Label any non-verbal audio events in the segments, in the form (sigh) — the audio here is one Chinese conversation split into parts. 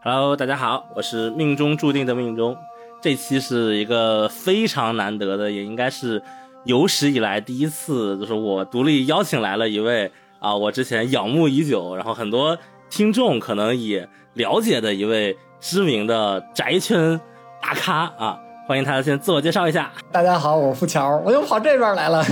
Hello，大家好，我是命中注定的命中。这期是一个非常难得的，也应该是有史以来第一次，就是我独立邀请来了一位啊，我之前仰慕已久，然后很多听众可能也了解的一位知名的宅圈大咖啊。欢迎他先自我介绍一下。大家好，我是付桥，(laughs) 我又跑这边来了。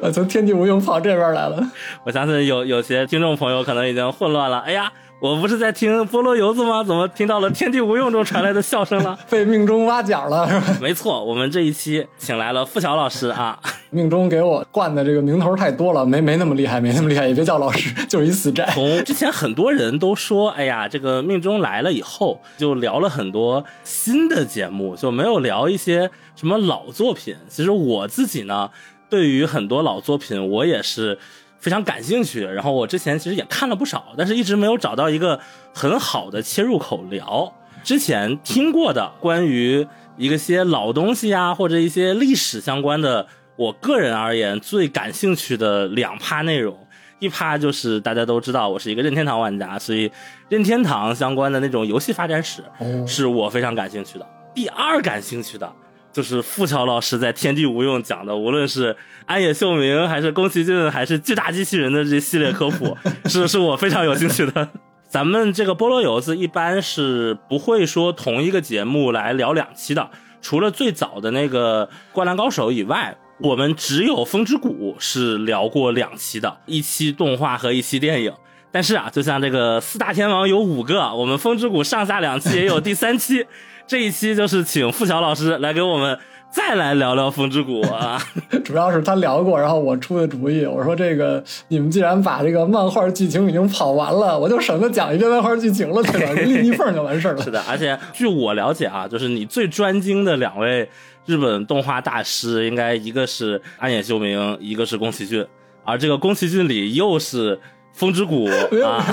我从天地无用跑这边来了。我相信有有些听众朋友可能已经混乱了。哎呀。我不是在听菠萝油子吗？怎么听到了天地无用中传来的笑声了？(laughs) 被命中挖角了是吧？没错，我们这一期请来了付晓老师啊。(laughs) 命中给我灌的这个名头太多了，没没那么厉害，没那么厉害，也别叫老师，(laughs) 就是一死宅。从之前很多人都说，哎呀，这个命中来了以后，就聊了很多新的节目，就没有聊一些什么老作品。其实我自己呢，对于很多老作品，我也是。非常感兴趣，然后我之前其实也看了不少，但是一直没有找到一个很好的切入口聊。之前听过的关于一个些老东西啊，或者一些历史相关的，我个人而言最感兴趣的两趴内容，一趴就是大家都知道我是一个任天堂玩家，所以任天堂相关的那种游戏发展史是我非常感兴趣的。第二感兴趣的。就是付桥老师在天地无用讲的，无论是安野秀明，还是宫崎骏，还是巨大机器人的这系列科普，(laughs) 是是我非常有兴趣的。咱们这个菠萝油子一般是不会说同一个节目来聊两期的，除了最早的那个灌篮高手以外，我们只有风之谷是聊过两期的，一期动画和一期电影。但是啊，就像这个四大天王有五个，我们风之谷上下两期也有第三期。这一期就是请付晓老师来给我们再来聊聊《风之谷》啊，(laughs) 主要是他聊过，然后我出的主意，我说这个你们既然把这个漫画剧情已经跑完了，我就省得讲一遍漫画剧情了，对吧？立一 (laughs) 缝就完事儿了。是的，而且据我了解啊，就是你最专精的两位日本动画大师，应该一个是安野秀明，一个是宫崎骏，而这个宫崎骏里又是《风之谷》(laughs) 啊，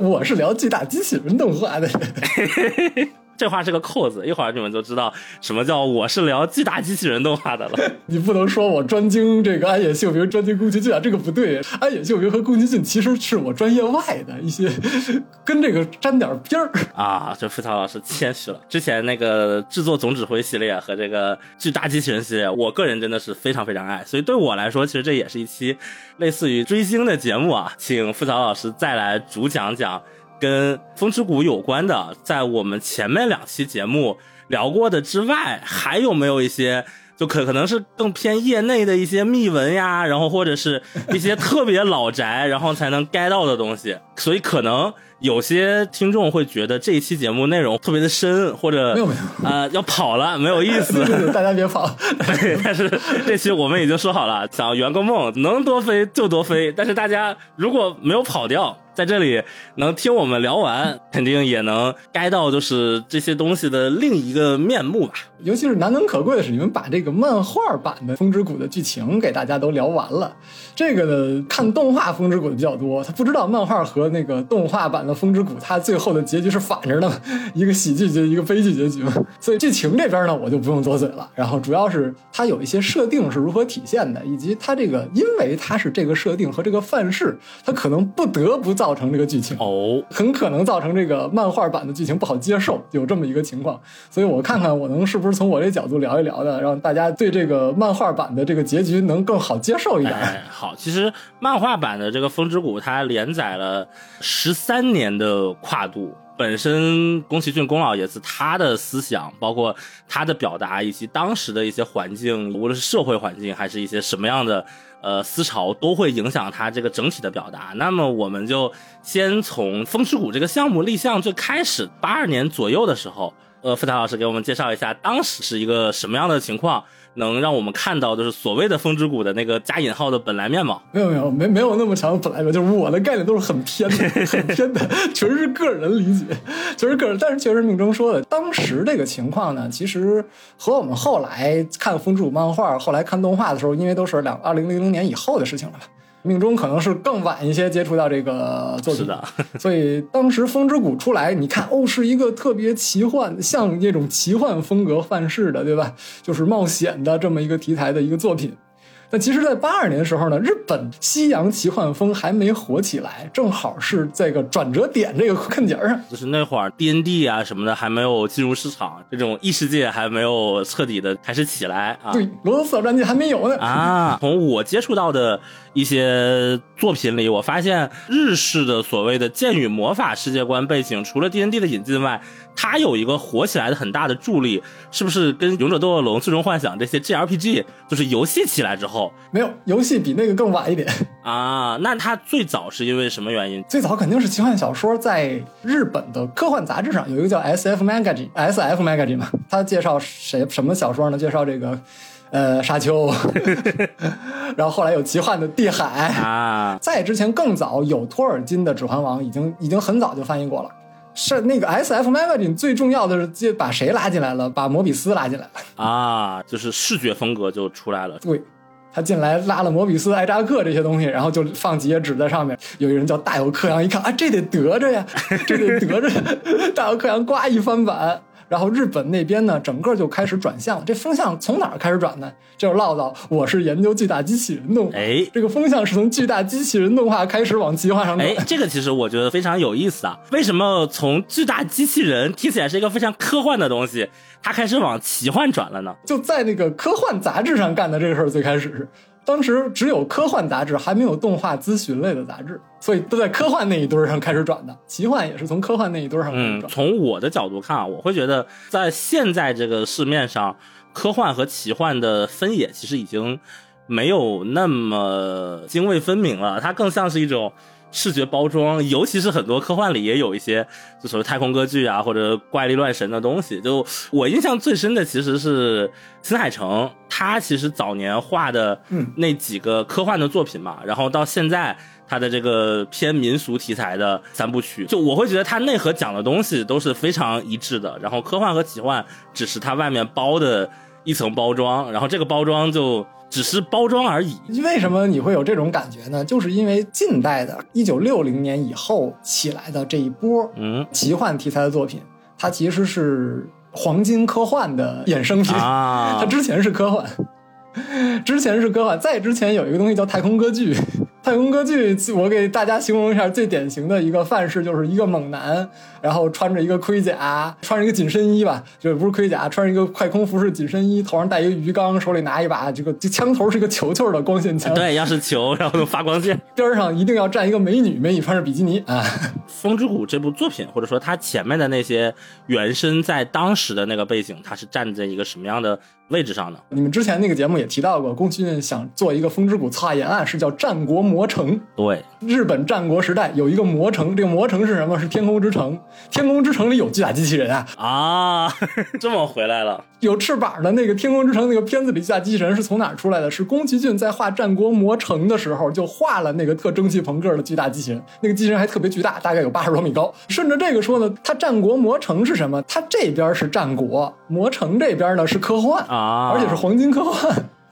我是聊巨大机器人动画的。这话是个扣子，一会儿你们就知道什么叫我是聊巨大机器人动画的了。(laughs) 你不能说我专精这个安野秀明，专精宫崎骏啊，这个不对。安野秀明和宫崎骏其实是我专业外的一些，跟这个沾点边儿啊。这付涛老师谦虚了。之前那个制作总指挥系列和这个巨大机器人系列，我个人真的是非常非常爱，所以对我来说，其实这也是一期类似于追星的节目啊。请付涛老师再来主讲讲。跟风之谷有关的，在我们前面两期节目聊过的之外，还有没有一些就可可能是更偏业内的一些秘闻呀，然后或者是一些特别老宅，然后才能 get 到的东西？所以可能有些听众会觉得这一期节目内容特别的深，或者没有没有呃要跑了没有意思，(laughs) 大家别跑。对，(laughs) 但是这期我们已经说好了，想圆个梦，能多飞就多飞。但是大家如果没有跑掉。在这里能听我们聊完，肯定也能该到就是这些东西的另一个面目吧。尤其是难能可贵的是，你们把这个漫画版的《风之谷》的剧情给大家都聊完了。这个呢，看动画《风之谷》的比较多，他不知道漫画和那个动画版的《风之谷》它最后的结局是反着的，一个喜剧结，一个悲剧结局嘛。所以剧情这边呢，我就不用多嘴了。然后主要是它有一些设定是如何体现的，以及它这个因为它是这个设定和这个范式，它可能不得不造成这个剧情哦，很可能造成这个漫画版的剧情不好接受，有这么一个情况。所以我看看我能是不是。从我这角度聊一聊的，让大家对这个漫画版的这个结局能更好接受一点。好，其实漫画版的这个《风之谷》它连载了十三年年的跨度，本身宫崎骏宫老爷子他的思想，包括他的表达，以及当时的一些环境，无论是社会环境还是一些什么样的呃思潮，都会影响他这个整体的表达。那么，我们就先从《风之谷》这个项目立项最开始八二年左右的时候。呃，付达老师给我们介绍一下，当时是一个什么样的情况，能让我们看到就是所谓的风之谷的那个加引号的本来面貌？没有没有，没没有那么长本来面，就是我的概念都是很偏的，(laughs) 很偏的，全是个人理解，全是个人。但是确实命中说的，当时这个情况呢，其实和我们后来看风之谷漫画，后来看动画的时候，因为都是两二零零零年以后的事情了。命中可能是更晚一些接触到这个作品的，所以当时《风之谷》出来，你看哦，是一个特别奇幻，像那种奇幻风格范式的，对吧？就是冒险的这么一个题材的一个作品。但其实，在八二年的时候呢，日本西洋奇幻风还没火起来，正好是这个转折点这个坎节上。就是那会儿 D N D 啊什么的还没有进入市场，这种异世界还没有彻底的开始起来啊。对，罗德斯岛战记还没有呢。啊，从我接触到的一些作品里，我发现日式的所谓的剑与魔法世界观背景，除了 D N D 的引进外，它有一个火起来的很大的助力，是不是跟勇者斗恶龙、最终幻想这些 G R P G，就是游戏起来之后？没有，游戏比那个更晚一点啊。那它最早是因为什么原因？最早肯定是奇幻小说在日本的科幻杂志上有一个叫 S F Magazine，S F Magazine 嘛，它介绍谁什么小说呢？介绍这个，呃，沙丘，(laughs) 然后后来有奇幻的地海啊，在之前更早有托尔金的《指环王》，已经已经很早就翻译过了。是那个 S F Magazine 最重要的是就把谁拉进来了？把摩比斯拉进来了 (laughs) 啊，就是视觉风格就出来了。对，他进来拉了摩比斯、艾扎克这些东西，然后就放几页纸在上面。有一个人叫大有克洋，一看啊，这得得着呀，这得得着。(laughs) 大有克洋呱一翻版。然后日本那边呢，整个就开始转向。这风向从哪儿开始转呢？就是唠叨，我是研究巨大机器人动画。哎，这个风向是从巨大机器人动画开始往奇幻上转。哎，这个其实我觉得非常有意思啊。为什么从巨大机器人听起来是一个非常科幻的东西，它开始往奇幻转了呢？就在那个科幻杂志上干的这个事儿，最开始。当时只有科幻杂志，还没有动画咨询类的杂志，所以都在科幻那一堆上开始转的。奇幻也是从科幻那一堆上开始转。从我的角度看啊，我会觉得在现在这个市面上，科幻和奇幻的分野其实已经没有那么泾渭分明了，它更像是一种。视觉包装，(laughs) 尤其是很多科幻里也有一些，就所谓太空歌剧啊，或者怪力乱神的东西。就我印象最深的其实是新海诚，他其实早年画的那几个科幻的作品嘛，然后到现在他的这个偏民俗题材的三部曲，就我会觉得他内核讲的东西都是非常一致的。然后科幻和奇幻只是它外面包的一层包装，然后这个包装就。只是包装而已。为什么你会有这种感觉呢？就是因为近代的1960年以后起来的这一波，嗯，奇幻题材的作品，它其实是黄金科幻的衍生品啊。(laughs) 它之前是科幻，之前是科幻，再之前有一个东西叫太空歌剧。太空歌剧，我给大家形容一下最典型的一个范式，就是一个猛男，然后穿着一个盔甲，穿着一个紧身衣吧，就不是盔甲，穿着一个快空服饰紧身衣，头上戴一个鱼缸，手里拿一把这个枪头是一个球球的光线枪，对，要是球，然后发光线，(laughs) 边上一定要站一个美女，美女穿着比基尼啊。风之谷这部作品，或者说它前面的那些原身，在当时的那个背景，它是站在一个什么样的？位置上呢，你们之前那个节目也提到过，宫崎骏想做一个风之谷策划沿岸，是叫战国魔城。对，日本战国时代有一个魔城，这个魔城是什么？是天空之城。天空之城里有巨大机器人啊！啊，(laughs) 这么回来了，有翅膀的那个天空之城那个片子里巨大机器人是从哪儿出来的？是宫崎骏在画战国魔城的时候就画了那个特蒸汽朋克的巨大机器人，那个机器人还特别巨大，大概有八十多米高。顺着这个说呢，它战国魔城是什么？它这边是战国，魔城这边呢是科幻啊。啊！而且是黄金科幻，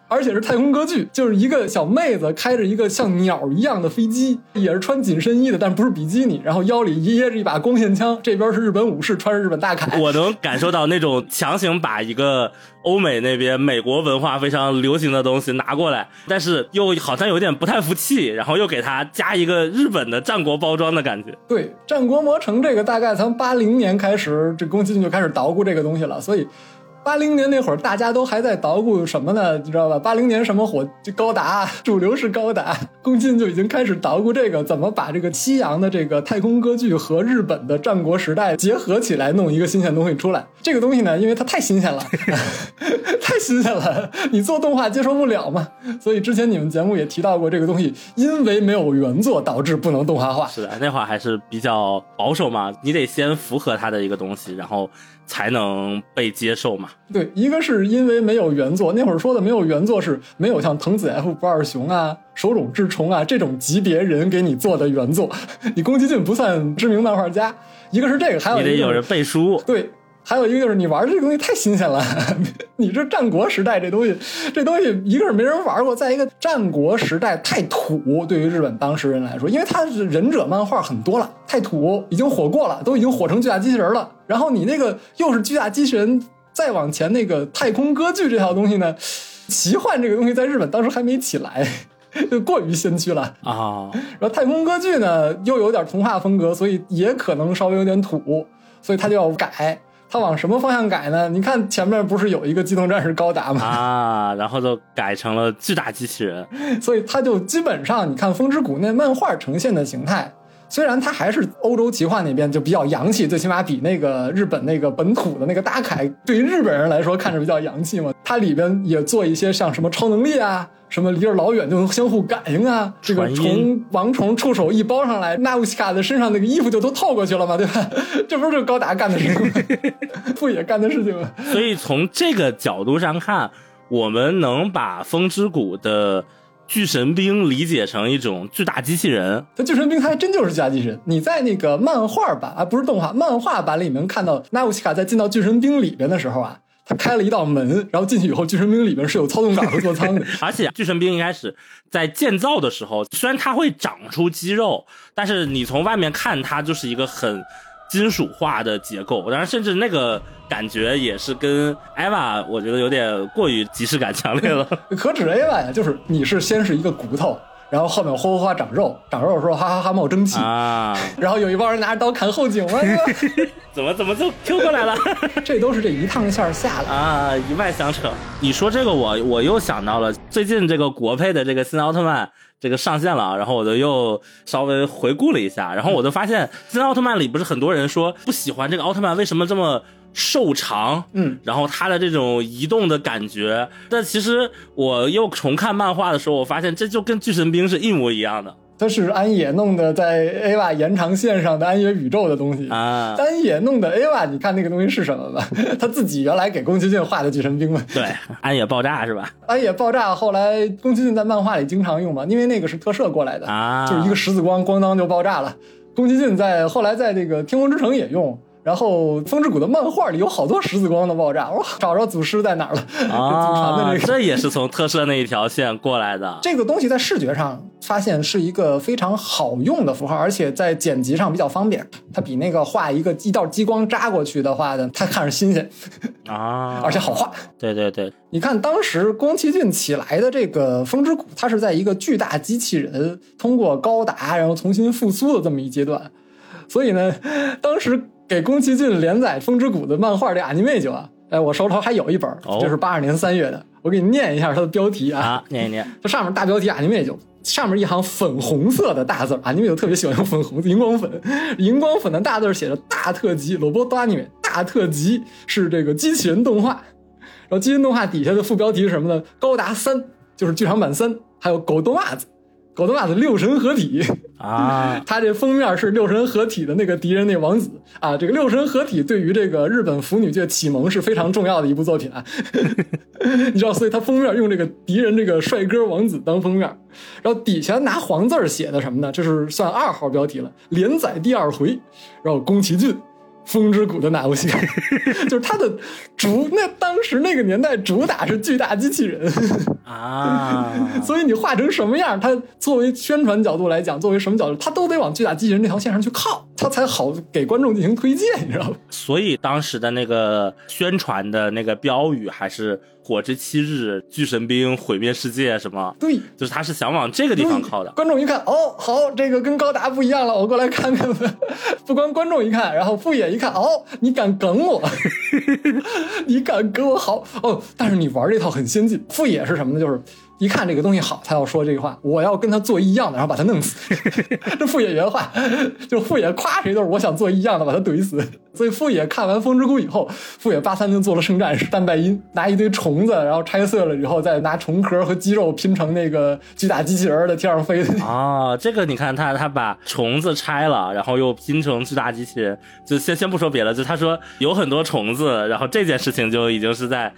而且是太空歌剧，就是一个小妹子开着一个像鸟一样的飞机，也是穿紧身衣的，但不是比基尼，然后腰里掖着一把光线枪。这边是日本武士，穿着日本大铠。我能感受到那种强行把一个欧美那边美国文化非常流行的东西拿过来，但是又好像有点不太服气，然后又给他加一个日本的战国包装的感觉。对，战国魔城这个大概从八零年开始，这宫崎骏就开始捣鼓这个东西了，所以。八零年那会儿，大家都还在捣鼓什么呢？你知道吧？八零年什么火？就高达，(laughs) 主流是高达。宫崎就已经开始捣鼓这个，怎么把这个西洋的这个太空歌剧和日本的战国时代结合起来，弄一个新鲜东西出来。这个东西呢，因为它太新鲜了，(laughs) 太新鲜了，你做动画接受不了嘛。所以之前你们节目也提到过，这个东西因为没有原作，导致不能动画化。是的，那会儿还是比较保守嘛，你得先符合它的一个东西，然后。才能被接受嘛？对，一个是因为没有原作，那会儿说的没有原作是没有像藤子 F 不二雄啊、手冢治虫啊这种级别人给你做的原作，(laughs) 你宫崎骏不算知名漫画家。一个是这个，还有你得有人背书。对。还有一个就是你玩这个东西太新鲜了，(laughs) 你这战国时代这东西，这东西一个是没人玩过，再一个战国时代太土，对于日本当时人来说，因为他是忍者漫画很多了，太土，已经火过了，都已经火成巨大机器人了。然后你那个又是巨大机器人再往前那个太空歌剧这套东西呢，奇幻这个东西在日本当时还没起来，(laughs) 就过于先驱了。啊，然后太空歌剧呢又有点童话风格，所以也可能稍微有点土，所以他就要改。他往什么方向改呢？你看前面不是有一个机动战士高达吗？啊，然后就改成了巨大机器人。(laughs) 所以它就基本上，你看《风之谷》那漫画呈现的形态，虽然它还是欧洲奇幻那边就比较洋气，最起码比那个日本那个本土的那个大凯，对于日本人来说看着比较洋气嘛。它里边也做一些像什么超能力啊，什么离着老远就能相互感应啊，这个虫王虫触手一包上来，纳乌西卡的身上那个衣服就都透过去了嘛，对吧？这不是就高达干的事情吗？(laughs) 不也干的事情吗？所以从这个角度上看，我们能把风之谷的巨神兵理解成一种巨大机器人。这巨神兵它还真就是巨大机器人。你在那个漫画版啊，不是动画，漫画版里能看到纳乌西卡在进到巨神兵里边的时候啊，他开了一道门，然后进去以后，巨神兵里边是有操纵杆和座舱的。(laughs) 而且巨神兵一开始在建造的时候，虽然它会长出肌肉，但是你从外面看它就是一个很金属化的结构，当然甚至那个感觉也是跟 EVA 我觉得有点过于即视感强烈了。(laughs) 可指 A 吧呀，就是你是先是一个骨头，然后后面哗哗哗长肉，长肉的时候哈哈哈冒蒸汽，啊，然后有一帮人拿着刀砍后颈嘛，对吧 (laughs) 怎么怎么就 Q 过来了？(laughs) 这都是这一趟线儿下来。啊，一脉相承。你说这个我我又想到了最近这个国配的这个新奥特曼这个上线了，然后我就又稍微回顾了一下，然后我就发现新奥特曼里不是很多人说不喜欢这个奥特曼为什么这么瘦长，嗯，然后他的这种移动的感觉，但其实我又重看漫画的时候，我发现这就跟巨神兵是一模一样的它是安野弄的在 AVA 延长线上的安野宇宙的东西。啊。安野弄的 AVA，你看那个东西是什么吧？(laughs) 他自己原来给宫崎骏画的巨神兵嘛。对，安野爆炸是吧？安野爆炸，后来宫崎骏在漫画里经常用嘛，因为那个是特摄过来的，啊，就是一个十字光，咣当就爆炸了。宫崎骏在后来在这个《天空之城》也用，然后《风之谷》的漫画里有好多十字光的爆炸，我找着祖师在哪儿了？啊，(laughs) 的这个。这也是从特摄那一条线过来的。这个东西在视觉上发现是一个非常好用的符号，而且在剪辑上比较方便。它比那个画一个一道激光扎过去的话呢，它看着新鲜，啊，(laughs) 而且好画。对对对，你看当时宫崎骏起来的这个《风之谷》，它是在一个巨大机器人通过高达然后重新复苏的这么一阶段，所以呢，当时给宫崎骏连载《风之谷》的漫画的 anime 就啊，哎，我手头还有一本，哦。这是八二年三月的，我给你念一下它的标题啊，啊，念一念。它上面大标题 anime 就。上面一行粉红色的大字儿，anime 就特别喜欢用粉红荧光粉，(laughs) 荧光粉的大字写着“大特辑”，罗伯多 anime 大特辑是这个机器人动画，然后机器人动画底下的副标题是什么呢？高达三就是剧场版三，还有狗多袜子，狗多袜子六神合体，啊，(laughs) 他这封面是六神合体的那个敌人那王子。啊，这个六神合体对于这个日本腐女界启蒙是非常重要的一部作品啊，(laughs) 你知道，所以他封面用这个敌人这个帅哥王子当封面，然后底下拿黄字儿写的什么呢？这是算二号标题了，连载第二回，然后宫崎骏。风之谷的哪部戏？(laughs) 就是它的主，那当时那个年代主打是巨大机器人，啊，所以你画成什么样，它作为宣传角度来讲，作为什么角度，它都得往巨大机器人这条线上去靠，它才好给观众进行推荐，你知道吗？所以当时的那个宣传的那个标语还是“火之七日，巨神兵毁灭世界”什么，对，就是他是想往这个地方靠的。观众一看，哦，好，这个跟高达不一样了，我过来看看吧。(laughs) 不光观众一看，然后富野一看，哦，你敢梗我，(laughs) 你敢跟我好哦。但是你玩这套很先进。富野是什么呢？就是一看这个东西好，他要说这个话，我要跟他做一样的，然后把他弄死。(laughs) 这富野原话，就富野夸谁都是我想做一样的，把他怼死。所以富野看完《风之谷》以后，富野八三年做了圣战士蛋白音，拿一堆虫子，然后拆碎了以后，再拿虫壳和肌肉拼成那个巨大机器人在天上飞的。(laughs) 啊，这个你看他他把虫子拆了，然后又拼成巨大机器人，就先先不说别的，就他说有很多虫子，然后这件事情就已经是在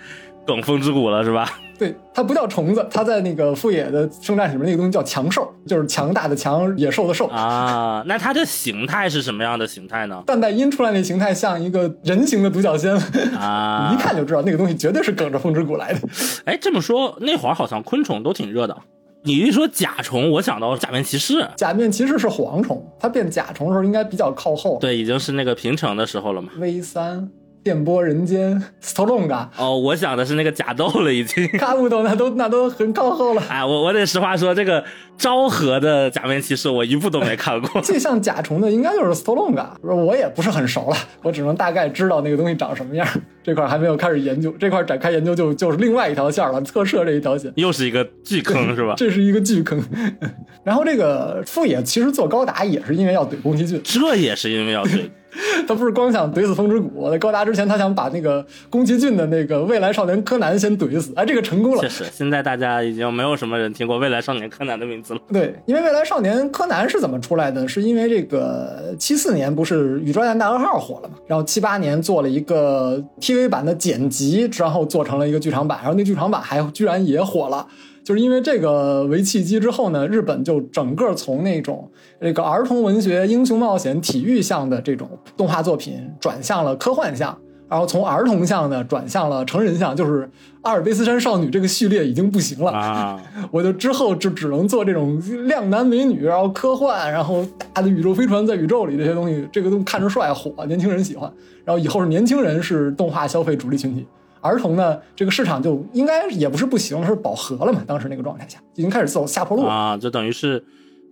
梗风之谷了，是吧？对，它不叫虫子，它在那个富野的圣战士里面那个东西叫强兽，就是强大的强，野兽的兽。啊，那它的形态是什么样的形态呢？蛋蛋音出来那形态像一个人形的独角仙，(laughs) 啊你一看就知道那个东西绝对是梗着风之谷来的。哎，这么说那会儿好像昆虫都挺热的。你一说甲虫，我想到假面骑士，假面骑士是蝗虫，它变甲虫的时候应该比较靠后。对，已经是那个平成的时候了嘛。，V 三电波人间、Storm 哦，我想的是那个假斗了，已经。看不懂那都那都很靠后了。哎，我我得实话说，这个昭和的假面骑士我一部都没看过。(laughs) 最像甲虫的应该就是 Storm 我也不是很熟了，我只能大概知道那个东西长什么样。这块还没有开始研究，这块展开研究就就是另外一条线了，特摄这一条线又是一个巨坑是吧？这是一个巨坑。(laughs) 然后这个富野其实做高达也是因为要怼宫崎骏，这也是因为要怼。(laughs) 他不是光想怼死风之谷，在高达之前，他想把那个宫崎骏的那个未来少年柯南先怼死，哎，这个成功了。确实，现在大家已经没有什么人听过未来少年柯南的名字了。对，因为未来少年柯南是怎么出来的？是因为这个七四年不是宇宙战大和号火了嘛？然后七八年做了一个 TV 版的剪辑，然后做成了一个剧场版，然后那剧场版还居然也火了。就是因为这个为契机之后呢，日本就整个从那种这个儿童文学、英雄冒险、体育向的这种动画作品，转向了科幻向，然后从儿童向呢转向了成人向，就是阿尔卑斯山少女这个序列已经不行了啊！(laughs) 我就之后就只能做这种靓男美女，然后科幻，然后大的宇宙飞船在宇宙里这些东西，这个东西看着帅火，年轻人喜欢，然后以后是年轻人是动画消费主力群体。儿童呢，这个市场就应该也不是不行，是饱和了嘛？当时那个状态下，已经开始走下坡路啊，就等于是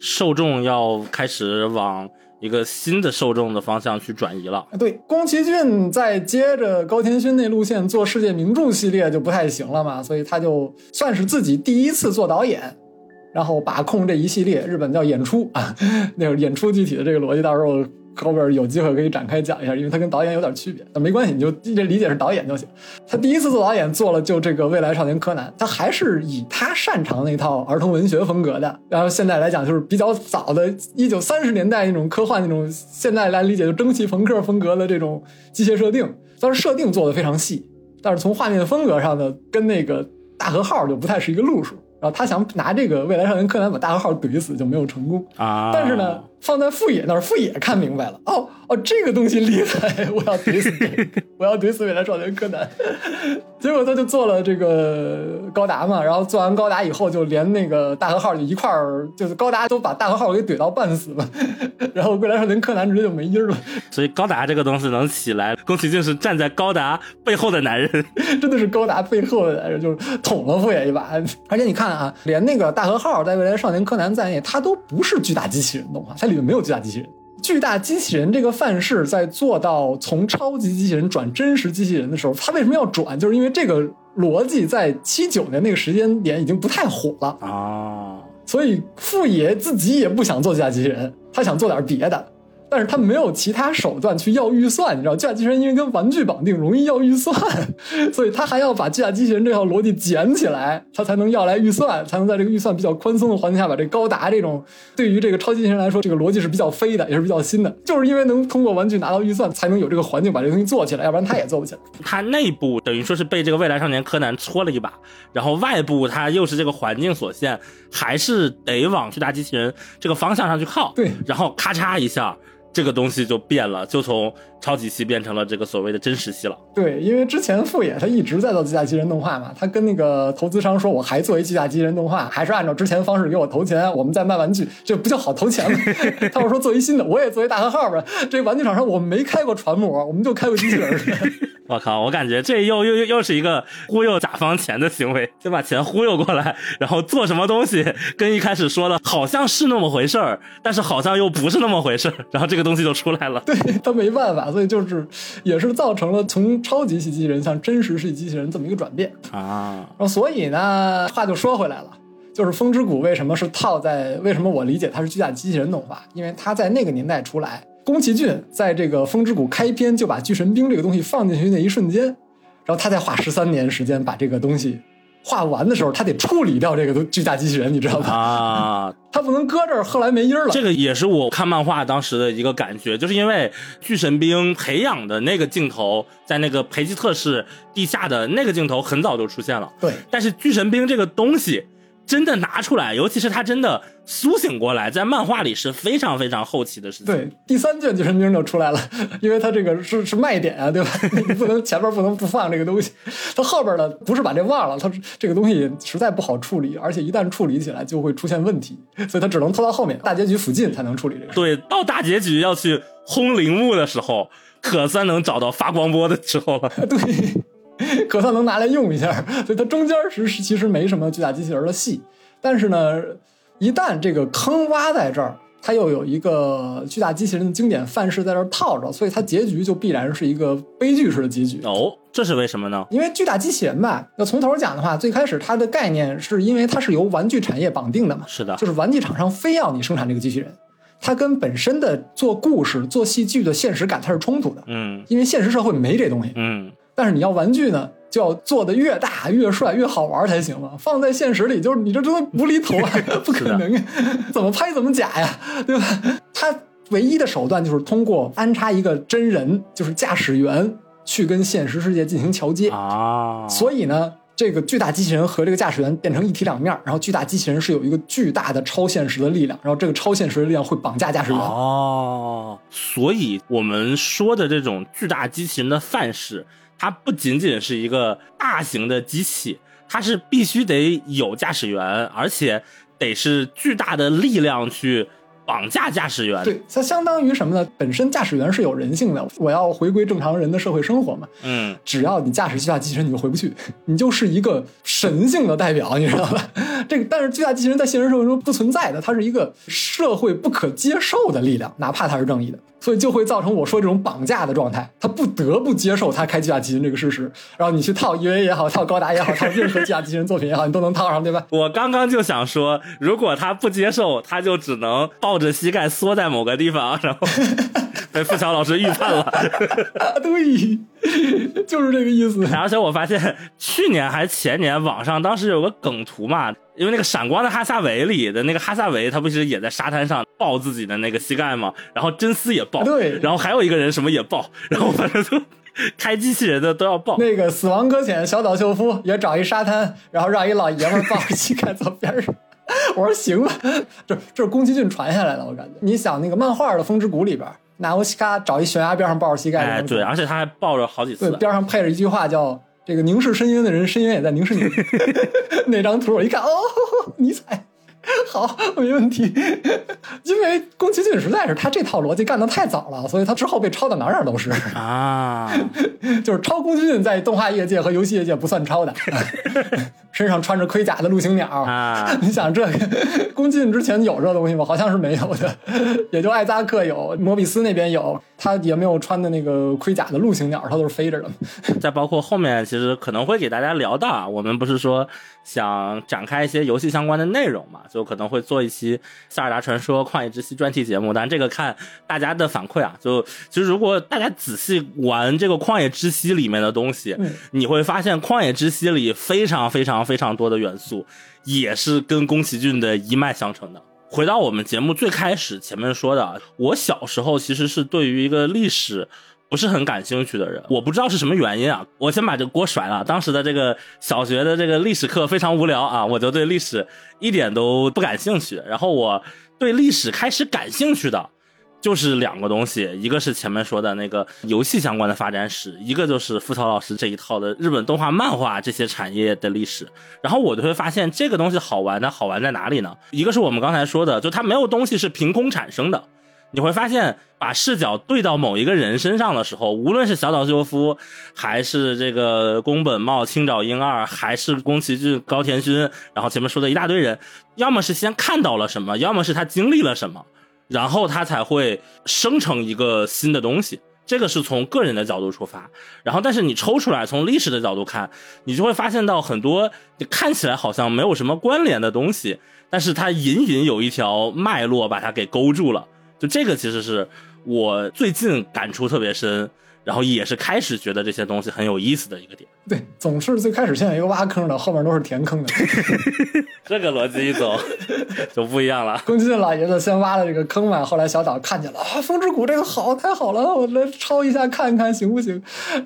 受众要开始往一个新的受众的方向去转移了。对，宫崎骏再接着高田勋那路线做世界名著系列就不太行了嘛，所以他就算是自己第一次做导演，然后把控这一系列，日本叫演出啊，(laughs) 那个演出具体的这个逻辑，到时候。后边有机会可以展开讲一下，因为他跟导演有点区别，但没关系，你就这理解是导演就行。他第一次做导演做了就这个《未来少年柯南》，他还是以他擅长那套儿童文学风格的。然后现在来讲就是比较早的，一九三十年代那种科幻那种，现在来理解就蒸汽朋克风格的这种机械设定，但是设定做的非常细，但是从画面风格上呢，跟那个大和号就不太是一个路数。然后他想拿这个《未来少年柯南》把大和号怼死，就没有成功啊。但是呢。放在富野那儿，富野看明白了，哦哦，这个东西厉害，(laughs) 我要怼死你，(laughs) 我要怼死未来少年柯南。(laughs) 结果他就做了这个高达嘛，然后做完高达以后，就连那个大和号就一块儿，就是高达都把大和号给怼到半死了，然后未来少年柯南直接就没音了。所以高达这个东西能起来，宫崎骏是站在高达背后的男人，真的是高达背后的男人，就是捅了富野一把。而且你看啊，连那个大和号在未来少年柯南在内，他都不是巨大机器人动画。里面没有巨大机器人，巨大机器人这个范式在做到从超级机器人转真实机器人的时候，它为什么要转？就是因为这个逻辑在七九年那个时间点已经不太火了啊，所以富野自己也不想做巨大机器人，他想做点别的。但是他没有其他手段去要预算，你知道，巨大机器人因为跟玩具绑定，容易要预算，所以他还要把巨大机器人这套逻辑捡起来，他才能要来预算，才能在这个预算比较宽松的环境下，把这高达这种对于这个超级机器人来说，这个逻辑是比较飞的，也是比较新的。就是因为能通过玩具拿到预算，才能有这个环境把这东西做起来，要不然他也做不起来。他内部等于说是被这个未来少年柯南搓了一把，然后外部他又是这个环境所限，还是得往巨大机器人这个方向上去靠。对，然后咔嚓一下。这个东西就变了，就从超级系变成了这个所谓的真实系了。对，因为之前富野他一直在做机甲机器人动画嘛，他跟那个投资商说，我还做一机甲机器人动画，还是按照之前方式给我投钱，我们再卖玩具，这不就好投钱吗？(laughs) 他们说做一新的，我也做一大和号吧。这玩具厂商我们没开过船模，我们就开过机器人。我靠，我感觉这又又又又是一个忽悠甲方钱的行为，先把钱忽悠过来，然后做什么东西跟一开始说的好像是那么回事儿，但是好像又不是那么回事儿，然后这个东西就出来了。对他没办法，所以就是也是造成了从超级系机器人向真实系机器人这么一个转变啊。然后所以呢，话就说回来了，就是《风之谷》为什么是套在为什么我理解它是巨大机器人动画，因为它在那个年代出来。宫崎骏在这个《风之谷》开篇就把巨神兵这个东西放进去那一瞬间，然后他再花十三年时间把这个东西画完的时候，他得处理掉这个巨大机器人，你知道吧？啊，(laughs) 他不能搁这儿，后来没音儿了。这个也是我看漫画当时的一个感觉，就是因为巨神兵培养的那个镜头，在那个培吉特市地下的那个镜头很早就出现了。对，但是巨神兵这个东西。真的拿出来，尤其是他真的苏醒过来，在漫画里是非常非常后期的事情。对，第三卷巨神兵就出来了，(laughs) 因为他这个是是卖点啊，对吧？你 (laughs) 不能前面不能不放这个东西，他后边呢不是把这忘了，他这个东西实在不好处理，而且一旦处理起来就会出现问题，(laughs) 所以他只能拖到后面大结局附近才能处理这个。对，到大结局要去轰铃木的时候，可算能找到发光波的时候了。对。(laughs) 可算能拿来用一下，所以它中间是其实没什么巨大机器人的戏，但是呢，一旦这个坑挖在这儿，它又有一个巨大机器人的经典范式在这儿套着，所以它结局就必然是一个悲剧式的结局。哦，这是为什么呢？因为巨大机器人吧，要从头讲的话，最开始它的概念是因为它是由玩具产业绑定的嘛，是的，就是玩具厂商非要你生产这个机器人，它跟本身的做故事、做戏剧的现实感它是冲突的，嗯，因为现实社会没这东西，嗯。但是你要玩具呢，就要做的越大越帅越好玩才行嘛。放在现实里，就是你这真 (laughs) 的无厘头啊，不可能啊，怎么拍怎么假呀，(laughs) 对吧？他唯一的手段就是通过安插一个真人，就是驾驶员，去跟现实世界进行桥接啊。所以呢，这个巨大机器人和这个驾驶员变成一体两面，然后巨大机器人是有一个巨大的超现实的力量，然后这个超现实的力量会绑架驾驶员。哦，所以我们说的这种巨大机器人的范式。它不仅仅是一个大型的机器，它是必须得有驾驶员，而且得是巨大的力量去绑架驾驶员。对，它相当于什么呢？本身驾驶员是有人性的，我要回归正常人的社会生活嘛。嗯，只要你驾驶巨大机器人，你就回不去，你就是一个神性的代表，你知道吧？(laughs) 这个，但是巨大机器人在现实社会中不存在的，它是一个社会不可接受的力量，哪怕它是正义的。所以就会造成我说这种绑架的状态，他不得不接受他开巨大机器人这个事实。然后你去套 EVA 也好，套高达也好，套任何巨大机器人作品也好，你都能套上，对吧？(laughs) 我刚刚就想说，如果他不接受，他就只能抱着膝盖缩在某个地方，然后 (laughs) 被付强老师预判了。(laughs) 对，就是这个意思。而且我发现去年还前年，网上当时有个梗图嘛。因为那个闪光的哈萨维里的那个哈萨维，他不是也在沙滩上抱自己的那个膝盖嘛？然后真丝也抱，对，然后还有一个人什么也抱，然后反正就开机器人的都要抱。那个死亡搁浅小岛秀夫也找一沙滩，然后让一老爷们抱着膝盖走边上。(laughs) 我说行吧，这这是宫崎骏传下来的，我感觉。你想那个漫画的《风之谷》里边，拿欧西卡找一悬崖边上抱着膝盖，哎，对，而且他还抱着好几次，边上配着一句话叫。这个凝视深渊的人，深渊也在凝视你。(laughs) 那张图我一看，哦，(laughs) 尼采，(laughs) 好，没问题。因为宫崎骏实在是他这套逻辑干的太早了，所以他之后被抄的哪哪都是啊。(laughs) 就是抄宫崎骏在动画业界和游戏业界不算抄的。(laughs) 身上穿着盔甲的陆行鸟啊！你想这个宫崎骏之前有这东西吗？好像是没有的，也就艾扎克有，摩比斯那边有，他也没有穿的那个盔甲的陆行鸟，他都是飞着的。再包括后面，其实可能会给大家聊到，啊，我们不是说想展开一些游戏相关的内容嘛，就可能会做一期《塞尔达传说：旷野之息》专题节目。但这个看大家的反馈啊，就其实如果大家仔细玩这个《旷野之息》里面的东西，你会发现《旷野之息》里非常非常。非常多的元素，也是跟宫崎骏的一脉相承的。回到我们节目最开始前面说的，我小时候其实是对于一个历史不是很感兴趣的人，我不知道是什么原因啊。我先把这个锅甩了。当时的这个小学的这个历史课非常无聊啊，我就对历史一点都不感兴趣。然后我对历史开始感兴趣的。就是两个东西，一个是前面说的那个游戏相关的发展史，一个就是付曹老师这一套的日本动画、漫画这些产业的历史。然后我就会发现这个东西好玩，它好玩在哪里呢？一个是我们刚才说的，就它没有东西是凭空产生的。你会发现，把视角对到某一个人身上的时候，无论是小岛秀夫，还是这个宫本茂、青沼英二，还是宫崎骏、高田勋，然后前面说的一大堆人，要么是先看到了什么，要么是他经历了什么。然后他才会生成一个新的东西，这个是从个人的角度出发。然后，但是你抽出来从历史的角度看，你就会发现到很多你看起来好像没有什么关联的东西，但是它隐隐有一条脉络把它给勾住了。就这个其实是我最近感触特别深。然后也是开始觉得这些东西很有意思的一个点。对，总是最开始先有一个挖坑的，后面都是填坑的。(laughs) 这个逻辑一走 (laughs) 就不一样了。宫崎骏老爷子先挖了这个坑嘛，后来小岛看见了啊，风之谷这个好，太好了，我来抄一下看看行不行？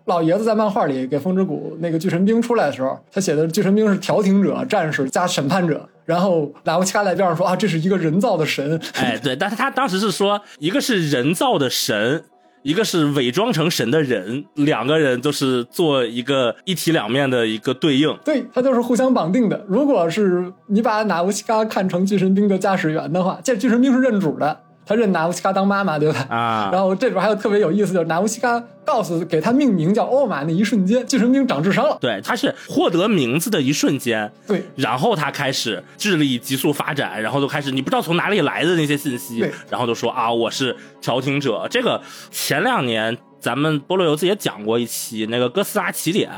老爷子在漫画里给风之谷那个巨神兵出来的时候，他写的巨神兵是调停者、战士加审判者。然后纳乌西卡在边上说啊，这是一个人造的神。哎，对，但是他当时是说，一个是人造的神，一个是伪装成神的人，两个人都是做一个一体两面的一个对应。对，它就是互相绑定的。如果是你把纳乌西卡看成巨神兵的驾驶员的话，这巨神兵是认主的。他认拿乌西卡当妈妈，对吧？啊，然后这里边还有特别有意思，就是拿乌西卡告诉给他命名叫欧玛那一瞬间，精神病长智商了。对，他是获得名字的一瞬间，对，然后他开始智力急速发展，然后就开始你不知道从哪里来的那些信息，然后就说啊，我是调停者。这个前两年咱们菠萝油子也讲过一期那个哥斯拉起点。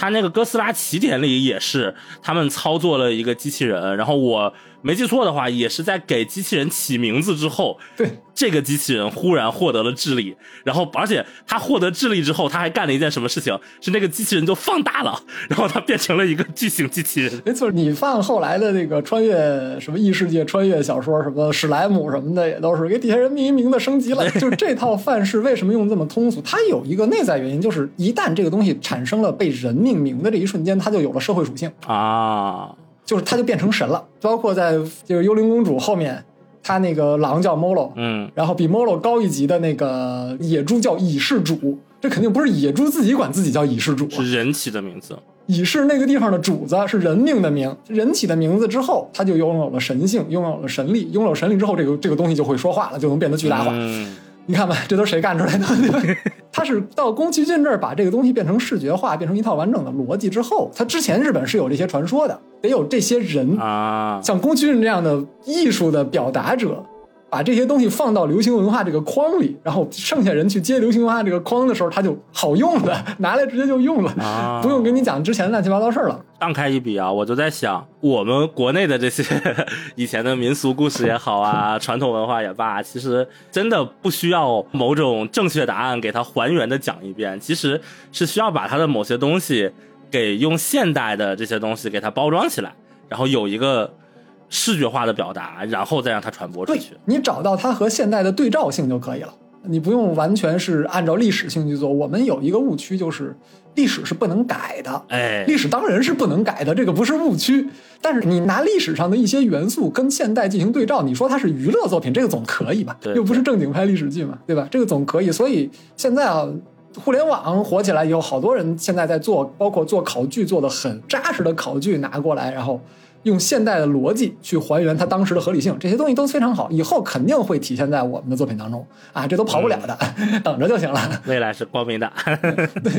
他那个哥斯拉起点里也是，他们操作了一个机器人，然后我没记错的话，也是在给机器人起名字之后，对这个机器人忽然获得了智力，然后而且他获得智力之后，他还干了一件什么事情？是那个机器人就放大了，然后他变成了一个巨型机器人。没错，你放后来的那个穿越什么异世界穿越小说，什么史莱姆什么的，也都是给底下人命名的升级了。就是这套范式为什么用这么通俗？它有一个内在原因，就是一旦这个东西产生了被人命名的这一瞬间，它就有了社会属性啊，就是他就变成神了。包括在就是幽灵公主后面，他那个狼叫 Molo，嗯，然后比 Molo 高一级的那个野猪叫蚁氏主，这肯定不是野猪自己管自己叫蚁氏主，是人起的名字。蚁氏那个地方的主子是人命的名，人起的名字之后，他就拥有了神性，拥有了神力，拥有神力之后，这个这个东西就会说话了，就能变得巨大化。嗯你看吧，这都是谁干出来的？(laughs) 他是到宫崎骏这儿把这个东西变成视觉化，变成一套完整的逻辑之后，他之前日本是有这些传说的，得有这些人啊，像宫崎骏这样的艺术的表达者。把这些东西放到流行文化这个框里，然后剩下人去接流行文化这个框的时候，它就好用了，拿来直接就用了，啊、不用跟你讲之前的乱七八糟事儿了。荡开一笔啊，我就在想，我们国内的这些 (laughs) 以前的民俗故事也好啊，传统文化也罢，其实真的不需要某种正确答案给它还原的讲一遍，其实是需要把它的某些东西给用现代的这些东西给它包装起来，然后有一个。视觉化的表达，然后再让它传播出去。你找到它和现代的对照性就可以了，你不用完全是按照历史性去做。我们有一个误区，就是历史是不能改的。哎，历史当然是不能改的，这个不是误区。但是你拿历史上的一些元素跟现代进行对照，你说它是娱乐作品，这个总可以吧？又不是正经拍历史剧嘛，对吧？这个总可以。所以现在啊，互联网火起来以后，好多人现在在做，包括做考据做的很扎实的考据拿过来，然后。用现代的逻辑去还原它当时的合理性，这些东西都非常好，以后肯定会体现在我们的作品当中啊，这都跑不了的，嗯、(laughs) 等着就行了。未来是光明的。(laughs) 对，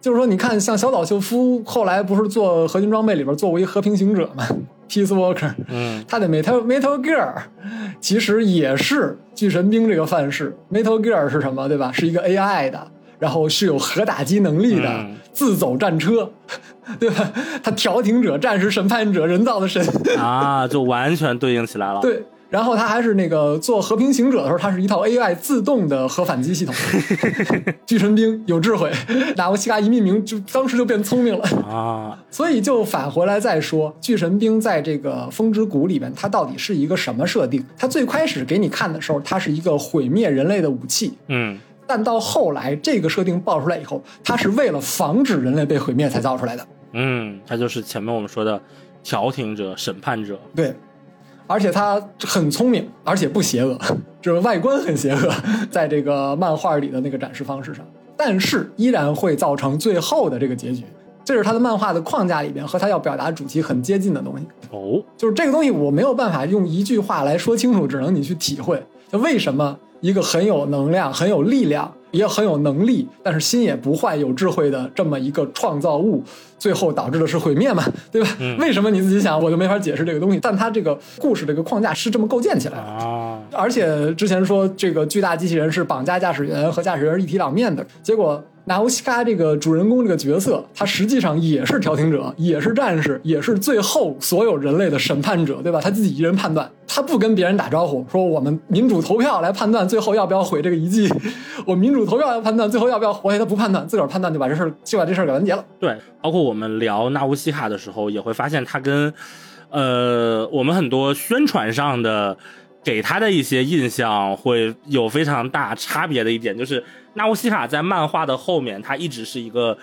就是说，你看，像小岛秀夫后来不是做合金装备里边做过一和平行者吗，Peace Walker，嗯，他的 Metal Metal Gear 其实也是巨神兵这个范式。Metal Gear 是什么，对吧？是一个 AI 的。然后是有核打击能力的、嗯、自走战车，(laughs) 对吧？他调停者、战士、审判者、人造的神 (laughs) 啊，就完全对应起来了。对，然后他还是那个做和平行者的时候，他是一套 AI 自动的核反击系统。(laughs) 巨神兵有智慧，纳乌西卡一命名就当时就变聪明了啊。所以就返回来再说，巨神兵在这个风之谷里面，它到底是一个什么设定？它最开始给你看的时候，它是一个毁灭人类的武器。嗯。但到后来，这个设定爆出来以后，它是为了防止人类被毁灭才造出来的。嗯，它就是前面我们说的调停者、审判者。对，而且他很聪明，而且不邪恶，就是外观很邪恶，在这个漫画里的那个展示方式上，但是依然会造成最后的这个结局。这是他的漫画的框架里边和他要表达主题很接近的东西。哦，就是这个东西我没有办法用一句话来说清楚，只能你去体会。就为什么？一个很有能量、很有力量，也很有能力，但是心也不坏、有智慧的这么一个创造物，最后导致的是毁灭嘛？(laughs) 对吧？嗯、为什么你自己想，我就没法解释这个东西。但它这个故事这个框架是这么构建起来的啊。而且之前说这个巨大机器人是绑架驾驶员和驾驶员一体两面的，结果纳乌西卡这个主人公这个角色，他实际上也是调停者，也是战士，也是最后所有人类的审判者，对吧？他自己一人判断，他不跟别人打招呼，说我们民主投票来判断最后要不要毁这个遗迹，(laughs) 我民主投票要判断最后要不要活下，他不判断，自个儿判断就把这事就把这事给完结了。对，包括我们聊纳乌西卡的时候，也会发现他跟呃我们很多宣传上的给他的一些印象会有非常大差别的一点，就是纳乌西卡在漫画的后面，他一直是一个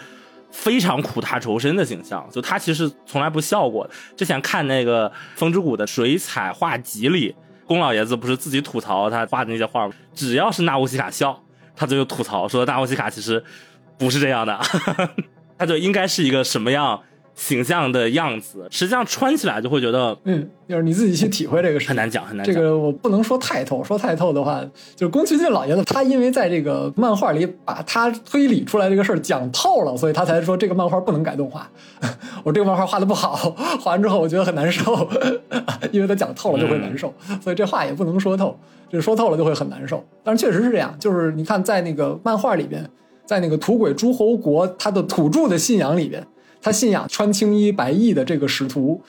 非常苦大仇深的形象，就他其实从来不笑过。之前看那个《风之谷》的水彩画集里，宫老爷子不是自己吐槽他画的那些画，只要是纳乌西卡笑，他就吐槽说纳乌西卡其实不是这样的，(laughs) 他就应该是一个什么样。形象的样子，实际上穿起来就会觉得，嗯，就是你自己去体会这个事很难讲，很难讲。这个我不能说太透，说太透的话，就是宫崎骏老爷子他因为在这个漫画里把他推理出来这个事儿讲透了，所以他才说这个漫画不能改动画。(laughs) 我这个漫画画的不好，(laughs) 画完之后我觉得很难受，(laughs) 因为他讲透了就会难受，所以这话也不能说透，就说透了就会很难受。但是确实是这样，就是你看在那个漫画里边，在那个土鬼诸侯国他的土著的信仰里边。他信仰穿青衣白衣的这个使徒，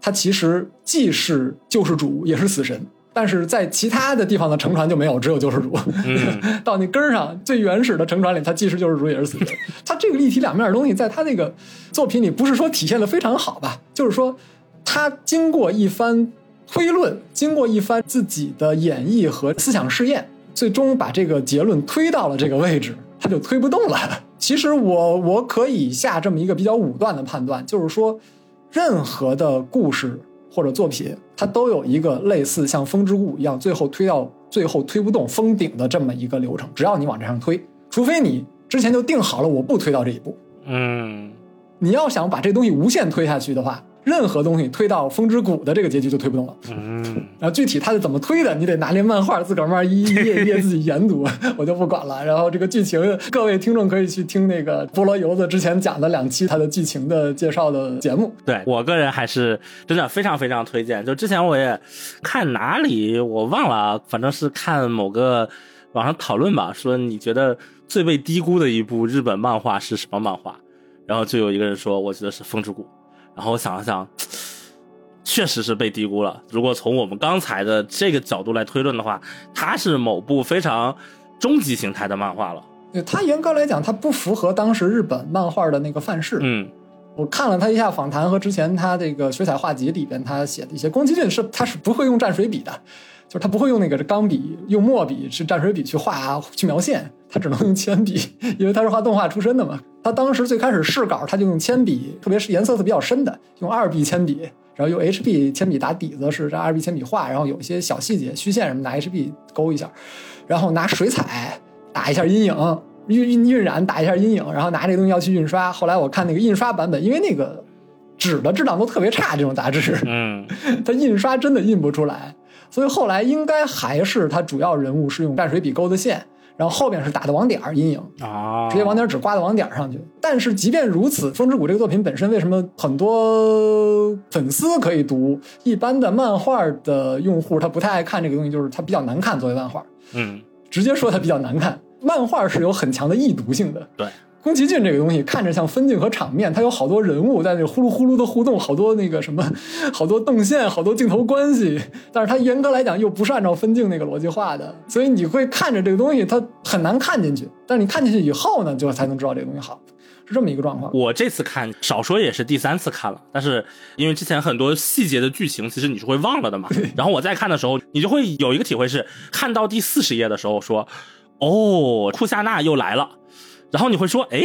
他其实既是救世主，也是死神。但是在其他的地方的乘船就没有，只有救世主。(laughs) 到那根儿上最原始的乘船里，他既是救世主，也是死神。他这个立体两面的东西，在他那个作品里，不是说体现的非常好吧？就是说，他经过一番推论，经过一番自己的演绎和思想试验，最终把这个结论推到了这个位置。他就推不动了。其实我我可以下这么一个比较武断的判断，就是说，任何的故事或者作品，它都有一个类似像《风之谷》一样，最后推到最后推不动封顶的这么一个流程。只要你往这上推，除非你之前就定好了我不推到这一步。嗯，你要想把这东西无限推下去的话。任何东西推到风之谷的这个结局就推不动了。嗯，然后具体它是怎么推的，你得拿那漫画自个儿慢慢一页一页自己研读，(laughs) 我就不管了。然后这个剧情，各位听众可以去听那个菠萝油子之前讲的两期它的剧情的介绍的节目。对我个人还是真的非常非常推荐。就之前我也看哪里我忘了，反正是看某个网上讨论吧，说你觉得最被低估的一部日本漫画是什么漫画？然后就有一个人说，我觉得是风之谷。然后我想了想，确实是被低估了。如果从我们刚才的这个角度来推论的话，它是某部非常终极形态的漫画了。对，它严格来讲，它不符合当时日本漫画的那个范式。嗯，我看了他一下访谈和之前他这个水彩画集里边他写的一些，宫崎骏是他是不会用蘸水笔的，就是他不会用那个钢笔、用墨笔是蘸水笔去画去描线。他只能用铅笔，因为他是画动画出身的嘛。他当时最开始试稿，他就用铅笔，特别是颜色是比较深的，用二 B 铅笔，然后用 HB 铅笔打底子，是这二 B 铅笔画，然后有一些小细节、虚线什么拿 HB 勾一下，然后拿水彩打一下阴影，晕晕晕染打一下阴影，然后拿这个东西要去印刷。后来我看那个印刷版本，因为那个纸的质量都特别差，这种杂志，嗯，(laughs) 它印刷真的印不出来，所以后来应该还是他主要人物是用蘸水笔勾的线。然后后边是打的网点阴影啊，直接网点纸刮到网点上去。但是即便如此，《风之谷》这个作品本身为什么很多粉丝可以读，一般的漫画的用户他不太爱看这个东西，就是它比较难看。作为漫画，嗯，直接说它比较难看。漫画是有很强的易读性的，对。宫崎骏这个东西看着像分镜和场面，它有好多人物在那呼噜呼噜的互动，好多那个什么，好多动线，好多镜头关系。但是它严格来讲又不是按照分镜那个逻辑画的，所以你会看着这个东西，它很难看进去。但是你看进去以后呢，就才能知道这个东西好，是这么一个状况。我这次看少说也是第三次看了，但是因为之前很多细节的剧情其实你是会忘了的嘛。然后我再看的时候，你就会有一个体会是，看到第四十页的时候说，哦，库夏娜又来了。然后你会说，哎，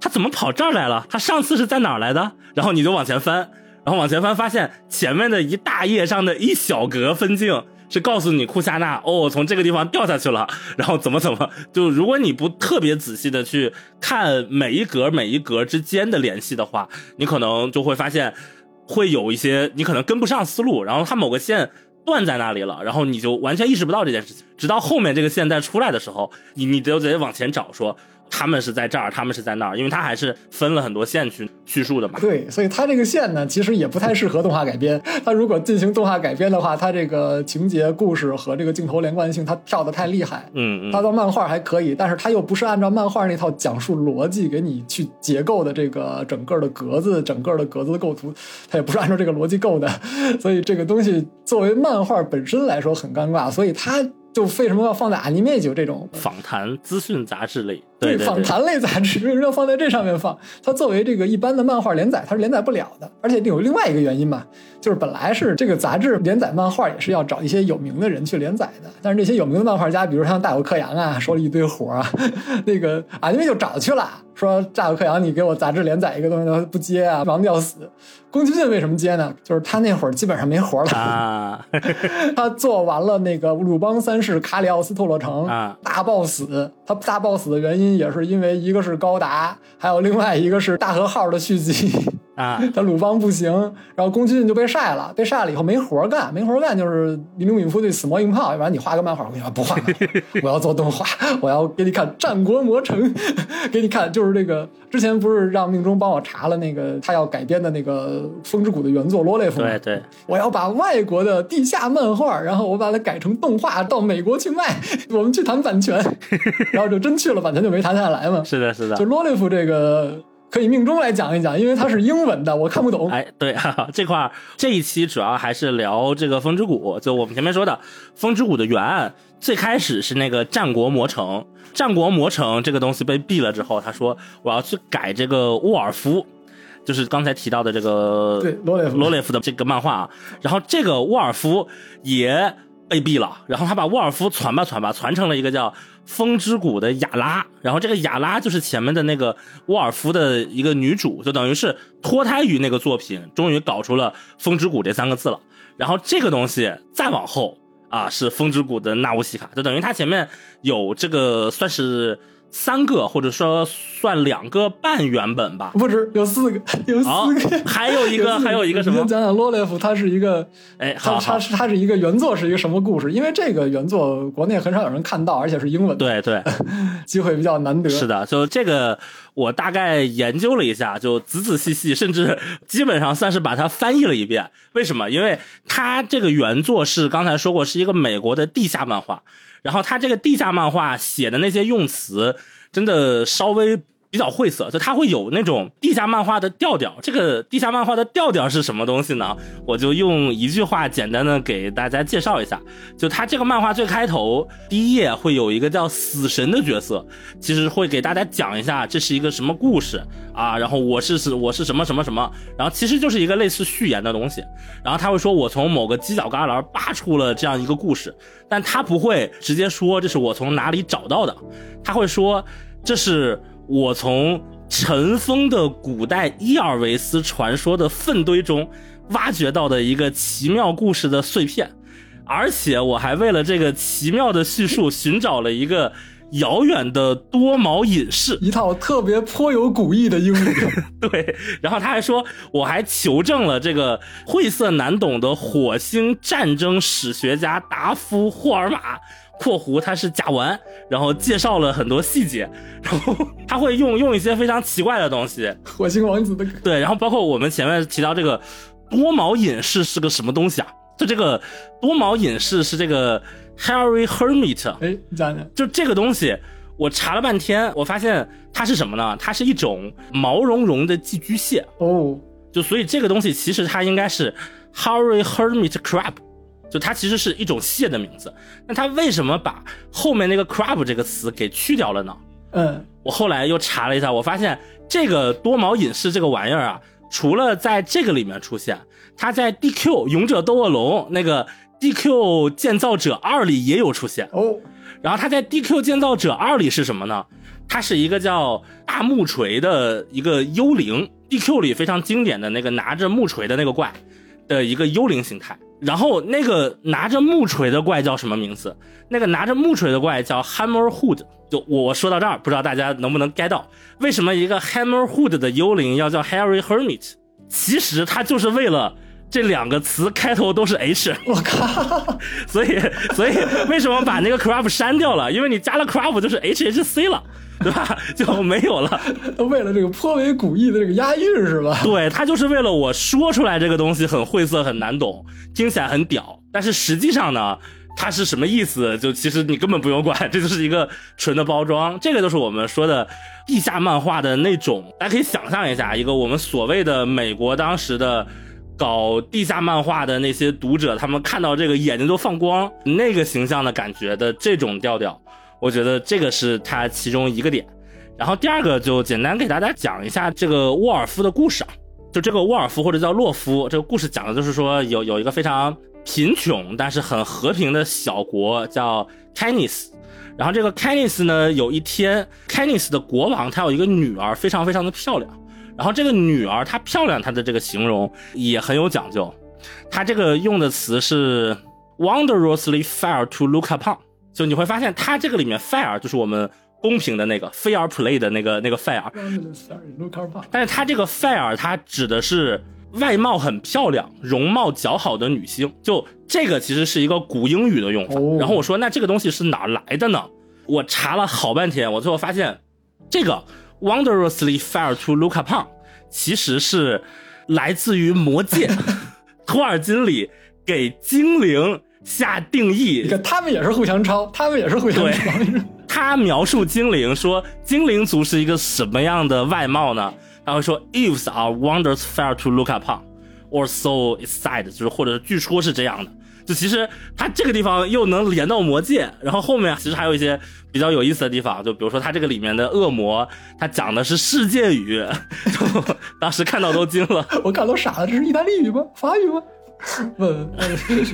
他怎么跑这儿来了？他上次是在哪儿来的？然后你就往前翻，然后往前翻，发现前面的一大页上的一小格分镜是告诉你库夏纳哦，从这个地方掉下去了，(laughs) 然后怎么怎么。就如果你不特别仔细的去看每一格每一格之间的联系的话，你可能就会发现会有一些你可能跟不上思路，然后它某个线断在那里了，然后你就完全意识不到这件事情，直到后面这个线再出来的时候，你你就得往前找说。他们是在这儿，他们是在那儿，因为他还是分了很多线去叙述的嘛。对，所以他这个线呢，其实也不太适合动画改编。他如果进行动画改编的话，他这个情节、故事和这个镜头连贯性，他跳的太厉害。嗯嗯。他到漫画还可以，但是他又不是按照漫画那套讲述逻辑给你去结构的这个整个的格子、整个的格子的构图，他也不是按照这个逻辑构的。所以这个东西作为漫画本身来说很尴尬，所以他就为什么要放在 Animage 这种访谈资讯杂志类？对访谈类杂志为什么要放在这上面放？它作为这个一般的漫画连载，它是连载不了的，而且有另外一个原因嘛，就是本来是这个杂志连载漫画也是要找一些有名的人去连载的，但是这些有名的漫画家，比如像大有克洋啊，说了一堆活啊，(laughs) 那个啊，因为就找去了，说大有克洋，你给我杂志连载一个东西，他不接啊，忙得要死。宫崎骏为什么接呢？就是他那会儿基本上没活了，啊，(laughs) 他做完了那个鲁邦三世卡里奥斯特洛城啊。大爆死，他大爆死的原因也是因为一个是高达，还有另外一个是大和号的续集。啊，(laughs) 他鲁邦不行，然后宫崎骏就被晒了，被晒了以后没活干，没活干就是林中敏夫对死磨硬泡，要不然你画个漫画，我跟你说不画了，我要做动画，我要给你看《战国魔城》，(laughs) 给你看就是这个之前不是让命中帮我查了那个他要改编的那个《风之谷》的原作罗列夫？对对，我要把外国的地下漫画，然后我把它改成动画，到美国去卖，我们去谈版权，(laughs) 然后就真去了，版权就没谈下来嘛。是的，是的就。罗列夫这个可以命中来讲一讲，因为它是英文的，我看不懂。哎，对，哈哈，这块儿这一期主要还是聊这个风之谷，就我们前面说的风之谷的原案，最开始是那个战国魔城，战国魔城这个东西被毙了之后，他说我要去改这个沃尔夫，就是刚才提到的这个对罗列夫罗列夫的这个漫画啊，然后这个沃尔夫也被毙了，然后他把沃尔夫传吧传吧，传成了一个叫风之谷的雅拉，然后这个雅拉就是前面的那个沃尔夫的一个女主，就等于是脱胎于那个作品，终于搞出了风之谷这三个字了。然后这个东西再往后啊，是风之谷的纳乌西卡，就等于它前面有这个算是三个或者说算两个半原本吧。不止有四个，有四个，，还有一个还有一个什么你先？讲讲罗列夫，他是一个，哎，他好好，他是他是一个原作是一个什么故事？因为这个原作国内很少有人看到，而且是英文，对对。(laughs) 机会比较难得。是的，就这个我大概研究了一下，就仔仔细细，甚至基本上算是把它翻译了一遍。为什么？因为它这个原作是刚才说过是一个美国的地下漫画，然后他这个地下漫画写的那些用词真的稍微。比较晦涩，就它会有那种地下漫画的调调。这个地下漫画的调调是什么东西呢？我就用一句话简单的给大家介绍一下。就它这个漫画最开头第一页会有一个叫死神的角色，其实会给大家讲一下这是一个什么故事啊，然后我是是我是什么什么什么，然后其实就是一个类似序言的东西，然后他会说我从某个犄角旮旯扒出了这样一个故事，但他不会直接说这是我从哪里找到的，他会说这是我从尘封的古代伊尔维斯传说的粪堆中挖掘到的一个奇妙故事的碎片。而且我还为了这个奇妙的叙述寻找了一个遥远的多毛隐士，(laughs) 一套特别颇有古意的英语，(laughs) 对，然后他还说，我还求证了这个晦涩难懂的火星战争史学家达夫霍尔马。括弧他是甲烷，然后介绍了很多细节，然后他会用用一些非常奇怪的东西，火星王子的对，然后包括我们前面提到这个多毛隐士是个什么东西啊？就这个多毛隐士是这个 Harry Hermit，哎，你讲讲，就这个东西，我查了半天，我发现它是什么呢？它是一种毛茸茸的寄居蟹，哦，就所以这个东西其实它应该是 Harry Hermit Crab，就它其实是一种蟹的名字。那它为什么把后面那个 crab 这个词给去掉了呢？嗯，我后来又查了一下，我发现这个多毛隐士这个玩意儿啊，除了在这个里面出现，它在 DQ 勇者斗恶龙那个 DQ 建造者二里也有出现。哦，然后它在 DQ 建造者二里是什么呢？它是一个叫大木锤的一个幽灵，DQ 里非常经典的那个拿着木锤的那个怪的一个幽灵形态。然后那个拿着木锤的怪叫什么名字？那个拿着木锤的怪叫 Hammer Hood。就我说到这儿，不知道大家能不能 get 到，为什么一个 Hammer Hood 的幽灵要叫 Harry Hermit？其实他就是为了这两个词开头都是 H。我靠，(laughs) 所以，所以为什么把那个 crap 删掉了？因为你加了 crap 就是 HHC 了，对吧？(laughs) 就没有了。为了这个颇为古意的这个押韵是吧？对他就是为了我说出来这个东西很晦涩很难懂，听起来很屌，但是实际上呢，它是什么意思？就其实你根本不用管，(laughs) 这就是一个纯的包装。这个就是我们说的地下漫画的那种，大家可以想象一下，一个我们所谓的美国当时的。搞地下漫画的那些读者，他们看到这个眼睛都放光，那个形象的感觉的这种调调，我觉得这个是它其中一个点。然后第二个就简单给大家讲一下这个沃尔夫的故事啊，就这个沃尔夫或者叫洛夫，这个故事讲的就是说有有一个非常贫穷但是很和平的小国叫 Kenis，然后这个 Kenis 呢有一天 Canis 的国王他有一个女儿非常非常的漂亮，然后这个女儿她漂亮，她的这个形容也很有讲究，她这个用的词是 wondrously fair to look upon，就你会发现她这个里面 fair 就是我们。公平的那个 fair play 的那个那个 fair，但是它这个 fair 它指的是外貌很漂亮、容貌姣好的女性，就这个其实是一个古英语的用法。然后我说那这个东西是哪来的呢？我查了好半天，我最后发现这个 wondrously fair to look upon 其实是来自于魔戒，(laughs) 托尔金里给精灵下定义。你看他们也是互相抄，他们也是互相抄。(laughs) 他描述精灵说，精灵族是一个什么样的外貌呢？他会说，Eves are wonders fair to look upon, or so it said，就是或者据说是这样的。就其实他这个地方又能连到魔戒，然后后面其实还有一些比较有意思的地方，就比如说他这个里面的恶魔，他讲的是世界语，(laughs) 当时看到都惊了，(laughs) 我看都傻了，这是意大利语吗？法语吗？(laughs) 问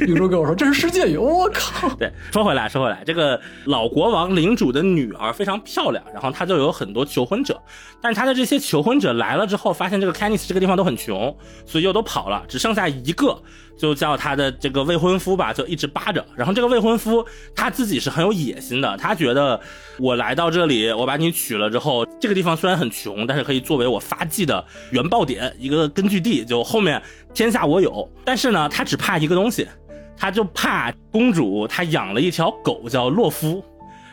女主跟我说：“这是世界语。”我靠！对，说回来，说回来，这个老国王领主的女儿非常漂亮，然后他就有很多求婚者，但是他的这些求婚者来了之后，发现这个 Canis 这个地方都很穷，所以又都跑了，只剩下一个。就叫他的这个未婚夫吧，就一直扒着。然后这个未婚夫他自己是很有野心的，他觉得我来到这里，我把你娶了之后，这个地方虽然很穷，但是可以作为我发迹的原爆点，一个根据地。就后面天下我有。但是呢，他只怕一个东西，他就怕公主她养了一条狗叫洛夫。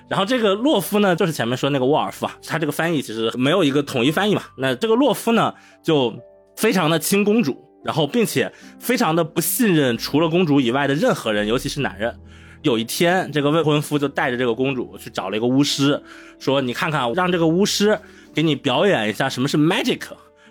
然后这个洛夫呢，就是前面说那个沃尔夫啊，他这个翻译其实没有一个统一翻译嘛。那这个洛夫呢，就非常的亲公主。然后，并且非常的不信任除了公主以外的任何人，尤其是男人。有一天，这个未婚夫就带着这个公主去找了一个巫师，说：“你看看，让这个巫师给你表演一下什么是 magic。”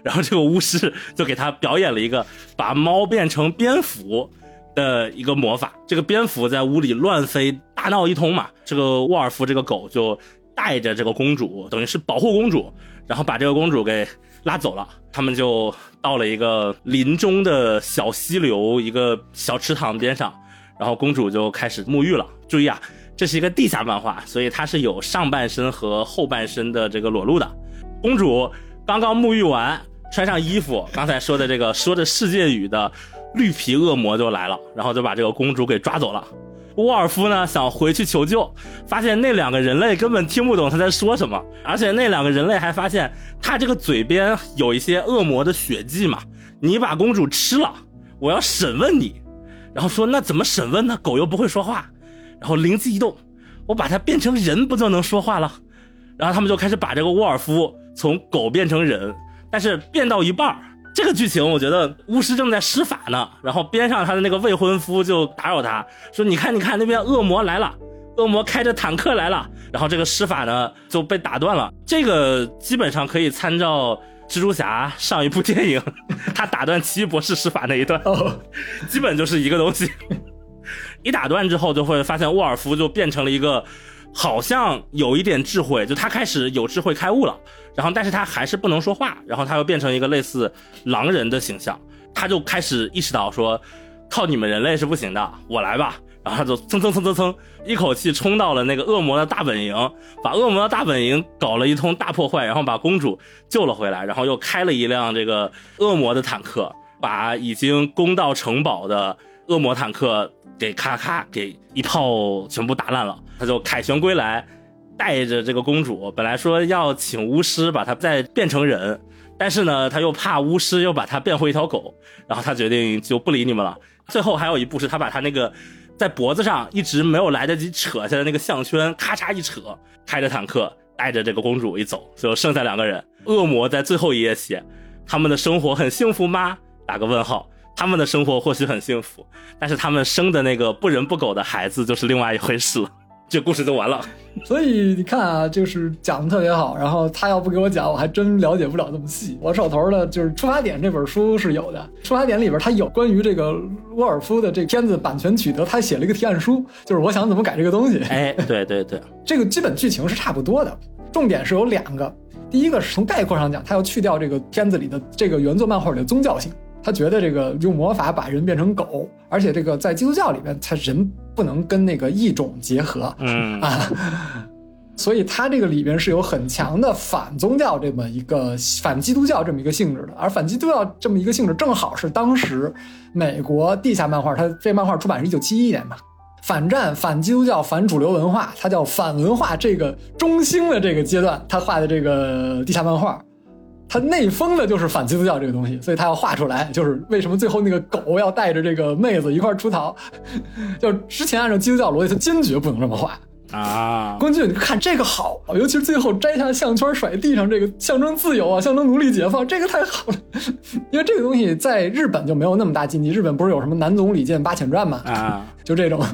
然后这个巫师 (laughs) 就给他表演了一个把猫变成蝙蝠的一个魔法。这个蝙蝠在屋里乱飞，大闹一通嘛。这个沃尔夫这个狗就带着这个公主，等于是保护公主，然后把这个公主给。拉走了，他们就到了一个林中的小溪流，一个小池塘边上，然后公主就开始沐浴了。注意啊，这是一个地下漫画，所以它是有上半身和后半身的这个裸露的。公主刚刚沐浴完，穿上衣服，刚才说的这个说着世界语的绿皮恶魔就来了，然后就把这个公主给抓走了。沃尔夫呢想回去求救，发现那两个人类根本听不懂他在说什么，而且那两个人类还发现他这个嘴边有一些恶魔的血迹嘛。你把公主吃了，我要审问你。然后说那怎么审问呢？狗又不会说话。然后灵机一动，我把它变成人，不就能说话了？然后他们就开始把这个沃尔夫从狗变成人，但是变到一半儿。这个剧情我觉得巫师正在施法呢，然后边上他的那个未婚夫就打扰他说：“你看，你看那边恶魔来了，恶魔开着坦克来了。”然后这个施法呢就被打断了。这个基本上可以参照蜘蛛侠上一部电影，他打断奇异博士施法那一段，基本就是一个东西。一打断之后，就会发现沃尔夫就变成了一个。好像有一点智慧，就他开始有智慧开悟了，然后但是他还是不能说话，然后他又变成一个类似狼人的形象，他就开始意识到说，靠你们人类是不行的，我来吧，然后他就蹭蹭蹭蹭蹭，一口气冲到了那个恶魔的大本营，把恶魔的大本营搞了一通大破坏，然后把公主救了回来，然后又开了一辆这个恶魔的坦克，把已经攻到城堡的恶魔坦克。给咔咔给一炮全部打烂了，他就凯旋归来，带着这个公主，本来说要请巫师把她再变成人，但是呢，他又怕巫师又把她变回一条狗，然后他决定就不理你们了。最后还有一步是他把他那个在脖子上一直没有来得及扯下的那个项圈咔嚓一扯，开着坦克带着这个公主一走，就剩下两个人。恶魔在最后一页写，他们的生活很幸福吗？打个问号。他们的生活或许很幸福，但是他们生的那个不人不狗的孩子就是另外一回事了。这故事就完了。(laughs) 所以你看啊，就是讲的特别好。然后他要不给我讲，我还真了解不了那么细。我手头的就是《出发点》这本书是有的，《出发点》里边他有关于这个沃尔夫的这片子版权取得，他写了一个提案书，就是我想怎么改这个东西。(laughs) 哎，对对对，这个基本剧情是差不多的，重点是有两个。第一个是从概括上讲，他要去掉这个片子里的这个原作漫画里的宗教性。他觉得这个用魔法把人变成狗，而且这个在基督教里面，他人不能跟那个异种结合，嗯。啊，(laughs) 所以他这个里边是有很强的反宗教这么一个反基督教这么一个性质的，而反基督教这么一个性质，正好是当时美国地下漫画，它这漫画出版是一九七一年嘛，反战、反基督教、反主流文化，它叫反文化这个中兴的这个阶段，他画的这个地下漫画。他内封的就是反基督教这个东西，所以他要画出来，就是为什么最后那个狗要带着这个妹子一块出逃，(laughs) 就之前按照基督教逻辑，他坚决不能这么画。啊，宫俊，你看这个好，尤其是最后摘下项圈甩地上，这个象征自由啊，象征奴隶解放，这个太好了。(laughs) 因为这个东西在日本就没有那么大禁忌，日本不是有什么南总理见八千传吗？啊，就这种，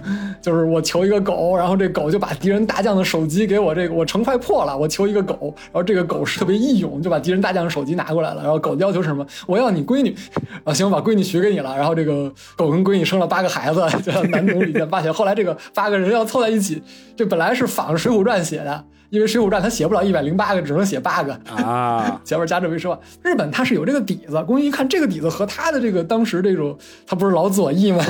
就是我求一个狗，然后这狗就把敌人大将的手机给我这个，我城快破了，我求一个狗，然后这个狗是特别义勇，就把敌人大将的手机拿过来了，然后狗要求是什么？我要你闺女，啊行，把闺女许给你了，然后这个狗跟闺女生了八个孩子，叫南总理见八千。后来这个八个人要凑在一起，这本来是仿《水浒传》写的，因为《水浒传》它写不了一百零八个，只能写八个。啊，前面加这么一说，日本它是有这个底子。公一看这个底子和他的这个当时这种，他不是老左翼吗？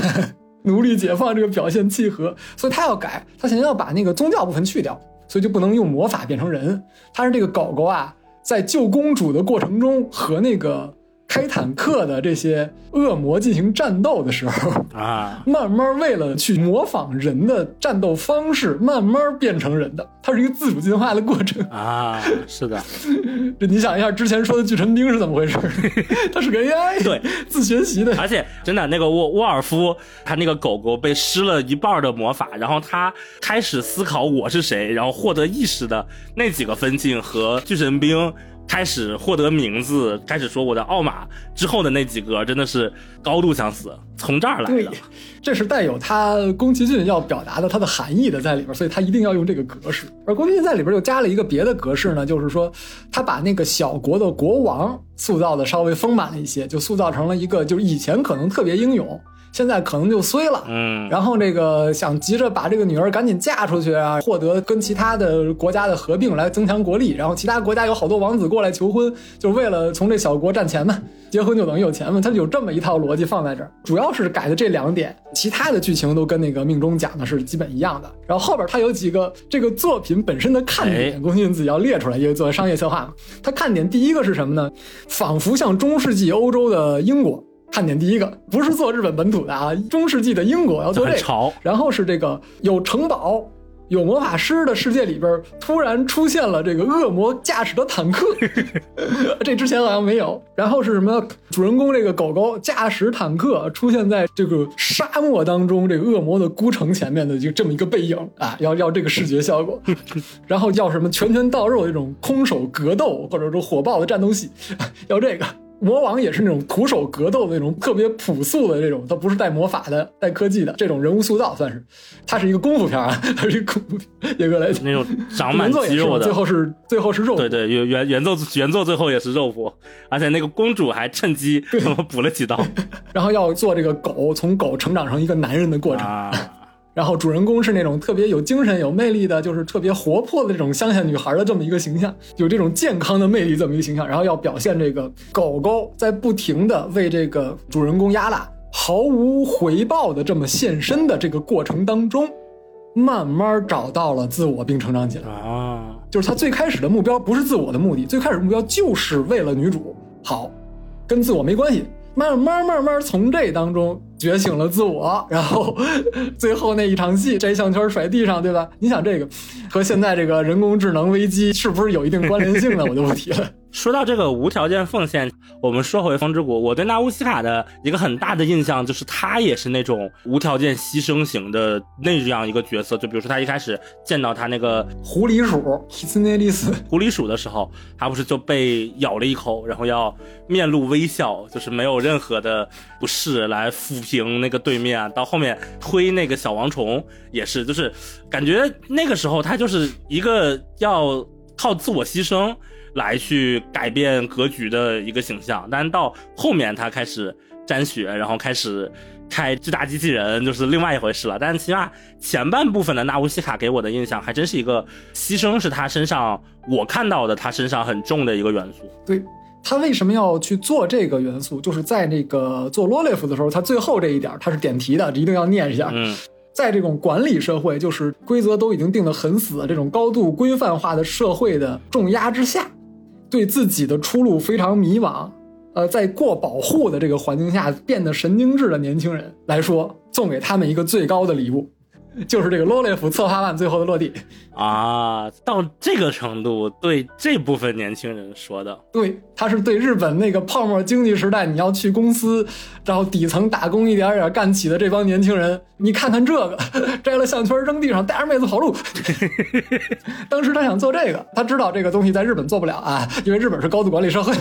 奴隶解放这个表现契合，所以他要改，他想要把那个宗教部分去掉，所以就不能用魔法变成人。他是这个狗狗啊，在救公主的过程中和那个开坦克的这些恶魔进行战斗的时候，啊，慢慢为了去模仿人的战斗方式，慢慢变成人的。它是一个自主进化的过程。啊，是的，(laughs) 这你想一下，之前说的巨神兵是怎么回事？(laughs) 它是个 AI，对，自学习的。而且真的那个沃沃尔夫，他那个狗狗被施了一半的魔法，然后他开始思考我是谁，然后获得意识的那几个分镜和巨神兵。开始获得名字，开始说我的奥马之后的那几个真的是高度相似，从这儿来对的。，这是带有他宫崎骏要表达的它的含义的在里边，所以他一定要用这个格式。而宫崎骏在里边又加了一个别的格式呢，就是说他把那个小国的国王塑造的稍微丰满了一些，就塑造成了一个就是以前可能特别英勇，现在可能就衰了。嗯，然后这个想急着把这个女儿赶紧嫁出去啊，获得跟其他的国家的合并来增强国力。然后其他国家有好多王子过来求婚，就是为了从这小国赚钱嘛，结婚就等于有钱嘛。他有这么一套逻辑放在这儿，主要是改的这两点，其他的剧情都跟那个命中讲的是基本一样的。然后后边他有几个这个作品本身的看点，哎宫崎骏自己要列出来，因为作为商业策划嘛。他看点第一个是什么呢？仿佛像中世纪欧洲的英国。看点第一个不是做日本本土的啊，中世纪的英国要做这个，潮。然后是这个有城堡、有魔法师的世界里边，突然出现了这个恶魔驾驶的坦克，(laughs) 这之前好像没有。然后是什么？主人公这个狗狗驾驶坦克出现在这个沙漠当中，这个恶魔的孤城前面的就这么一个背影啊，要要这个视觉效果。(laughs) 然后要什么拳拳到肉这种空手格斗，或者说火爆的战斗戏，要这个。魔王也是那种徒手格斗的那种特别朴素的这种，它不是带魔法的、带科技的这种人物塑造，算是，它是一个功夫片啊，它是一个功夫片。严格来讲，那种长满 (laughs) 肌肉的，最后是最后是肉，对对，原原原作原作最后也是肉搏，而且那个公主还趁机他妈 (laughs) 补了几刀 (laughs) 然后要做这个狗从狗成长成一个男人的过程。啊！然后主人公是那种特别有精神、有魅力的，就是特别活泼的这种乡下女孩的这么一个形象，有这种健康的魅力这么一个形象。然后要表现这个狗狗在不停的为这个主人公压蜡，毫无回报的这么献身的这个过程当中，慢慢找到了自我并成长起来。啊，就是他最开始的目标不是自我的目的，最开始目标就是为了女主好，跟自我没关系。慢慢慢慢从这当中觉醒了自我，然后 (laughs) 最后那一场戏摘项圈甩地上，对吧？你想这个和现在这个人工智能危机是不是有一定关联性呢？我就不提了。说到这个无条件奉献，我们说回《风之谷》，我对纳乌西卡的一个很大的印象就是他也是那种无条件牺牲型的那样一个角色。就比如说他一开始见到他那个狐狸鼠 n e l i s 狐狸鼠的时候，他不是就被咬了一口，然后要面露微笑，就是没有任何的不适来抚平那个对面。到后面推那个小王虫也是，就是感觉那个时候他就是一个要靠自我牺牲。来去改变格局的一个形象，但到后面他开始沾血，然后开始开巨大机器人就是另外一回事了。但是起码前半部分的纳乌西卡给我的印象还真是一个牺牲，是他身上我看到的他身上很重的一个元素。对他为什么要去做这个元素，就是在那个做罗列夫的时候，他最后这一点他是点题的，一定要念一下。嗯，在这种管理社会，就是规则都已经定得很死，这种高度规范化的社会的重压之下，对自己的出路非常迷茫。呃，在过保护的这个环境下变得神经质的年轻人来说，送给他们一个最高的礼物，就是这个罗列夫策划案最后的落地。啊，到这个程度，对这部分年轻人说的，对，他是对日本那个泡沫经济时代，你要去公司，然后底层打工一点点干起的这帮年轻人，你看看这个，(laughs) 摘了项圈扔地上，带着妹子跑路。(laughs) 当时他想做这个，他知道这个东西在日本做不了啊，因为日本是高度管理社会，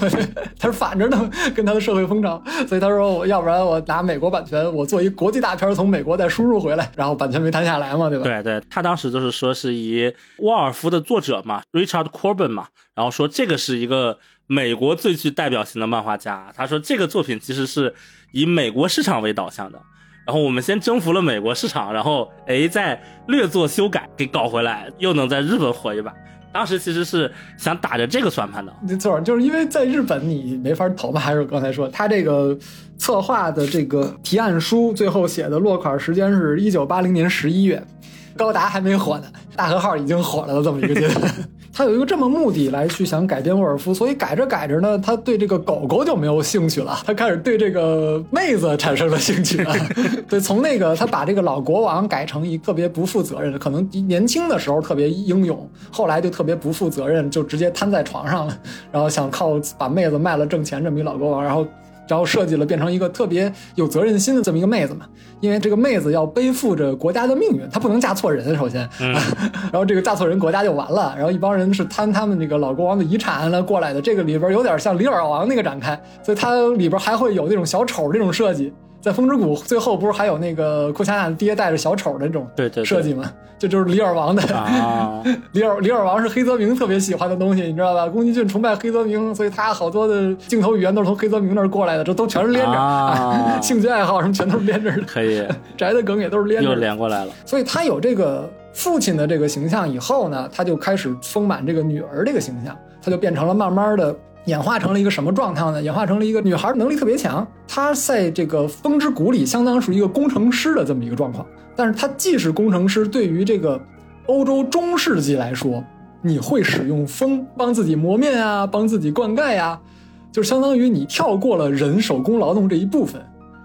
他是反着的跟他的社会风潮，所以他说我要不然我拿美国版权，我做一国际大片从美国再输入回来，然后版权没谈下来嘛，对吧？对对，他当时就是说是以沃尔夫的作者嘛，Richard Corbin 嘛，然后说这个是一个美国最具代表性的漫画家，他说这个作品其实是以美国市场为导向的。然后我们先征服了美国市场，然后哎再略作修改给搞回来，又能在日本火一把。当时其实是想打着这个算盘的，没错，就是因为在日本你没法投嘛，还是刚才说他这个策划的这个提案书最后写的落款时间是一九八零年十一月，高达还没火呢，大和号已经火了的这么一个阶段。(laughs) 他有一个这么目的来去想改编沃尔夫，所以改着改着呢，他对这个狗狗就没有兴趣了，他开始对这个妹子产生了兴趣了。(laughs) 对，从那个他把这个老国王改成一特别不负责任的，可能年轻的时候特别英勇，后来就特别不负责任，就直接瘫在床上了，然后想靠把妹子卖了挣钱这么一老国王，然后。然后设计了变成一个特别有责任心的这么一个妹子嘛，因为这个妹子要背负着国家的命运，她不能嫁错人，首先，(laughs) 然后这个嫁错人，国家就完了。然后一帮人是贪他们那个老国王的遗产来过来的，这个里边有点像李尔王那个展开，所以它里边还会有那种小丑这种设计。在风之谷最后不是还有那个库恰娜爹带着小丑的那种设计吗？这就是李尔王的。(laughs) 李尔李尔王是黑泽明特别喜欢的东西，你知道吧？宫崎骏崇拜黑泽明，所以他好多的镜头语言都是从黑泽明那儿过来的，这都全是连着。(laughs) 兴趣爱好什么全都是连着的。可以。(laughs) 宅的梗也都是连着。又连过来了。所以他有这个父亲的这个形象以后呢，他就开始丰满这个女儿这个形象，他就变成了慢慢的。演化成了一个什么状态呢？演化成了一个女孩能力特别强，她在这个风之谷里相当是一个工程师的这么一个状况。但是她既是工程师，对于这个欧洲中世纪来说，你会使用风帮自己磨面啊，帮自己灌溉呀，就相当于你跳过了人手工劳动这一部分。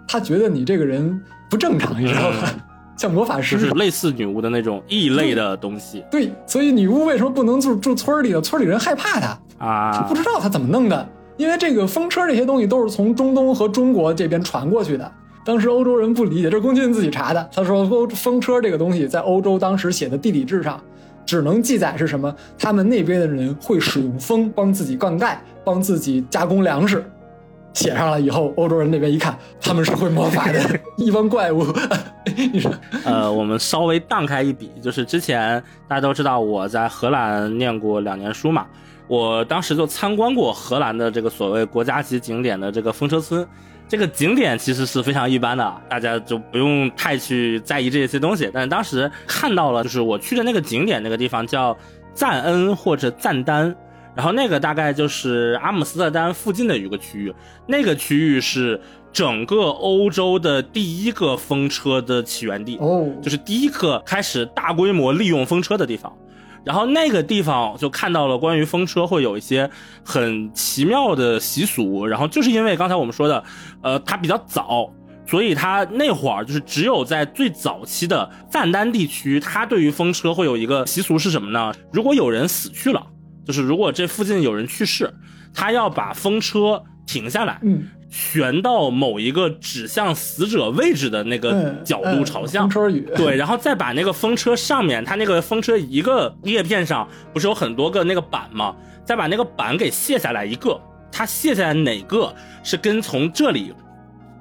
他觉得你这个人不正常，你知道吧？像魔法师，是类似女巫的那种异类的东西。对，所以女巫为什么不能住住村里呢？村里人害怕她。啊，不知道她怎么弄的，因为这个风车这些东西都是从中东和中国这边传过去的。当时欧洲人不理解，这是宫崎骏自己查的。他说，欧风车这个东西在欧洲当时写的地理志上，只能记载是什么？他们那边的人会使用风帮自己灌溉，帮自己加工粮食。写上了以后，欧洲人那边一看，他们是会魔法的 (laughs) 一帮怪物。(laughs) 你说，呃，我们稍微荡开一笔，就是之前大家都知道我在荷兰念过两年书嘛。我当时就参观过荷兰的这个所谓国家级景点的这个风车村，这个景点其实是非常一般的，大家就不用太去在意这些东西。但是当时看到了，就是我去的那个景点那个地方叫赞恩或者赞丹，然后那个大概就是阿姆斯特丹附近的一个区域，那个区域是整个欧洲的第一个风车的起源地，哦，就是第一个开始大规模利用风车的地方。然后那个地方就看到了关于风车会有一些很奇妙的习俗，然后就是因为刚才我们说的，呃，它比较早，所以它那会儿就是只有在最早期的赞丹地区，它对于风车会有一个习俗是什么呢？如果有人死去了，就是如果这附近有人去世，他要把风车停下来，嗯。旋到某一个指向死者位置的那个角度朝向，风车雨对，然后再把那个风车上面，它那个风车一个叶片上不是有很多个那个板吗？再把那个板给卸下来一个，它卸下来哪个是跟从这里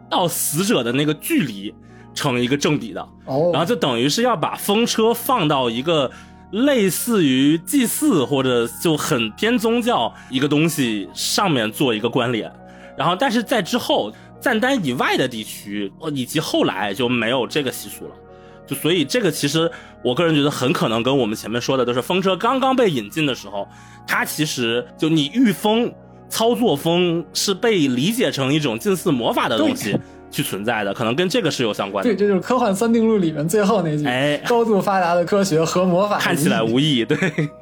到死者的那个距离成一个正比的？哦，然后就等于是要把风车放到一个类似于祭祀或者就很偏宗教一个东西上面做一个关联。然后，但是在之后，赞丹以外的地区，呃，以及后来就没有这个习俗了。就所以这个其实我个人觉得很可能跟我们前面说的都是风车刚刚被引进的时候，它其实就你御风操作风是被理解成一种近似魔法的东西去存在的，可能跟这个是有相关的。对，这就是科幻三定律里面最后那句：哎，高度发达的科学和魔法看起来无异。对，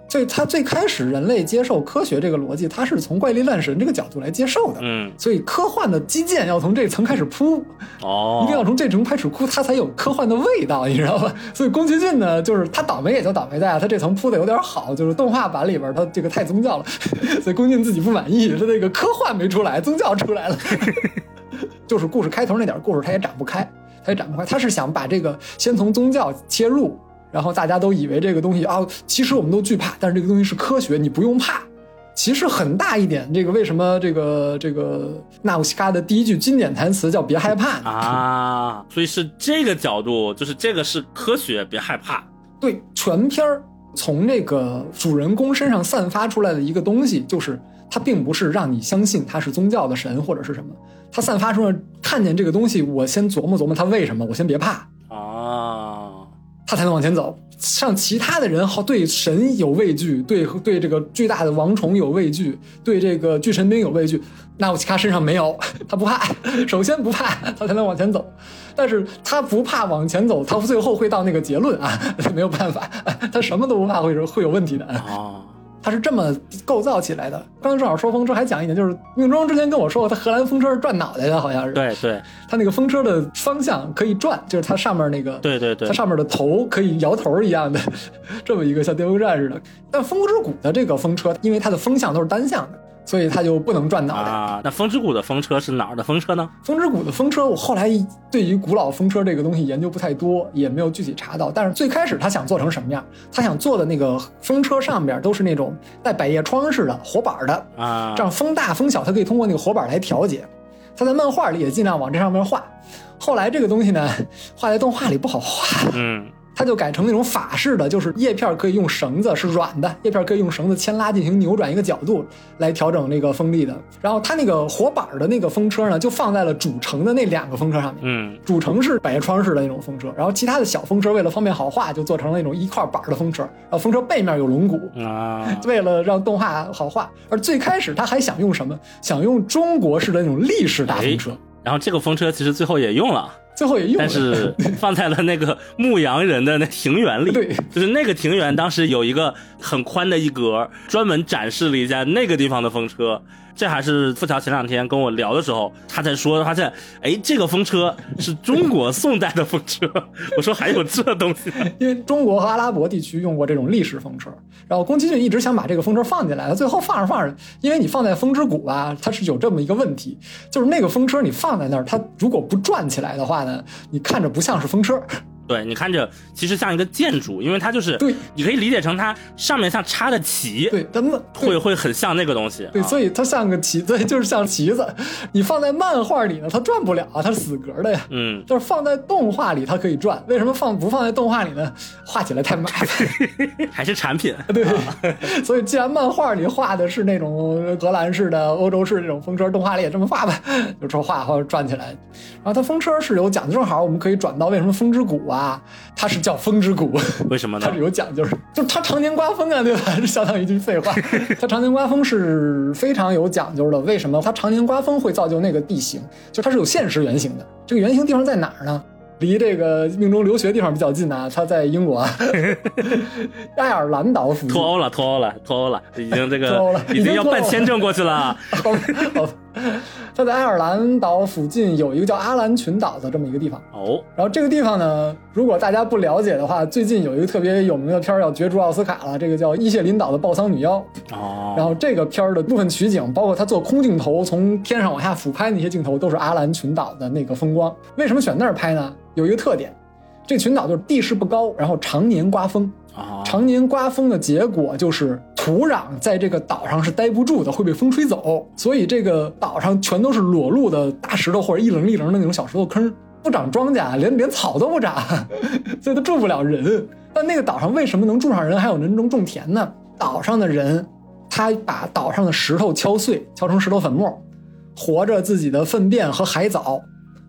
所以它最开始人类接受科学这个逻辑，它是从怪力乱神这个角度来接受的。嗯，所以科幻的基建要从这层开始铺，哦，一定要从这层开始铺，它才有科幻的味道，你知道吧？所以宫崎骏呢，就是他倒霉也就倒霉在啊，他这层铺的有点好，就是动画版里边他这个太宗教了，(laughs) 所以宫崎骏自己不满意，他那个科幻没出来，宗教出来了。(laughs) (laughs) 就是故事开头那点故事，他也展不开，他也展不开。他是想把这个先从宗教切入，然后大家都以为这个东西啊，其实我们都惧怕，但是这个东西是科学，你不用怕。其实很大一点，这个为什么这个这个纳乌西卡的第一句经典台词叫“别害怕”啊？所以是这个角度，就是这个是科学，别害怕。对，全片儿从那个主人公身上散发出来的一个东西，就是他并不是让你相信他是宗教的神或者是什么。他散发出来，看见这个东西，我先琢磨琢磨他为什么，我先别怕啊，他才能往前走。像其他的人，好对神有畏惧，对对这个巨大的王虫有畏惧，对这个巨神兵有畏惧，那我其他身上没有，他不怕。首先不怕，他才能往前走。但是他不怕往前走，他最后会到那个结论啊，(laughs) 没有办法，他什么都不怕，会会有问题的啊。它是这么构造起来的。刚才正好说风车，还讲一点，就是命中之前跟我说过，它荷兰风车是转脑袋的，好像是。对对，它那个风车的方向可以转，就是它上面那个，对对对，它上面的头可以摇头一样的，(laughs) 这么一个像电风扇似的。但风之谷的这个风车，因为它的风向都是单向的。所以他就不能转脑袋啊。那风之谷的风车是哪儿的风车呢？风之谷的风车，我后来对于古老风车这个东西研究不太多，也没有具体查到。但是最开始他想做成什么样？他想做的那个风车上边都是那种带百叶窗似的活板的啊，这样风大风小，它可以通过那个活板来调节。他在漫画里也尽量往这上面画。后来这个东西呢，画在动画里不好画。嗯。它就改成那种法式的，就是叶片可以用绳子是软的，叶片可以用绳子牵拉进行扭转一个角度来调整那个风力的。然后它那个活板的那个风车呢，就放在了主城的那两个风车上面。嗯，主城是百叶窗式的那种风车，然后其他的小风车为了方便好画，就做成了那种一块板的风车。然后风车背面有龙骨啊，为了让动画好画。而最开始他还想用什么？想用中国式的那种立式大风车。然后这个风车其实最后也用了。最后也用，但是放在了那个牧羊人的那庭园里。(laughs) 对，就是那个庭园，当时有一个很宽的一格，专门展示了一下那个地方的风车。这还是富桥前两天跟我聊的时候，他在说，发现，哎，这个风车是中国宋代的风车。我说还有这东西，因为中国和阿拉伯地区用过这种历史风车，然后宫崎骏一直想把这个风车放进来，最后放着放着，因为你放在风之谷吧，它是有这么一个问题，就是那个风车你放在那儿，它如果不转起来的话呢，你看着不像是风车。对你看着其实像一个建筑，因为它就是对，你可以理解成它上面像插的旗，对，真的会会很像那个东西。对，所以它像个旗，(laughs) 对，就是像旗子。你放在漫画里呢，它转不了，它是死格的呀。嗯，但是放在动画里它可以转，为什么放不放在动画里呢？画起来太麻烦，(laughs) 还是产品。对，所以既然漫画里画的是那种荷兰式的、欧洲式那种风车，动画里也这么画吧，(laughs) 就说画或者转起来。然后它风车是有讲究，正好我们可以转到为什么风之谷啊。啊，它是叫风之谷，为什么呢？(laughs) 它是有讲究，就是它常年刮风啊，对吧？(laughs) 这相当于一句废话。它常年刮风是非常有讲究的，为什么？它常年刮风会造就那个地形，就它是有现实原型的。这个原型地方在哪儿呢？离这个命中留学地方比较近啊，它在英国爱尔兰岛附近。脱欧了，脱欧了，脱欧了，已经这个 (laughs) 脱欧了，已经要办签证过去了。好，(laughs) 它在爱尔兰岛附近有一个叫阿兰群岛的这么一个地方。哦，然后这个地方呢，如果大家不了解的话，最近有一个特别有名的片儿要角逐奥斯卡了，这个叫伊谢林岛的暴桑女妖。哦，然后这个片儿的部分取景，包括他做空镜头，从天上往下俯拍那些镜头，都是阿兰群岛的那个风光。为什么选那儿拍呢？有一个特点，这群岛就是地势不高，然后常年刮风。常年刮风的结果就是土壤在这个岛上是待不住的，会被风吹走。所以这个岛上全都是裸露的大石头或者一棱一棱的那种小石头坑，不长庄稼，连连草都不长，(laughs) 所以它住不了人。但那个岛上为什么能住上人，还有人能种田呢？岛上的人，他把岛上的石头敲碎，敲成石头粉末。活着自己的粪便和海藻，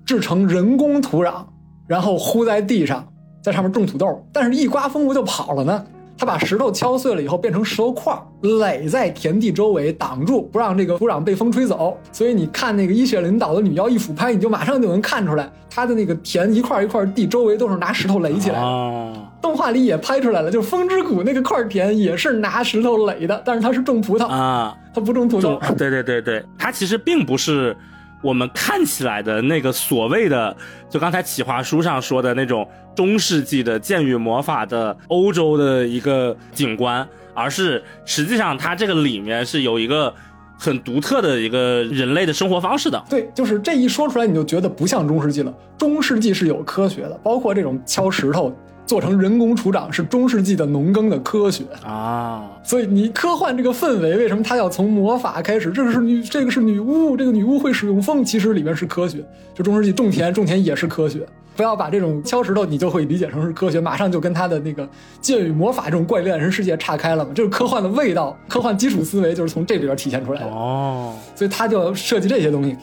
制成人工土壤，然后糊在地上，在上面种土豆。但是，一刮风不就跑了呢？他把石头敲碎了以后，变成石头块垒在田地周围，挡住不让这个土壤被风吹走。所以你看那个伊雪领导的女妖一俯拍，你就马上就能看出来，她的那个田一块一块地周围都是拿石头垒起来的。动画里也拍出来了，就是风之谷那个块田也是拿石头垒的，但是他是种葡萄啊，他不种土豆。(laughs) 对对对对，他其实并不是。我们看起来的那个所谓的，就刚才企划书上说的那种中世纪的剑与魔法的欧洲的一个景观，而是实际上它这个里面是有一个很独特的一个人类的生活方式的。对，就是这一说出来，你就觉得不像中世纪了。中世纪是有科学的，包括这种敲石头。做成人工土壤是中世纪的农耕的科学啊，所以你科幻这个氛围，为什么它要从魔法开始？这个是女，这个是女巫，这个女巫会使用风，其实里面是科学。就中世纪种田，种田也是科学。不要把这种敲石头，你就会理解成是科学，马上就跟他的那个剑与魔法这种怪力乱神世界岔开了嘛。就是科幻的味道，科幻基础思维就是从这里边体现出来的哦。所以他就要设计这些东西，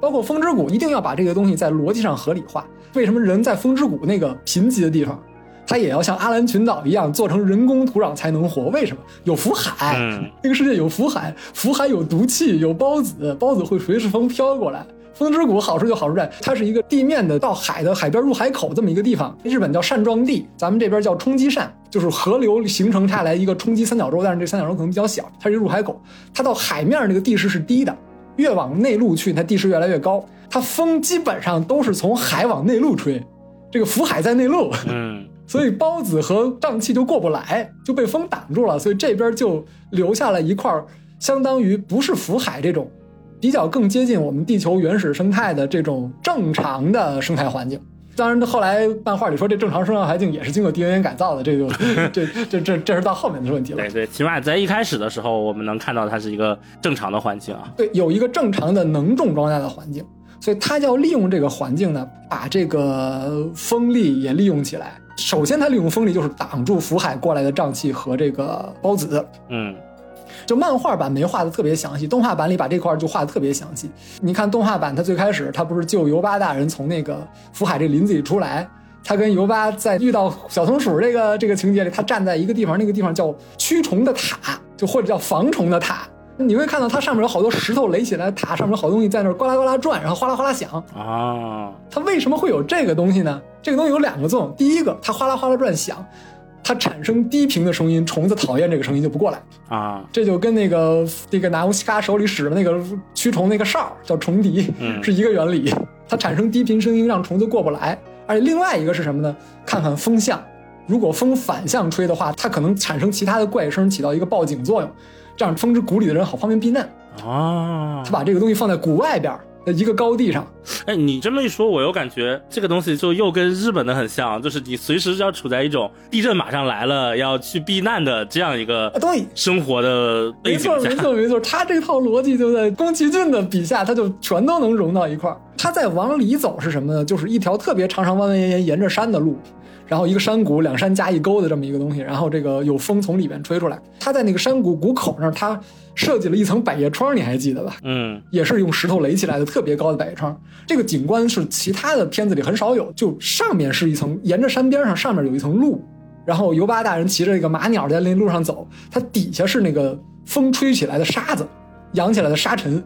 包括风之谷，一定要把这个东西在逻辑上合理化。为什么人在风之谷那个贫瘠的地方？他也要像阿兰群岛一样做成人工土壤才能活。为什么？有福海，那个世界有福海，福海有毒气，有孢子，孢子会随时风飘过来。风之谷好处就好处在，它是一个地面的到海的海边入海口这么一个地方。日本叫扇状地，咱们这边叫冲击扇，就是河流形成下来一个冲击三角洲，但是这三角洲可能比较小，它是一个入海口。它到海面那个地势是低的，越往内陆去，它地势越来越高。它风基本上都是从海往内陆吹，这个福海在内陆。(laughs) 嗯。所以孢子和瘴气就过不来，就被风挡住了。所以这边就留下了一块相当于不是福海这种，比较更接近我们地球原始生态的这种正常的生态环境。当然，后来漫画里说这正常生态环境也是经过 DNA 改造的，这就 (laughs) 这这这这是到后面的问题了。对对，起码在一开始的时候，我们能看到它是一个正常的环境啊。对，有一个正常的能种庄稼的环境，所以它要利用这个环境呢，把这个风力也利用起来。首先，它利用风力就是挡住福海过来的瘴气和这个孢子。嗯，就漫画版没画的特别详细，动画版里把这块就画的特别详细。你看动画版，他最开始他不是救尤巴大人从那个福海这林子里出来，他跟尤巴在遇到小松鼠这个这个情节里，他站在一个地方，那个地方叫驱虫的塔，就或者叫防虫的塔。你会看到它上面有好多石头垒起来，塔上面有好东西在那呱啦呱啦转，然后哗啦哗啦响啊。它为什么会有这个东西呢？这个东西有两个作用。第一个，它哗啦哗啦转响，它产生低频的声音，虫子讨厌这个声音就不过来啊。这就跟那个那个拿乌西卡手里使的那个驱虫那个哨叫虫笛是一个原理。它产生低频声音，让虫子过不来。而且另外一个是什么呢？看看风向，如果风反向吹的话，它可能产生其他的怪声，起到一个报警作用。这样，风之谷里的人好方便避难啊！他把这个东西放在谷外边的一个高地上。哎，你这么一说，我又感觉这个东西就又跟日本的很像，就是你随时要处在一种地震马上来了要去避难的这样一个对生活的背景下。没错，没错，没错。他这套逻辑就在宫崎骏的笔下，他就全都能融到一块儿。他在往里走是什么呢？就是一条特别长长、弯弯延延、沿着山的路。然后一个山谷，两山夹一沟的这么一个东西，然后这个有风从里面吹出来。他在那个山谷谷口那儿，他设计了一层百叶窗，你还记得吧？嗯，也是用石头垒起来的，特别高的百叶窗。这个景观是其他的片子里很少有，就上面是一层，沿着山边上，上面有一层路。然后尤巴大人骑着一个马鸟在那路上走，它底下是那个风吹起来的沙子，扬起来的沙尘，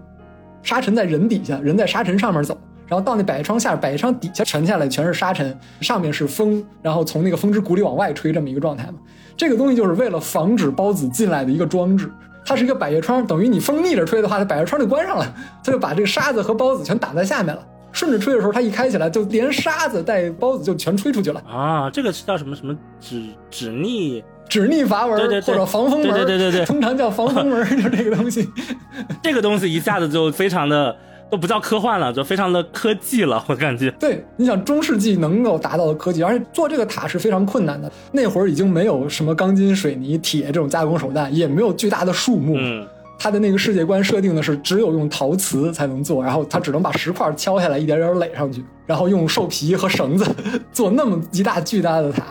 沙尘在人底下，人在沙尘上面走。然后到那百叶窗下，百叶窗底下沉下来全是沙尘，上面是风，然后从那个风之谷里往外吹，这么一个状态嘛。这个东西就是为了防止孢子进来的一个装置。它是一个百叶窗，等于你风逆着吹的话，它百叶窗就关上了，它就把这个沙子和孢子全挡在下面了。顺着吹的时候，它一开起来，就连沙子带孢子就全吹出去了啊！这个是叫什么什么止止逆止逆阀门，或者防风门，对对对对，通常叫防风门，就这个东西。(laughs) 这个东西一下子就非常的。都不叫科幻了，就非常的科技了，我感觉。对，你想中世纪能够达到的科技，而且做这个塔是非常困难的。那会儿已经没有什么钢筋、水泥、铁这种加工手段，也没有巨大的树木。嗯，他的那个世界观设定的是只有用陶瓷才能做，然后他只能把石块敲下来，一点点垒上去，然后用兽皮和绳子 (laughs) 做那么一大巨大的塔。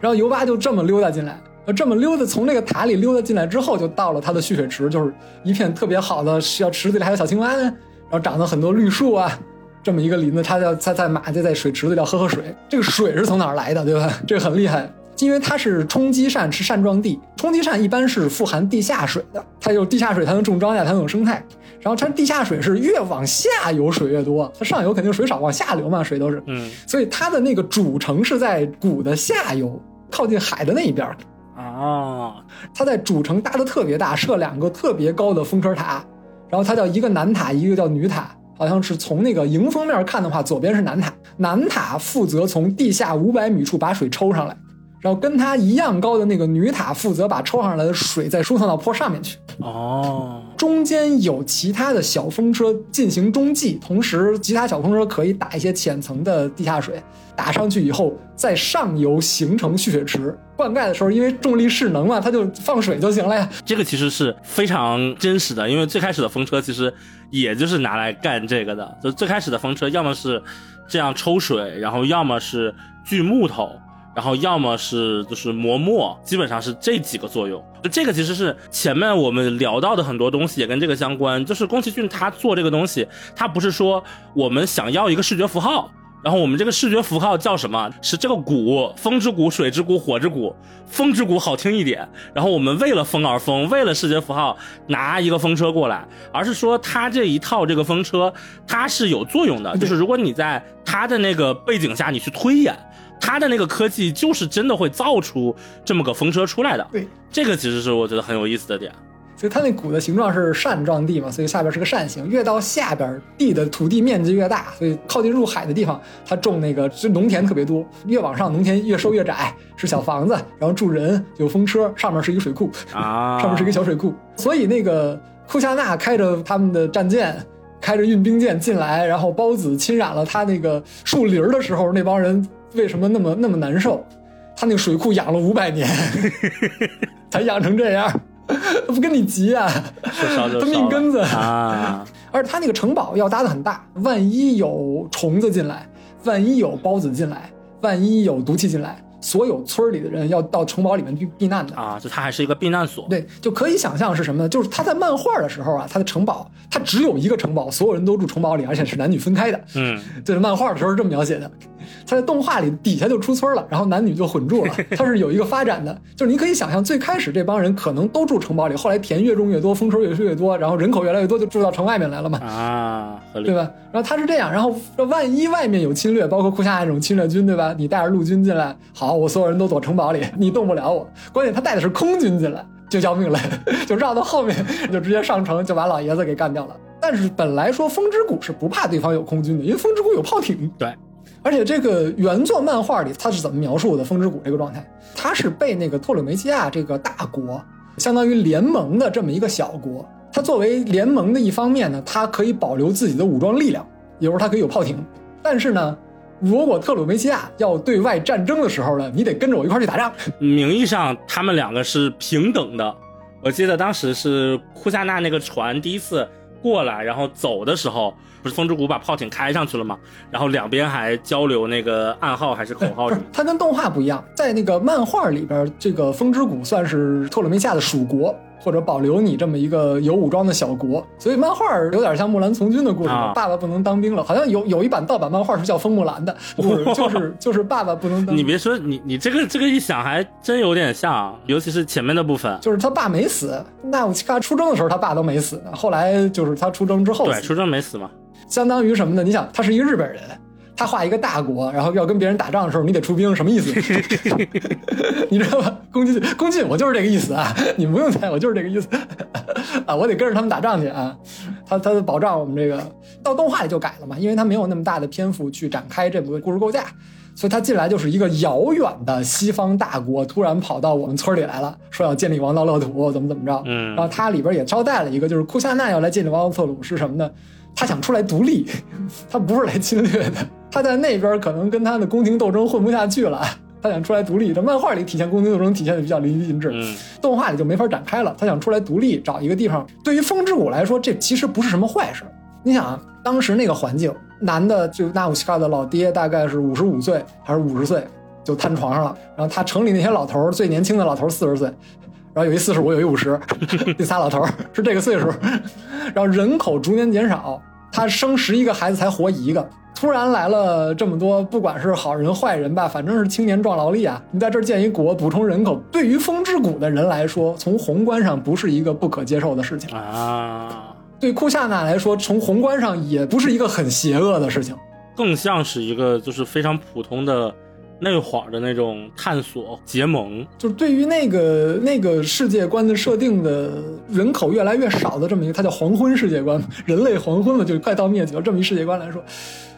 然后尤巴就这么溜达进来，这么溜达从那个塔里溜达进来之后，就到了他的蓄水池，就是一片特别好的小池子里还有小青蛙呢。然后长了很多绿树啊，这么一个林子，它叫它在马就在水池子里要喝喝水。这个水是从哪儿来的，对吧？这个很厉害，因为它是冲积扇，是扇状地。冲积扇一般是富含地下水的，它有地下水才能种庄稼，才能有生态。然后它地下水是越往下游水越多，它上游肯定水少，往下流嘛，水都是。嗯所以它的那个主城是在谷的下游，靠近海的那一边儿。啊，它在主城搭的特别大，设两个特别高的风车塔，然后它叫一个南塔，一个叫女塔。好像是从那个迎风面看的话，左边是南塔，南塔负责从地下五百米处把水抽上来，然后跟它一样高的那个女塔负责把抽上来的水再输送到坡上面去。哦，中间有其他的小风车进行中继，同时其他小风车可以打一些浅层的地下水，打上去以后，在上游形成蓄水池。灌溉的时候，因为重力势能嘛，它就放水就行了呀。这个其实是非常真实的，因为最开始的风车其实也就是拿来干这个的。就最开始的风车，要么是这样抽水，然后要么是锯木头，然后要么是就是磨墨，基本上是这几个作用。就这个其实是前面我们聊到的很多东西也跟这个相关。就是宫崎骏他做这个东西，他不是说我们想要一个视觉符号。然后我们这个视觉符号叫什么？是这个鼓，风之谷、水之谷、火之谷。风之谷好听一点。然后我们为了风而风，为了视觉符号拿一个风车过来，而是说他这一套这个风车它是有作用的。就是如果你在它的那个背景下你去推演，它的那个科技就是真的会造出这么个风车出来的。对，这个其实是我觉得很有意思的点。所以它那谷的形状是扇状地嘛，所以下边是个扇形。越到下边，地的土地面积越大，所以靠近入海的地方，它种那个就农田特别多。越往上，农田越收越窄，是小房子，然后住人，有风车，上面是一个水库，啊，上面是一个小水库。所以那个库夏纳开着他们的战舰，开着运兵舰进来，然后孢子侵染了他那个树林的时候，那帮人为什么那么那么难受？他那个水库养了五百年，(laughs) 才养成这样。他不跟你急啊，他命根子啊，而且他那个城堡要搭的很大，万一有虫子进来，万一有孢子进来，万一有毒气进来，所有村里的人要到城堡里面去避难的。啊，就他还是一个避难所。对，就可以想象是什么呢？就是他在漫画的时候啊，他的城堡，他只有一个城堡，所有人都住城堡里，而且是男女分开的。嗯，就是漫画的时候是这么描写的，他在动画里底下就出村了，然后男女就混住了，(laughs) 它是有一个发展的。就是你可以想象，最开始这帮人可能都住城堡里，后来田越种越多，丰收越收越多，然后人口越来越多，就住到城外面来了嘛。啊，合理 (laughs) 对。吧？然后他是这样，然后万一外面有侵略，包括库夏那种侵略军，对吧？你带着陆军进来，好，我所有人都躲城堡里，你动不了我。关键他带的是空军进来，就要命了，(laughs) 就绕到后面，就直接上城，就把老爷子给干掉了。但是本来说风之谷是不怕对方有空军的，因为风之谷有炮艇。对，而且这个原作漫画里他是怎么描述的风之谷这个状态？他是被那个托鲁梅西亚这个大国，相当于联盟的这么一个小国，它作为联盟的一方面呢，它可以保留自己的武装力量，有时候它可以有炮艇。但是呢，如果特鲁梅西亚要对外战争的时候呢，你得跟着我一块去打仗。(laughs) 名义上他们两个是平等的。我记得当时是库夏纳那个船第一次过来，然后走的时候，不是风之谷把炮艇开上去了吗？然后两边还交流那个暗号还是口号什么，它跟动画不一样，在那个漫画里边，这个风之谷算是特鲁梅西亚的属国，或者保留你这么一个有武装的小国，所以漫画有点像木兰从军的故事。啊爸爸不能当兵了，好像有有一版盗版漫画是叫风木兰的，(laughs) 就是就是就是爸爸不能当你别说，你你这个这个一想还真有点像，尤其是前面的部分。就是他爸没死，纳乌奇卡出征的时候他爸都没死呢，后来就是他出征之后对，死，出征没死嘛？相当于什么呢？你想，他是一个日本人，他画一个大国，然后要跟别人打仗的时候，你得出兵，什么意思？(laughs) 你知道吧？宫崎骏，宫崎骏，我就是这个意思啊！你们不用猜，我就是这个意思 (laughs) 啊！我得跟着他们打仗去啊！他他保障我们这个，到动画里就改了嘛，因为他没有那么大的篇幅去展开这部故事构架。所以他进来就是一个遥远的西方大国，突然跑到我们村里来了，说要建立王道乐土，怎么怎么着。嗯然后他里边也招待了一个，就是库夏纳要来建立王道特鲁是什么呢？他想出来独立，他不是来侵略的。他在那边可能跟他的宫廷斗争混不下去了，他想出来独立。这漫画里体现宫廷斗争体现的比较淋漓尽致，嗯动画里就没法展开了。他想出来独立，找一个地方。对于风之谷来说，这其实不是什么坏事。你想啊，当时那个环境，男的就纳乌西卡的老爹大概是五十五岁还是五十岁就瘫床上了，然后他城里那些老头儿最年轻的老头四十岁，然后有一四十五，有一五十，这仨老头儿是这个岁数，然后人口逐年减少。他他生十一个孩子才活一个。突然来了这么多，不管是好人坏人吧，反正是青年壮劳力啊！你在这儿建一国，补充人口，对于风之谷的人来说，从宏观上不是一个不可接受的事情啊。对库夏娜来说，从宏观上也不是一个很邪恶的事情，更像是一个就是非常普通的那会儿的那种探索结盟。就是对于那个那个世界观的设定的人口越来越少的这么一个，它叫黄昏世界观，人类黄昏了，就快到灭绝这么一世界观来说。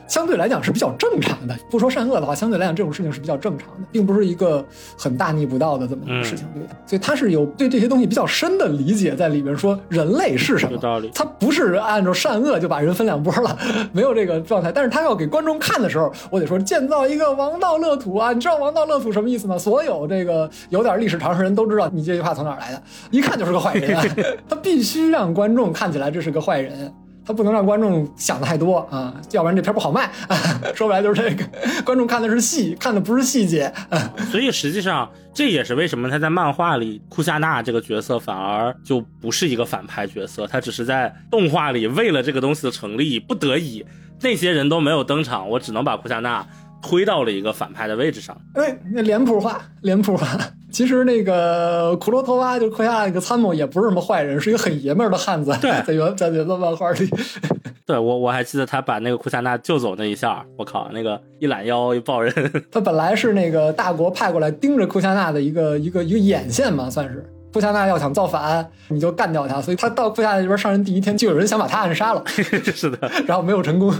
相对来讲是比较正常的，不说善恶的话，相对来讲这种事情是比较正常的，并不是一个很大逆不道的这么一个事情，对的。所以他是有对这些东西比较深的理解在里边，说人类是什么，有道理。他不是按照善恶就把人分两拨了，(laughs) 没有这个状态。但是他要给观众看的时候，我得说建造一个王道乐土啊！你知道王道乐土什么意思吗？所有这个有点历史常识人都知道，你这句话从哪来的？一看就是个坏人，(laughs) 啊他必须让观众看起来这是个坏人。他不能让观众想的太多啊，要不然这片不好卖。(laughs) 说白了就是这个，(laughs) 观众看的是戏，看的不是细节。所以实际上这也是为什么他在漫画里库夏娜这个角色反而就不是一个反派角色，他只是在动画里为了这个东西的成立，不得已那些人都没有登场，我只能把库夏娜推到了一个反派的位置上。哎，那脸谱化，脸谱化。其实那个库洛托娃就库夏那个参谋也不是什么坏人，是一个很爷们儿的汉子。对，(laughs) 在原在原作漫画里，(laughs) 对我我还记得他把那个库夏娜救走那一下，我靠，那个一揽腰一抱人。(laughs) 他本来是那个大国派过来盯着库夏娜的一个一个一个眼线嘛，算是库夏娜要想造反，你就干掉他。所以他到库夏娜这边上任第一天，就有人想把他暗杀了。是的，然后没有成功。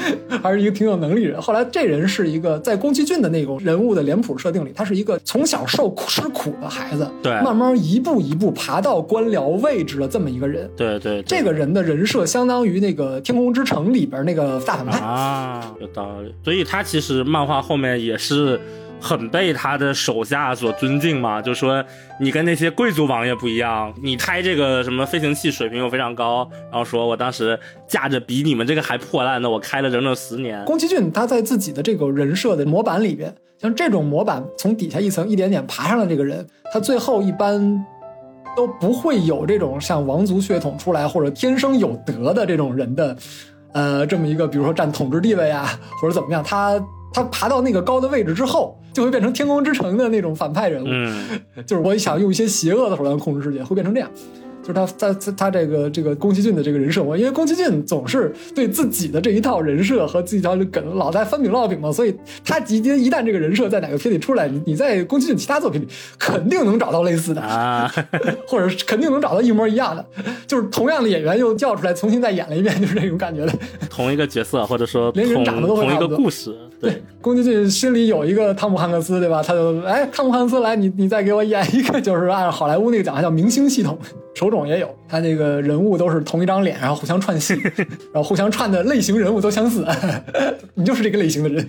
(laughs) 还是一个挺有能力人。后来这人是一个在宫崎骏的那种人物的脸谱设定里，他是一个从小受吃苦的孩子，对，慢慢一步一步爬到官僚位置的这么一个人。对对，这个人的人设相当于那个《天空之城》里边那个大反派啊，有道理。所以他其实漫画后面也是。很被他的手下所尊敬嘛，就说你跟那些贵族王爷不一样，你开这个什么飞行器水平又非常高，然后说我当时驾着比你们这个还破烂的，我开了整整十年。宫崎骏他在自己的这个人设的模板里边，像这种模板从底下一层一点点爬上的这个人，他最后一般都不会有这种像王族血统出来或者天生有德的这种人的，呃，这么一个比如说占统治地位啊或者怎么样，他。他爬到那个高的位置之后，就会变成天空之城的那种反派人物。嗯，(laughs) 就是我想用一些邪恶的手段控制世界，会变成这样。就是他在他他这个这个宫崎骏的这个人设，我因为宫崎骏总是对自己的这一套人设和自己一套梗老在翻饼烙饼嘛，所以他一旦一旦这个人设在哪个片里出来，你你在宫崎骏其他作品里肯定能找到类似的啊，(laughs) 或者肯定能找到一模一样的，就是同样的演员又叫出来重新再演了一遍，就是这种感觉的。(laughs) 同一个角色，或者说连人长得都同一个故事。对，宫崎骏心里有一个汤姆汉克斯，对吧？他就哎，汤姆汉克斯来，你你再给我演一个，就是按好莱坞那个讲法叫明星系统。手冢也有，他那个人物都是同一张脸，然后互相串戏，(laughs) 然后互相串的类型人物都相似。你就是这个类型的人，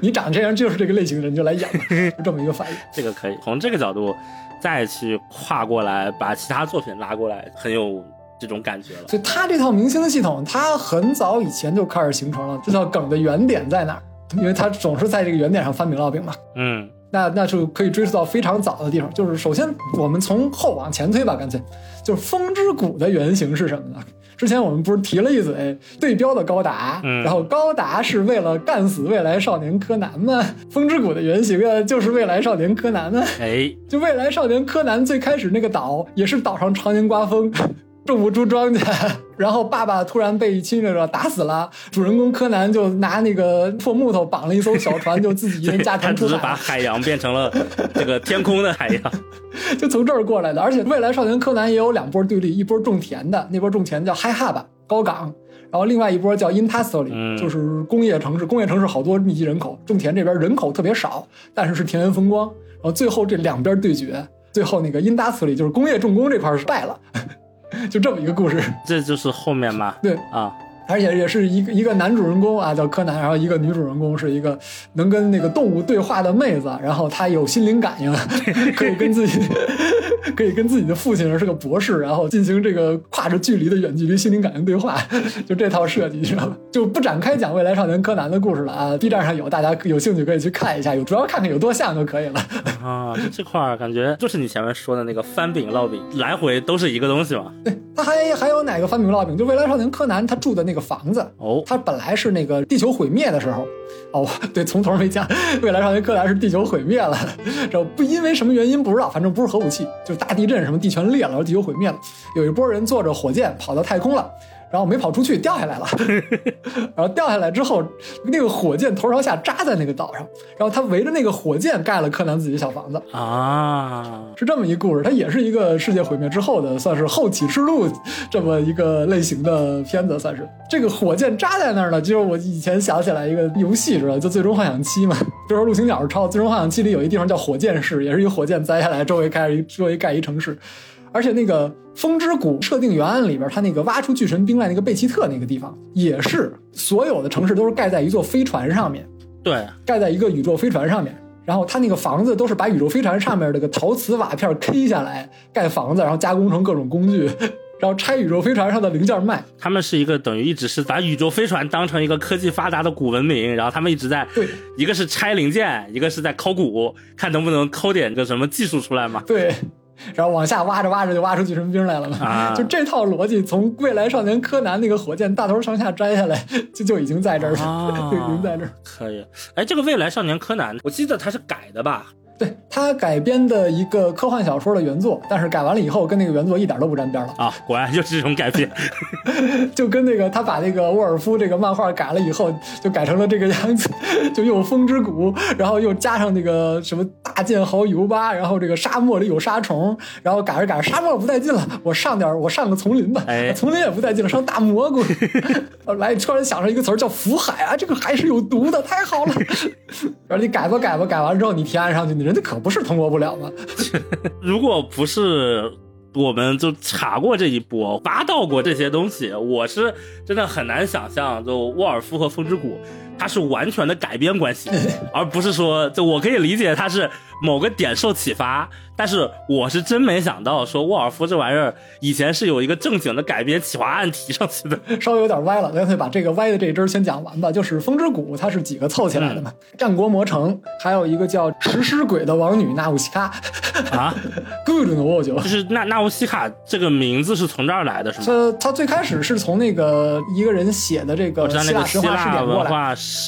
你长这样就是这个类型的人，就来演，就这么一个反应。(laughs) 这个可以从这个角度再去跨过来，把其他作品拉过来，很有这种感觉了。所以他这套明星的系统，他很早以前就开始形成了。这套梗的原点在哪儿？因为他总是在这个原点上翻饼烙饼嘛。嗯。那那就可以追溯到非常早的地方，就是首先我们从后往前推吧，干脆就是风之谷的原型是什么呢？之前我们不是提了一嘴对标的高达，然后高达是为了干死未来少年柯南吗？风之谷的原型啊，就是未来少年柯南呢。哎，就未来少年柯南最开始那个岛也是岛上常年刮风。种不出庄稼，然后爸爸突然被侵略者打死了，主人公柯南就拿那个破木头绑了一艘小船，就自己一人驾船出海，把海洋变成了这个天空的海洋，(laughs) 就从这儿过来的。而且未来少年柯南也有两波对立，一波种田的，那波种田叫嗨哈吧高岗，然后另外一波叫 Intastoli，就是工业城市，工业城市好多密集人口，种田这边人口特别少，但是是田园风光。然后最后这两边对决，最后那个 Intastoli 就是工业重工这块是败了。就这么一个故事，这就是后面嘛？对啊。而且也是一个一个男主人公啊，叫柯南，然后一个女主人公是一个能跟那个动物对话的妹子，然后她有心灵感应，(laughs) 可以跟自己可以跟自己的父亲是个博士，然后进行这个跨着距离的远距离心灵感应对话，就这套设计，你知道吧？就不展开讲未来少年柯南的故事了啊！B 站上有，大家有兴趣可以去看一下，有主要看看有多像就可以了啊。这块儿感觉就是你前面说的那个翻饼烙饼，来回都是一个东西嘛。他还还有哪个发明烙饼？就未来少年柯南他住的那个房子，哦，他本来是那个地球毁灭的时候，哦，对，从头没讲，未来少年柯南是地球毁灭了，然后不因为什么原因不知道，反正不是核武器，就是大地震什么地全裂了，然后地球毁灭了，有一波人坐着火箭跑到太空了。然后没跑出去，掉下来了。(laughs) 然后掉下来之后，那个火箭头朝下扎在那个岛上。然后他围着那个火箭盖了柯南自己的小房子啊，是这么一故事。它也是一个世界毁灭之后的，算是后启示录这么一个类型的片子，算是。这个火箭扎在那儿呢，就是我以前想起来一个游戏，知道就《最终幻想七》嘛。就说陆行鸟是抄《最终幻想七》里有一地方叫火箭市，也是一个火箭栽下来，周围盖一周围盖一城市。而且那个风之谷设定原案里边，它那个挖出巨神兵来那个贝奇特那个地方，也是所有的城市都是盖在一座飞船上面，对，盖在一个宇宙飞船上面。然后它那个房子都是把宇宙飞船上面这个陶瓷瓦片 K 下来盖房子，然后加工成各种工具，(laughs) 然后拆宇宙飞船上的零件卖。他们是一个等于一直是把宇宙飞船当成一个科技发达的古文明，然后他们一直在对，一个是拆零件，一个是在考古，看能不能抠点个什么技术出来嘛。对。然后往下挖着挖着就挖出巨神兵来了嘛，就这套逻辑，从未来少年柯南那个火箭大头上下摘下来，就就已经在这儿了，就 (laughs) 已经在这儿。可以，哎，这个未来少年柯南，我记得他是改的吧？对他改编的一个科幻小说的原作，但是改完了以后跟那个原作一点都不沾边了啊！果然就是这种改编，(laughs) 就跟那个他把那个沃尔夫这个漫画改了以后，就改成了这个样子，(laughs) 就又风之谷，然后又加上那个什么大剑豪尤巴，然后这个沙漠里有沙虫，然后改着改着沙漠不带劲了，我上点我上个丛林吧，哎，(laughs) 丛林也不带劲了，上大蘑菇，来突然想上一个词儿叫福海啊，这个海是有毒的，太好了，然后你改吧改吧改完之后你提案上去你。人家可不是通过不了吗？(laughs) 如果不是，我们就查过这一波，扒到过这些东西，我是真的很难想象，就沃尔夫和风之谷，它是完全的改编关系，(laughs) 而不是说，就我可以理解它是某个点受启发。但是我是真没想到，说沃尔夫这玩意儿以前是有一个正经的改编企划案提上去的，(laughs) 稍微有点歪了。干脆把这个歪的这一支先讲完吧。就是风之谷，它是几个凑起来的嘛？战国魔城，还有一个叫食尸鬼的王女纳乌西卡啊，(laughs) Good 呢，我就就是纳纳乌西卡这个名字是从这儿来的，是吗？它它最开始是从那个一个人写的这个希腊神话试点过来，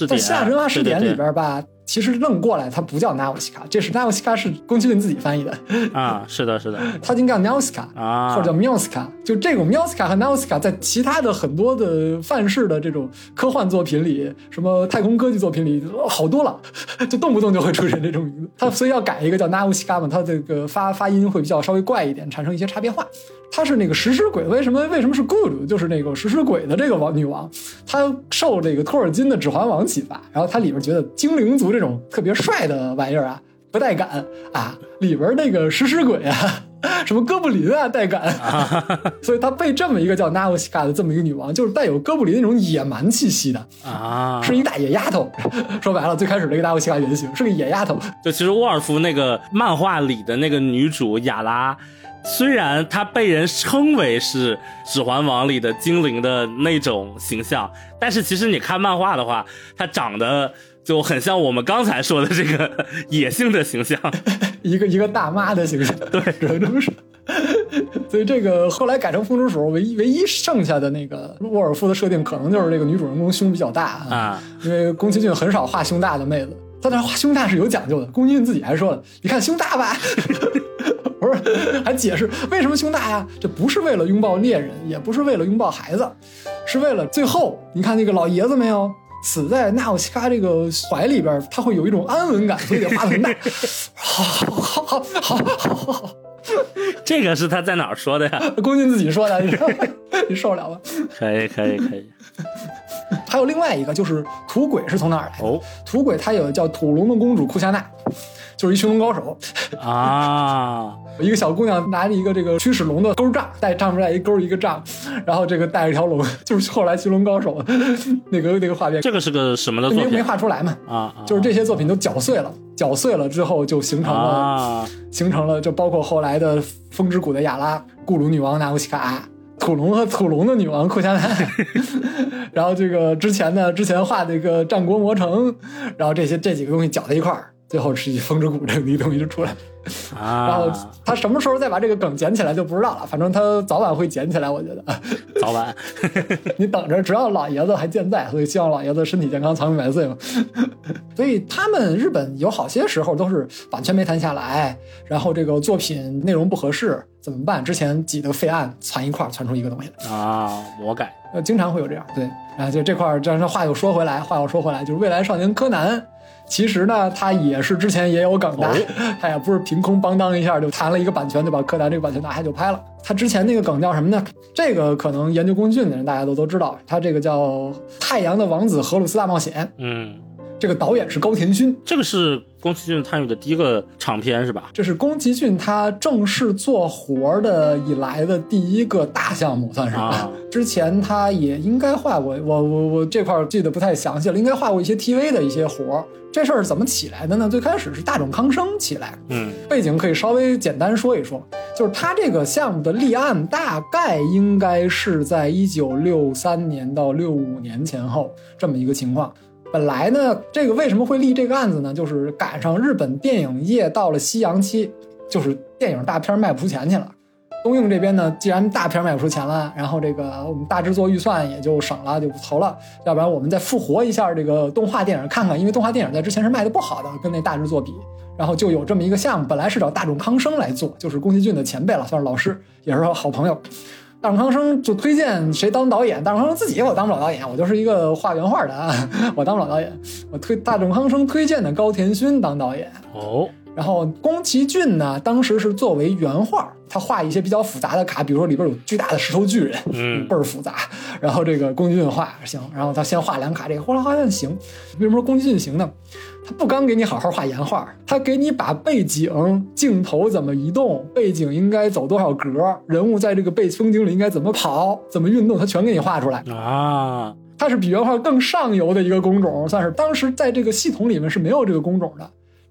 在希腊神话试点里边吧。其实愣过来，它不叫 Nausicaa，这是 Nausicaa 是宫崎骏自己翻译的啊，是的，是的，它应该叫 Nausicaa 啊，或者叫 m i s c a 就这种 m i s c a 和 Nausicaa 在其他的很多的范式的这种科幻作品里，什么太空科技作品里好多了，(laughs) 就动不动就会出现这种名字。它所以要改一个叫 Nausicaa 嘛，它这个发发音会比较稍微怪一点，产生一些差别化。她是那个食尸鬼，为什么为什么是 Good？就是那个食尸鬼的这个王女王，她受这个托尔金的《指环王》启发，然后她里边觉得精灵族这种特别帅的玩意儿啊，不带感啊，里边那个食尸鬼啊，(laughs) 什么哥布林啊带感，(laughs) 所以她被这么一个叫 u s i a 的这么一个女王，就是带有哥布林那种野蛮气息的啊，是一大野丫头。(laughs) 说白了，最开始那个 u s i a 原型是个野丫头。就其实沃尔夫那个漫画里的那个女主雅拉。虽然她被人称为是《指环王》里的精灵的那种形象，但是其实你看漫画的话，她长得就很像我们刚才说的这个野性的形象，(laughs) 一个一个大妈的形象。对，这都是。所以这个后来改成风之鼠，唯一唯一剩下的那个沃尔夫的设定，可能就是这个女主人公胸比较大啊，因为宫崎骏很少画胸大的妹子，他那画胸大是有讲究的。宫崎骏自己还说了：“你看胸大吧。”不是，还解释为什么胸大呀？这不是为了拥抱猎人，也不是为了拥抱孩子，是为了最后你看那个老爷子没有死在纳奥西卡这个怀里边，他会有一种安稳感，所以得画的很大。好，好，好，好，好，好，好，这个是他在哪儿说的呀？(laughs) 宫俊自己说的，你 (laughs) 你受得了吗？可以，可以，可以。还有另外一个，就是土鬼是从哪儿来的？土鬼他有叫土龙的公主库夏娜。就是一驯龙高手啊！(laughs) 一个小姑娘拿着一个这个驱使龙的钩杖，带上面带一钩一个杖，然后这个带着条龙，(laughs) 就是后来驯龙高手那个那个画面。这个是个什么的作品？没没画出来嘛？啊，就是这些作品都搅碎了，搅碎了之后就形成了，形成了就包括后来的风之谷的亚拉、固鲁女王纳乌西卡、土龙和土龙的女王库加奈，(laughs) 然后这个之前呢，之前画那个战国魔城，然后这些这几个东西搅在一块儿。最后是以风之谷这么一东西就出来了。然后啊，他什么时候再把这个梗捡起来就不知道了，反正他早晚会捡起来，我觉得。(laughs) 早晚 (laughs) (laughs) 你等着，只要老爷子还健在，所以希望老爷子身体健康，长命百岁嘛。所以他们日本有好些时候都是版权没谈下来，然后这个作品内容不合适，怎么办？之前几个废案攒一块儿，攒出一个东西来。啊，魔改呃，经常会有这样，对，啊，就这块儿，这话又说回来，话又说回来，就是未来少年柯南，其实呢，他也是之前也有梗的，哦他也不是凭空邦当一下就谈了一个版权，就把柯南这个版权拿下就拍了。他之前那个梗叫什么呢？这个可能研究宫崎骏的人大家都都知道，他这个叫《太阳的王子荷鲁斯大冒险》，嗯，这个导演是高田勋，这个是宫崎骏参与的第一个长片是吧？这是宫崎骏他正式做活的以来的第一个大项目，算是。啊 (laughs) 之前他也应该画过，我我我这块记得不太详细了，应该画过一些 TV 的一些活儿。这事儿怎么起来的呢？最开始是大冢康生起来，嗯背景可以稍微简单说一说，就是他这个项目的立案大概应该是在一九六三年到六五年前后这么一个情况。本来呢，这个为什么会立这个案子呢？就是赶上日本电影业到了夕阳期，就是电影大片卖不出钱去了。东映这边呢，既然大片卖不出钱了，然后这个我们大制作预算也就省了，就不投了。要不然我们再复活一下这个动画电影看看，因为动画电影在之前是卖的不好的，跟那大制作比。然后就有这么一个项目，本来是找大冢康生来做，就是宫崎骏的前辈了，算是老师，也是好朋友。大冢康生就推荐谁当导演，大冢康生自己我当不了导演，我就是一个画原画的啊，(laughs) 我当不了导演。我推大冢康生推荐的高田勋当导演，哦然后宫崎骏呢，当时是作为原画，他画一些比较复杂的卡，比如说里边有巨大的石头巨人，嗯倍儿复杂。然后这个宫崎骏画行，然后他先画两卡，这个后来发现行。为什么说宫崎骏行呢？他不光给你好好画原画，他给你把背景、镜头怎么移动，背景应该走多少格，人物在这个背风景里应该怎么跑、怎么运动，他全给你画出来。啊，它是比原画更上游的一个工种，算是当时在这个系统里面是没有这个工种的。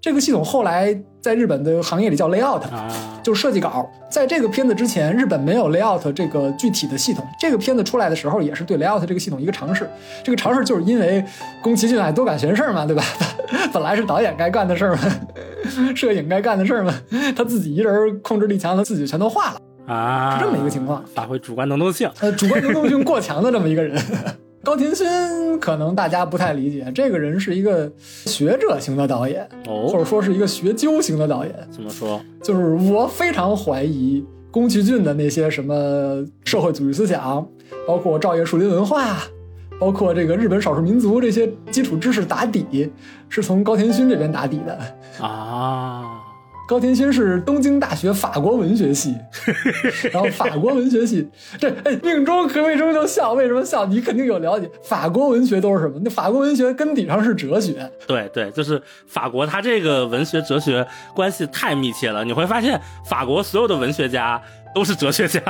这个系统后来在日本的行业里叫 layout，啊，就是设计稿。在这个片子之前，日本没有 layout 这个具体的系统。这个片子出来的时候，也是对 layout 这个系统一个尝试。这个尝试就是因为宫崎骏爱多管闲事儿嘛，对吧？(laughs) 本来是导演该干的事儿嘛，(laughs) 摄影该干的事儿嘛，他自己一人控制力强，他自己全都画了，啊，是这么一个情况。发挥主观能动性。呃，主观能动性过强的这么一个人。高田勋可能大家不太理解，这个人是一个学者型的导演，或哦，者说是一个学究型的导演。怎么说？就是我非常怀疑宫崎骏的那些什么社会主义思想，包括照叶树林文化，包括这个日本少数民族这些基础知识打底，是从高田勋这边打底的。啊，高田勋是东京大学法国文学系，(laughs) 然后法国文学系这哎命中可为什么就笑？为什么笑？你肯定有了解。法国文学都是什么？那法国文学根底上是哲学，对对，就是法国，它这个文学哲学关系太密切了。你会发现，法国所有的文学家都是哲学家。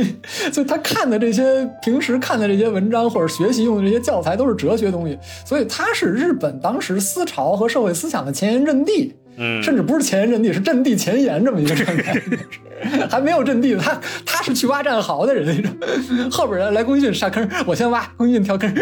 (laughs) 所以他看的这些平时看的这些文章或者学习用的这些教材都是哲学东西，所以他是日本当时思潮和社会思想的前沿阵地。嗯，甚至不是前沿阵地，是阵地前沿这么一个状态，(laughs) 还没有阵地，他他是去挖战壕的人后边人来宫崎骏下坑，我先挖，宫崎骏跳坑，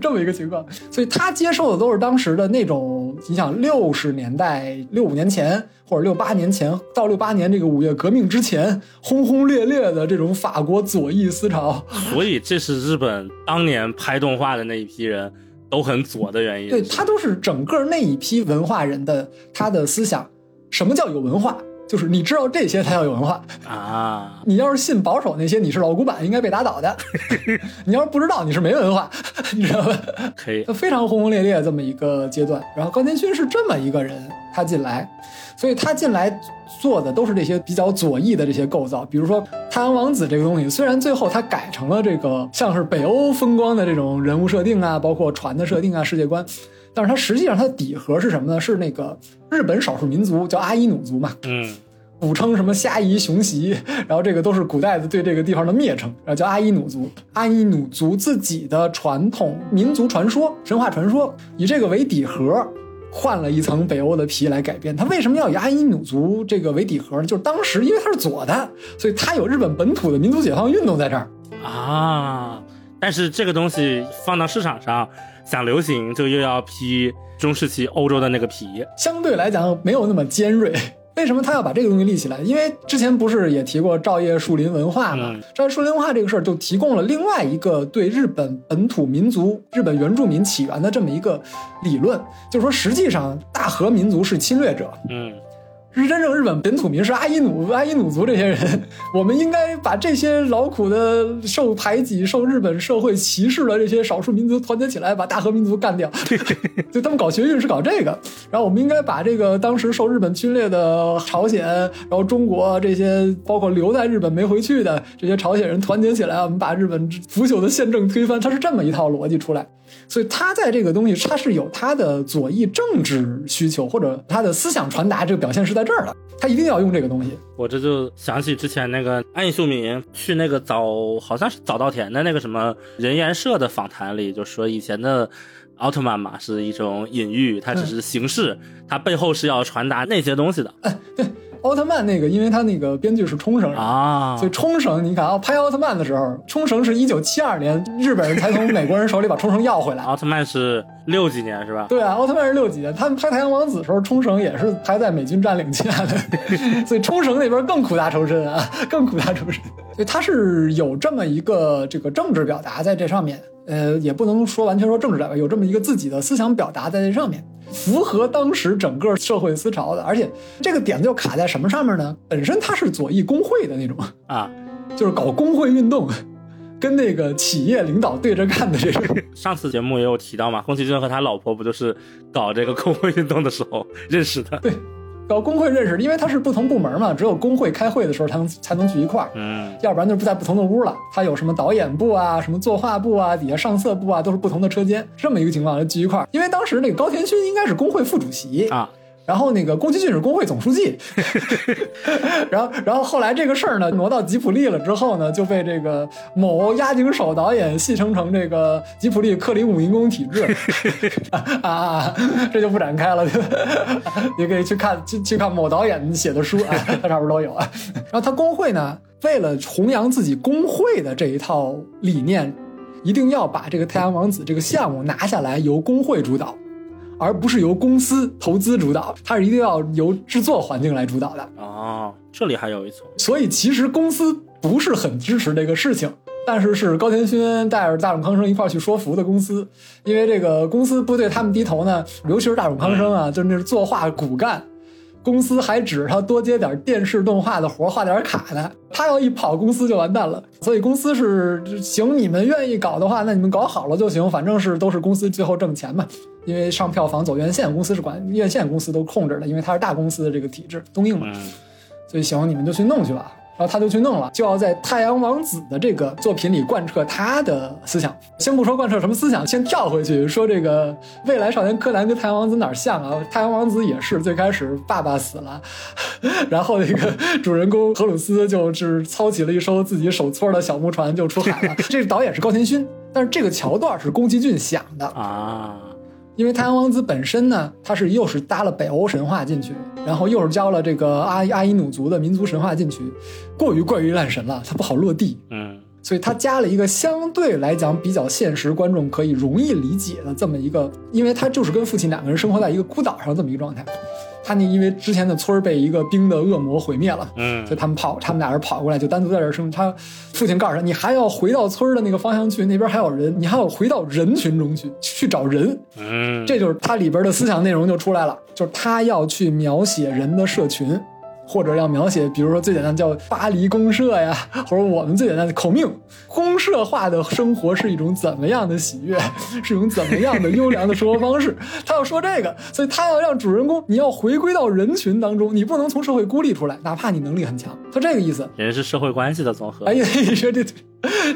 这么一个情况，所以他接受的都是当时的那种，你想六十年代六五年前或者六八年前到六八年这个五月革命之前轰轰烈烈的这种法国左翼思潮，所以这是日本当年拍动画的那一批人都很左的原因。对他都是整个那一批文化人的他的思想，什么叫有文化？就是你知道这些才叫有文化。啊，你要是信保守那些，你是老古板，应该被打倒的。(laughs) 你要是不知道，你是没文化，你知道吧？可以，非常轰轰烈烈这么一个阶段。然后高田勋是这么一个人，他进来，所以他进来做的都是这些比较左翼的这些构造，比如说太阳王子这个东西，虽然最后他改成了这个像是北欧风光的这种人物设定啊，包括船的设定啊、世界观。但是它实际上它的底核是什么呢？是那个日本少数民族叫阿伊努族嘛，嗯古称什么虾夷、熊袭，然后这个都是古代的对这个地方的蔑称，然后叫阿伊努族。阿伊努族自己的传统民族传说、神话传说，以这个为底核，换了一层北欧的皮来改编。它为什么要以阿伊努族这个为底核呢？就是当时因为它是左的，所以它有日本本土的民族解放运动在这儿。啊，但是这个东西放到市场上想流行，就又要披中世纪欧洲的那个皮。相对来讲没有那么尖锐。(laughs) 为什么他要把这个东西立起来？因为之前不是也提过照叶树林文化嘛？嗯照叶树林文化这个事儿就提供了另外一个对日本本土民族、日本原住民起源的这么一个理论，就是说实际上大和民族是侵略者，嗯，是真正日本本土民是阿伊努、阿伊努族这些人，我们应该把这些劳苦的、受排挤、受日本社会歧视的这些少数民族团结起来，把大和民族干掉。(laughs) 就他们搞学运是搞这个，然后我们应该把这个当时受日本侵略的朝鲜，然后中国这些包括留在日本没回去的这些朝鲜人团结起来，我们把日本腐朽的宪政推翻。他是这么一套逻辑出来。所以他在这个东西，他是有他的左翼政治需求，或者他的思想传达这个表现是在这儿的，他一定要用这个东西。我这就想起之前那个安以秀敏去那个早好像是早稻田的那个什么人研社的访谈里，就说以前的奥特曼嘛是一种隐喻，它只是形式，它背后是要传达那些东西的奥特曼那个，因为他那个编剧是冲绳人。啊所以冲绳，你看啊，拍奥特曼的时候，冲绳是一九七二年日本人才从美国人手里把冲绳要回来。奥特曼是六几年是吧？对啊，奥特曼是六几年，他们拍《太阳王子》的时候，冲绳也是还在美军占领下的，(laughs) 所以冲绳那边更苦大仇深啊，更苦大仇深。所以他是有这么一个这个政治表达在这上面，呃，也不能说完全说政治表达，有这么一个自己的思想表达在这上面，符合当时整个社会思潮的。而且这个点就卡在什么上面呢？本身他是左翼工会的那种，啊，就是搞工会运动，跟那个企业领导对着干的这种。上次节目也有提到嘛，宫崎骏和他老婆不就是搞这个工会运动的时候认识的？对，搞工会认识，因为他是不同部门嘛，只有工会开会的时候才能才能聚一块儿，嗯要不然就不在不同的屋了。他有什么导演部啊，什么作画部啊，底下上色部啊，都是不同的车间，这么一个情况就聚一块儿。因为当时那个高田勋应该是工会副主席啊，然后那个宫崎骏是工会总书记，(laughs) 然后然后后来这个事儿呢挪到吉普力了之后呢，就被这个某押井守导演戏称成这个吉普力克里姆林宫体制 (laughs) 啊啊啊，这就不展开了，(laughs) 你可以去看去去看某导演写的书啊，它上面都有啊。然后他工会呢，为了弘扬自己工会的这一套理念，一定要把这个太阳王子这个项目拿下来，由工会主导。而不是由公司投资主导，它是一定要由制作环境来主导的。哦，这里还有一层所以其实公司不是很支持这个事情，但是是高田勋带着大冢康生一块儿去说服的公司，因为这个公司不对他们低头呢，尤其是大冢康生啊，(laughs) 就是那是作画骨干。公司还指着他多接点电视动画的活，画点卡呢。他要一跑，公司就完蛋了。所以公司是行，你们愿意搞的话，那你们搞好了就行，反正是都是公司最后挣钱嘛。因为上票房走院线，公司是管院线公司都控制的，因为它是大公司的这个体制，东映嘛。嗯所以行，你们就去弄去吧。然后他就去弄了，就要在《太阳王子》的这个作品里贯彻他的思想。先不说贯彻什么思想，先跳回去说这个未来少年柯南跟太阳王子哪儿像啊？太阳王子也是最开始爸爸死了，(laughs) 然后那个主人公荷鲁斯就是操起了一艘自己手搓的小木船就出海了。(laughs) 这个导演是高田勋，但是这个桥段是宫崎骏想的。啊，因为太阳王子本身呢，他是又是搭了北欧神话进去，然后又是教了这个阿阿伊努族的民族神话进去，过于怪于烂神了，它不好落地，嗯所以他加了一个相对来讲比较现实、观众可以容易理解的这么一个，因为他就是跟父亲两个人生活在一个孤岛上这么一个状态。他那因为之前的村儿被一个冰的恶魔毁灭了，嗯所以他们跑，他们俩人跑过来，就单独在这儿生。他父亲告诉他，你还要回到村儿的那个方向去，那边还有人，你还要回到人群中去，去找人。嗯，这就是他里边的思想内容就出来了，就是他要去描写人的社群，或者要描写，比如说最简单叫巴黎公社呀，或者我们最简单的口命，公社化的生活是一种怎么样的喜悦，是一种怎么样的优良的生活方式。(laughs) 他要说这个，所以他要让主人公你要回归到人群当中，你不能从社会孤立出来，哪怕你能力很强，他这个意思。人是社会关系的总和哎。呀，你说这，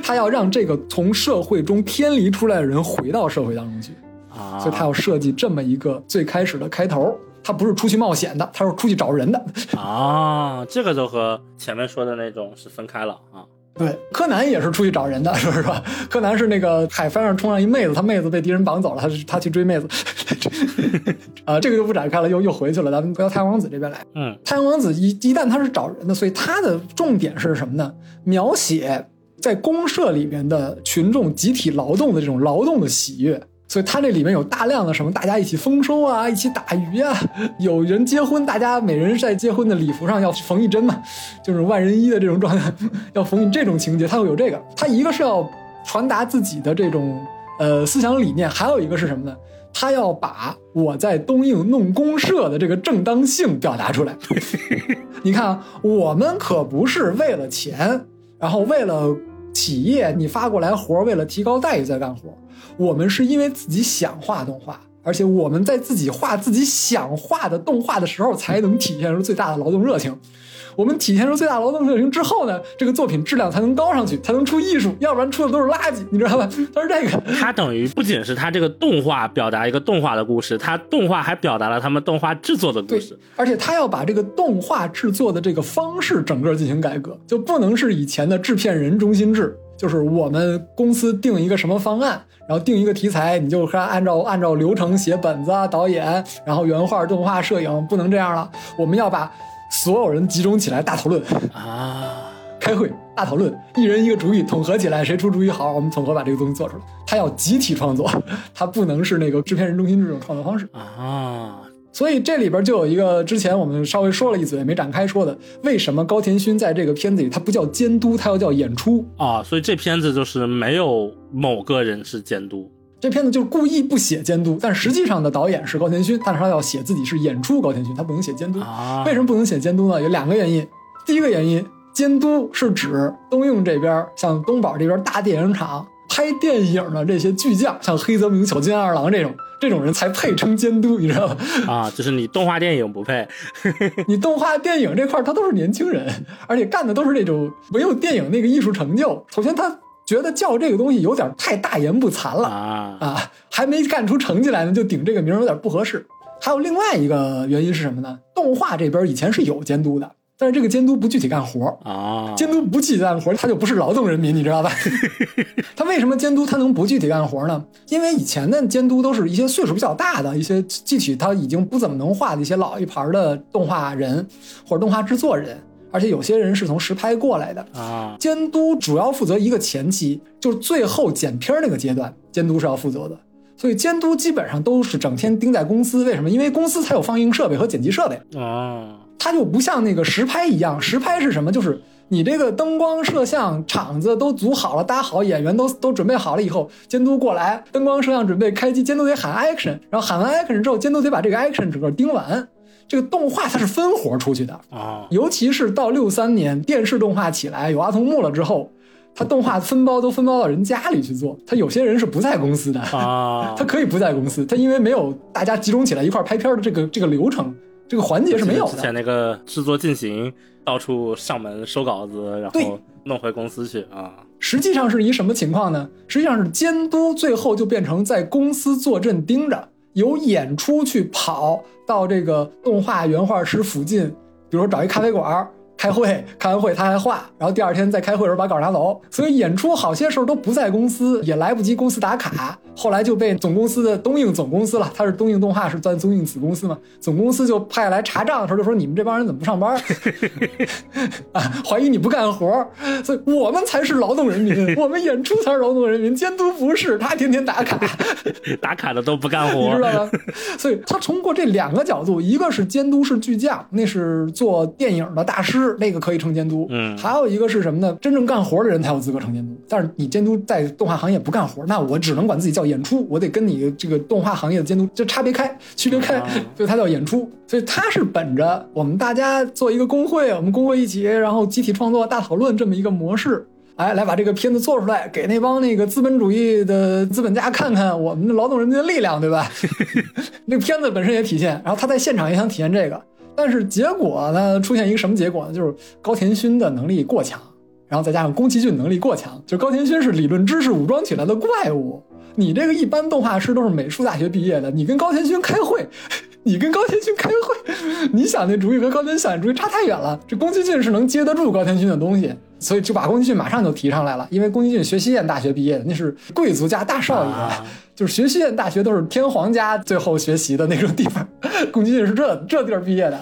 他要让这个从社会中偏离出来的人回到社会当中去。啊，所以他要设计这么一个最开始的开头，他不是出去冒险的，他是出去找人的。(laughs) 啊，这个就和前面说的那种是分开了啊。对，柯南也是出去找人的，是不是吧？柯南是那个海帆上冲上一妹子，他妹子被敌人绑走了，他是他去追妹子。(laughs) 啊，这个就不展开了，又又回去了。咱们回到太阳王子这边来。嗯太阳王子一一旦他是找人的，所以他的重点是什么呢？描写在公社里面的群众集体劳动的这种劳动的喜悦。所以它这里面有大量的什么，大家一起丰收啊，(laughs) 一起打鱼啊，有人结婚，大家每人在结婚的礼服上要缝一针嘛，就是万人一的这种状态，(laughs) 要缝一这种情节，它会有这个。它一个是要传达自己的这种呃思想理念，还有一个是什么呢？他要把我在东映弄公社的这个正当性表达出来。(laughs) 你看啊，我们可不是为了钱，然后为了企业你发过来活，为了提高待遇在干活。我们是因为自己想画动画，而且我们在自己画自己想画的动画的时候，才能体现出最大的劳动热情。我们体现出最大劳动热情之后呢，这个作品质量才能高上去，才能出艺术，要不然出的都是垃圾，你知道吧？他是这个，它等于不仅是它这个动画表达一个动画的故事，它动画还表达了他们动画制作的故事，而且他要把这个动画制作的这个方式整个进行改革，就不能是以前的制片人中心制，就是我们公司定一个什么方案，然后定一个题材，你就按照按照流程写本子啊，导演，然后原画、动画、摄影，不能这样了，我们要把。所有人集中起来大讨论啊，开会大讨论，一人一个主意统合起来，谁出主意好，我们统合把这个东西做出来。他要集体创作，他不能是那个制片人中心这种创作方式啊。所以这里边就有一个之前我们稍微说了一嘴没展开说的，为什么高田勋在这个片子里他不叫监督，他要叫演出啊？所以这片子就是没有某个人是监督。这片子就故意不写监督，但实际上的导演是高田勋，但是他要写自己是演出高田勋，他不能写监督。为什么不能写监督呢？有两个原因。第一个原因，监督是指东映这边，像东宝这边大电影厂拍电影的这些巨匠，像黑泽明、小津安二郎这种，这种人才配称监督，你知道吗？啊，就是你动画电影不配，你动画电影这块他都是年轻人，而且干的都是那种没有电影那个艺术成就。首先他。觉得叫这个东西有点太大言不惭了啊啊！还没干出成绩来呢，就顶这个名有点不合适。还有另外一个原因是什么呢？动画这边以前是有监督的，但是这个监督不具体干活啊。监督不具体干活，他就不是劳动人民，你知道吧？(laughs) 他为什么监督他能不具体干活呢？因为以前的监督都是一些岁数比较大的一些具体他已经不怎么能画的一些老一牌的动画人或者动画制作人。而且有些人是从实拍过来的啊，监督主要负责一个前期，就是最后剪片那个阶段，监督是要负责的。所以监督基本上都是整天盯在公司，为什么？因为公司才有放映设备和剪辑设备啊。他就不像那个实拍一样，(laughs) 实拍是什么？就是你这个灯光、摄像、场子都组好了、搭好，演员都都准备好了以后，监督过来，灯光、摄像准备开机，监督得喊 action，然后喊完 action 之后，监督得把这个 action 整个盯完。这个动画它是分活出去的啊，尤其是到六三年电视动画起来有阿童木了之后，它动画分包都分包到人家里去做。他有些人是不在公司的啊，(laughs) 他可以不在公司，他因为没有大家集中起来一块拍片的这个这个流程，这个环节是没有的。之前那个制作进行，到处上门收稿子，然后弄回公司去啊。实际上是一什么情况呢？实际上是监督最后就变成在公司坐镇盯着。由演出去跑到这个动画原画师附近，比如说找一咖啡馆。开会，开完会他还画，然后第二天再开会的时候把稿拿走，所以演出好些时候都不在公司，也来不及公司打卡。后来就被总公司的东映总公司了，他是东映动画是算东映子公司嘛，总公司就派来查账的时候就说你们这帮人怎么不上班？啊，(laughs) 怀疑你不干活，所以我们才是劳动人民，我们演出才是劳动人民，监督不是，他天天打卡，打卡的都不干活，你知道吗？所以他通过这两个角度，一个是监督是巨匠，那是做电影的大师。那个可以成监督，嗯，还有一个是什么呢？真正干活的人才有资格成监督。但是你监督在动画行业不干活，那我只能管自己叫演出，我得跟你这个动画行业的监督就差别开，(laughs) 区别开，所以他叫演出。所以他是本着我们大家做一个工会，我们工会一起，然后集体创作、大讨论这么一个模式，哎，来把这个片子做出来，给那帮那个资本主义的资本家看看我们的劳动人民的力量，对吧？(laughs) 那个片子本身也体现，然后他在现场也想体现这个。但是结果呢？出现一个什么结果呢？就是高田勋的能力过强，然后再加上宫崎骏能力过强，就高田勋是理论知识武装起来的怪物。你这个一般动画师都是美术大学毕业的，你跟高田勋开会，(laughs) 你跟高田勋开会，你想那主意和高田想的主意差太远了。这宫崎骏是能接得住高田勋的东西。所以就把宫崎骏马上就提上来了，因为宫崎骏学习院大学毕业的，那是贵族家大少爷，就是学习院大学都是天皇家最后学习的那种地方。(laughs) 宫崎骏是这这地儿毕业的，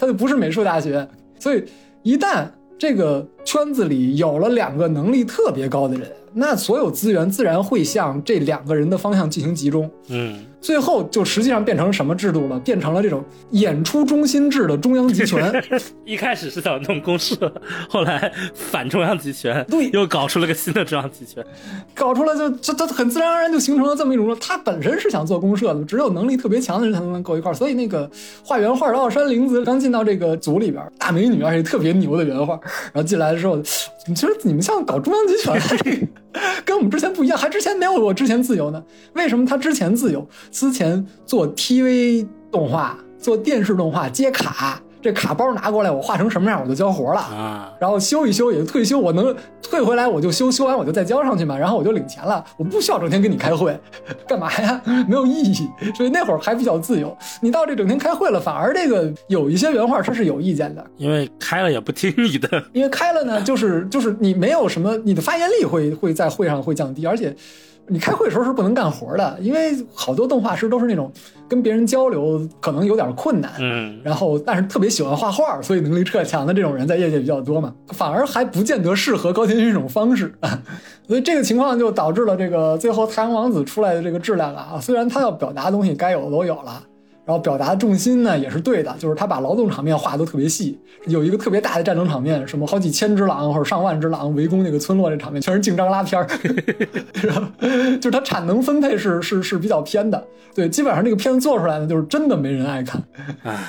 他就不是美术大学。所以一旦这个圈子里有了两个能力特别高的人，那所有资源自然会向这两个人的方向进行集中。嗯，最后就实际上变成什么制度了？变成了这种演出中心制的中央集权。(laughs) 一开始是想弄公社，后来反中央集权，对又搞出了个新的中央集权。搞出来就这这很自然而然就形成了这么一种，他本身是想做公社的，只有能力特别强的人才能够一块儿。所以那个画原画的奥山玲子刚进到这个组里边，大美女而且特别牛的原画，然后进来的时候，你觉得你们像搞中央集权，这个跟我们之前不一样，还之前没有我之前自由呢？为什么他之前自由？之前做 TV 动画、做电视动画接卡，这卡包拿过来，我画成什么样我就交活了。啊，然后修一修也就退休，我能退回来我就修，修完我就再交上去嘛，然后我就领钱了，我不需要整天跟你开会，(laughs) 干嘛呀？没有意义。所以那会儿还比较自由。你到这整天开会了，反而这个有一些原画师是有意见的，因为开了也不听你的。因为开了呢，就是就是你没有什么，你的发言力会会在会上会降低，而且。你开会的时候是不能干活的，因为好多动画师都是那种跟别人交流可能有点困难，嗯，然后但是特别喜欢画画，所以能力特强的这种人在业界比较多嘛，反而还不见得适合高田勋这种方式，(laughs) 所以这个情况就导致了这个最后太阳王子出来的这个质量啊，虽然他要表达的东西该有的都有了。然后表达重心呢也是对的，就是他把劳动场面画的都特别细，有一个特别大的战争场面，什么好几千只狼或者上万只狼围攻那个村落，这场面全是竞张拉片儿，(laughs) (laughs) 就是它产能分配是是是比较偏的。对，基本上这个片子做出来呢，就是真的没人爱看，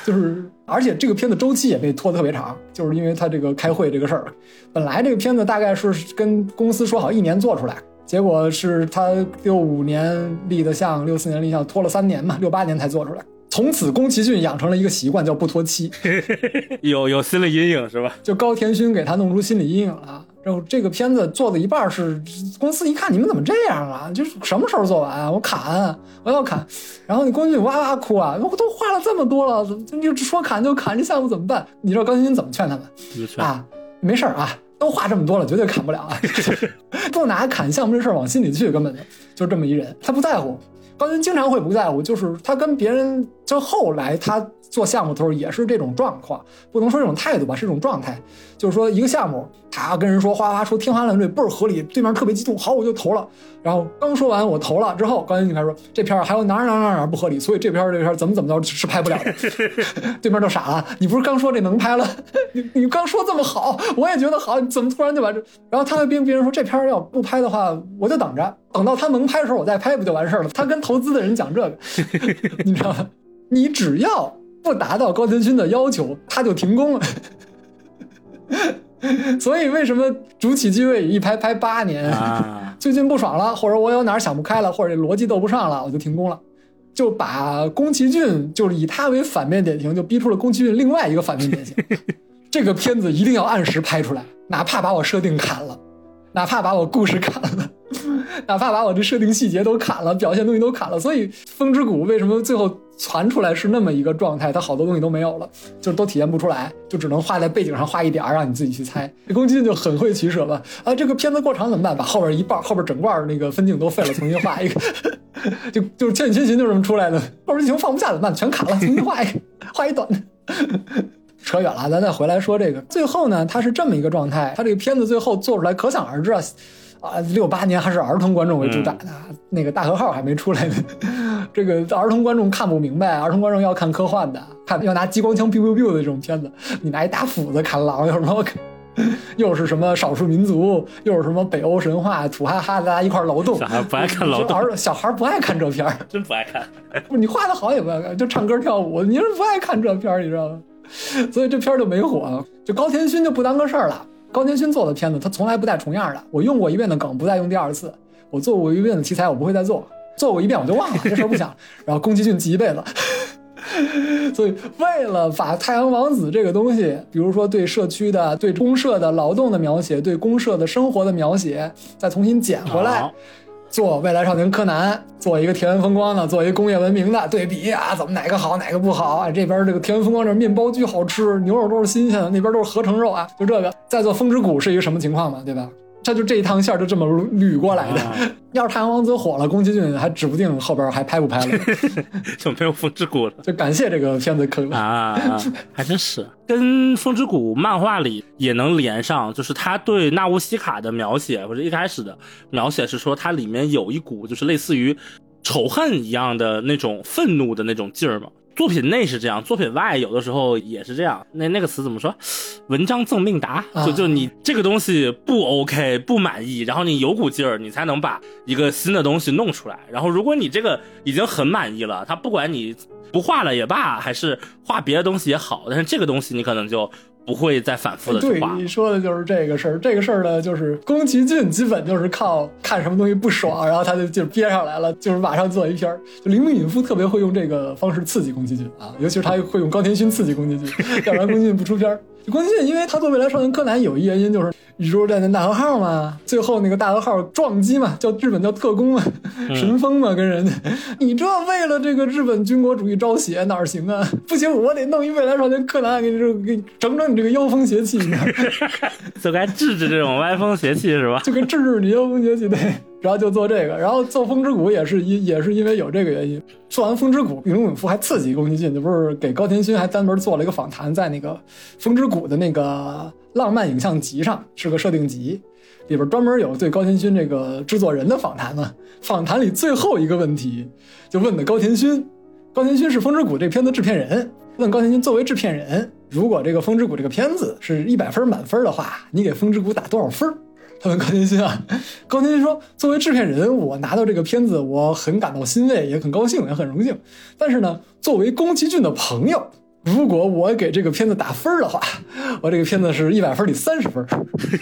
就是而且这个片子周期也被拖得特别长，就是因为他这个开会这个事儿。本来这个片子大概是跟公司说好一年做出来。结果是他六五年立的像，六四年立项，拖了三年嘛，六八年才做出来。从此，宫崎骏养成了一个习惯，叫不拖期。(laughs) 有有心理阴影是吧？就高田勋给他弄出心理阴影了。然后这个片子做的一半是，公司一看你们怎么这样啊？就是什么时候做完啊？我砍，我要砍。(laughs) 然后你宫崎骏哇哇哭啊！我都画了这么多了，你说砍就砍，这项目怎么办？你知道高田勋怎么劝他们？啊，没事儿啊。都画这么多了，绝对砍不了啊！(laughs) 不拿砍项目这事儿往心里去，根本就就这么一人，他不在乎。高军经常会不在乎，就是他跟别人，就后来他做项目的时候也是这种状况，不能说这种态度吧，是一种状态。就是说一个项目，他跟人说哗哗说天花乱坠，倍儿合理，对面特别激动，好我就投了。然后刚说完我投了之后，高军就开始说这片还有哪哪哪哪不合理，所以这片这片怎么怎么着是拍不了的。(laughs) 对面就傻了，你不是刚说这能拍了？(laughs) 你你刚说这么好，我也觉得好，怎么突然就把这？然后他跟别人说这片要不拍的话，我就等着，等到他能拍的时候我再拍不就完事儿了？他跟投资的人讲这个，(laughs) 你知道吗？你只要不达到高田勋的要求，他就停工了。(laughs) 所以为什么主体机位一拍拍八年？(laughs) 最近不爽了，或者我有哪儿想不开了，或者逻辑斗不上了，我就停工了，就把宫崎骏就是以他为反面典型，就逼出了宫崎骏另外一个反面典型。(laughs) 这个片子一定要按时拍出来，哪怕把我设定砍了，哪怕把我故事砍了。哪怕把我这设定细节都砍了，表现东西都砍了，所以《风之谷》为什么最后传出来是那么一个状态？它好多东西都没有了，就都体现不出来，就只能画在背景上画一点儿让你自己去猜。这宫崎骏就很会取舍吧？啊，这个片子过长怎么办？把后边一半、后边整段那个分镜都废了，重新画一个。就就是《千与千寻》就这么出来的。后边剧情放不下怎么办？全砍了，重新画一个，画一短的。(laughs) 扯远了，咱再回来说这个。最后呢，它是这么一个状态，它这个片子最后做出来，可想而知啊。啊，六八年还是儿童观众为主打的，那个大和号还没出来呢。(laughs) 这个儿童观众看不明白，儿童观众要看科幻的，看要拿激光枪 biu biu biu 的这种片子。你拿一大斧子砍狼，(laughs) 有什么，又是什么少数民族，又是什么北欧神话，土哈哈大家一块劳动。小孩不爱看劳动，儿小孩不爱看这片儿，真不爱看。不，你画的好也不爱看，就唱歌跳舞，你是不爱看这片儿，你知道吗？所以这片儿就没火，就高田勋就不当个事儿了。高田勋做的片子，他从来不带重样的。我用过一遍的梗，不再用第二次。我做过一遍的题材，我不会再做。(laughs) 做过一遍我就忘了，这事儿不想。然后宫崎骏急一辈子。(laughs) 所以为了把太阳王子这个东西，比如说对社区的、对公社的劳动的描写、对公社的生活的描写，再重新捡回来。做未来少年柯南，做一个田园风光的，做一个工业文明的对比啊，怎么哪个好哪个不好啊？这边这个田园风光这面包巨好吃，牛肉都是新鲜的，那边都是合成肉啊，就这个。再做风之谷是一个什么情况嘛，对吧？他就这一趟线就这么捋过来的。啊 (laughs) 要是太阳王子火了，宫崎骏还指不定后边还拍不拍了。(laughs) 就没有风之谷了。就感谢这个片子坑了。啊，(laughs) 还真是跟《风之谷》漫画里也能连上，就是他对纳乌西卡的描写，或者一开始的描写是说，它里面有一股就是类似于仇恨一样的那种愤怒的那种劲儿嘛。作品内是这样，作品外有的时候也是这样。那那个词怎么说？文章赠命达，啊就就你这个东西不 OK，不满意，然后你有股劲儿，你才能把一个新的东西弄出来。然后如果你这个已经很满意了，他不管你不画了也罢，还是画别的东西也好，但是这个东西你可能就不会再反复的去画。对你说的就是这个事儿，这个事儿呢，就是宫崎骏基本就是靠看什么东西不爽，然后他就就憋上来了，就是马上做一篇儿。就铃木敏夫特别会用这个方式刺激宫崎骏啊，尤其是他会用高田勋刺激宫崎骏，要不然宫崎骏不出片儿。就宫崎骏，因为他做未来少年柯南有一原因就是宇宙战舰大和号嘛，最后那个大和号撞击嘛，叫日本叫特工嘛，(laughs) 神风嘛，跟人家，你这为了这个日本军国主义招血哪儿行啊？(laughs) 不行，我得弄一未来少年柯南给你这给你整整你这个妖风邪气。(laughs) 就该治治这种歪风邪气是吧？就该治治你妖风邪气对，然后就做这个，然后做风之谷也是因也是因为有这个原因。做完风之谷，李永夫还刺激宫崎骏，这不是给高田勋还专门做了一个访谈，在那个风之谷的那个浪漫影像集上，是个设定集，里边专门有对高田勋这个制作人的访谈嘛。访谈里最后一个问题就问的高田勋，高田勋是风之谷这片子制片人，问高田勋作为制片人，如果这个风之谷这个片子是一百分满分的话，你给风之谷打多少分？他问高天鑫啊，(laughs) 高天鑫说：“作为制片人，我拿到这个片子，我很感到欣慰，也很高兴，也很荣幸。但是呢，作为宫崎骏的朋友，如果我给这个片子打分的话，(laughs) 我这个片子是一百分里三十分。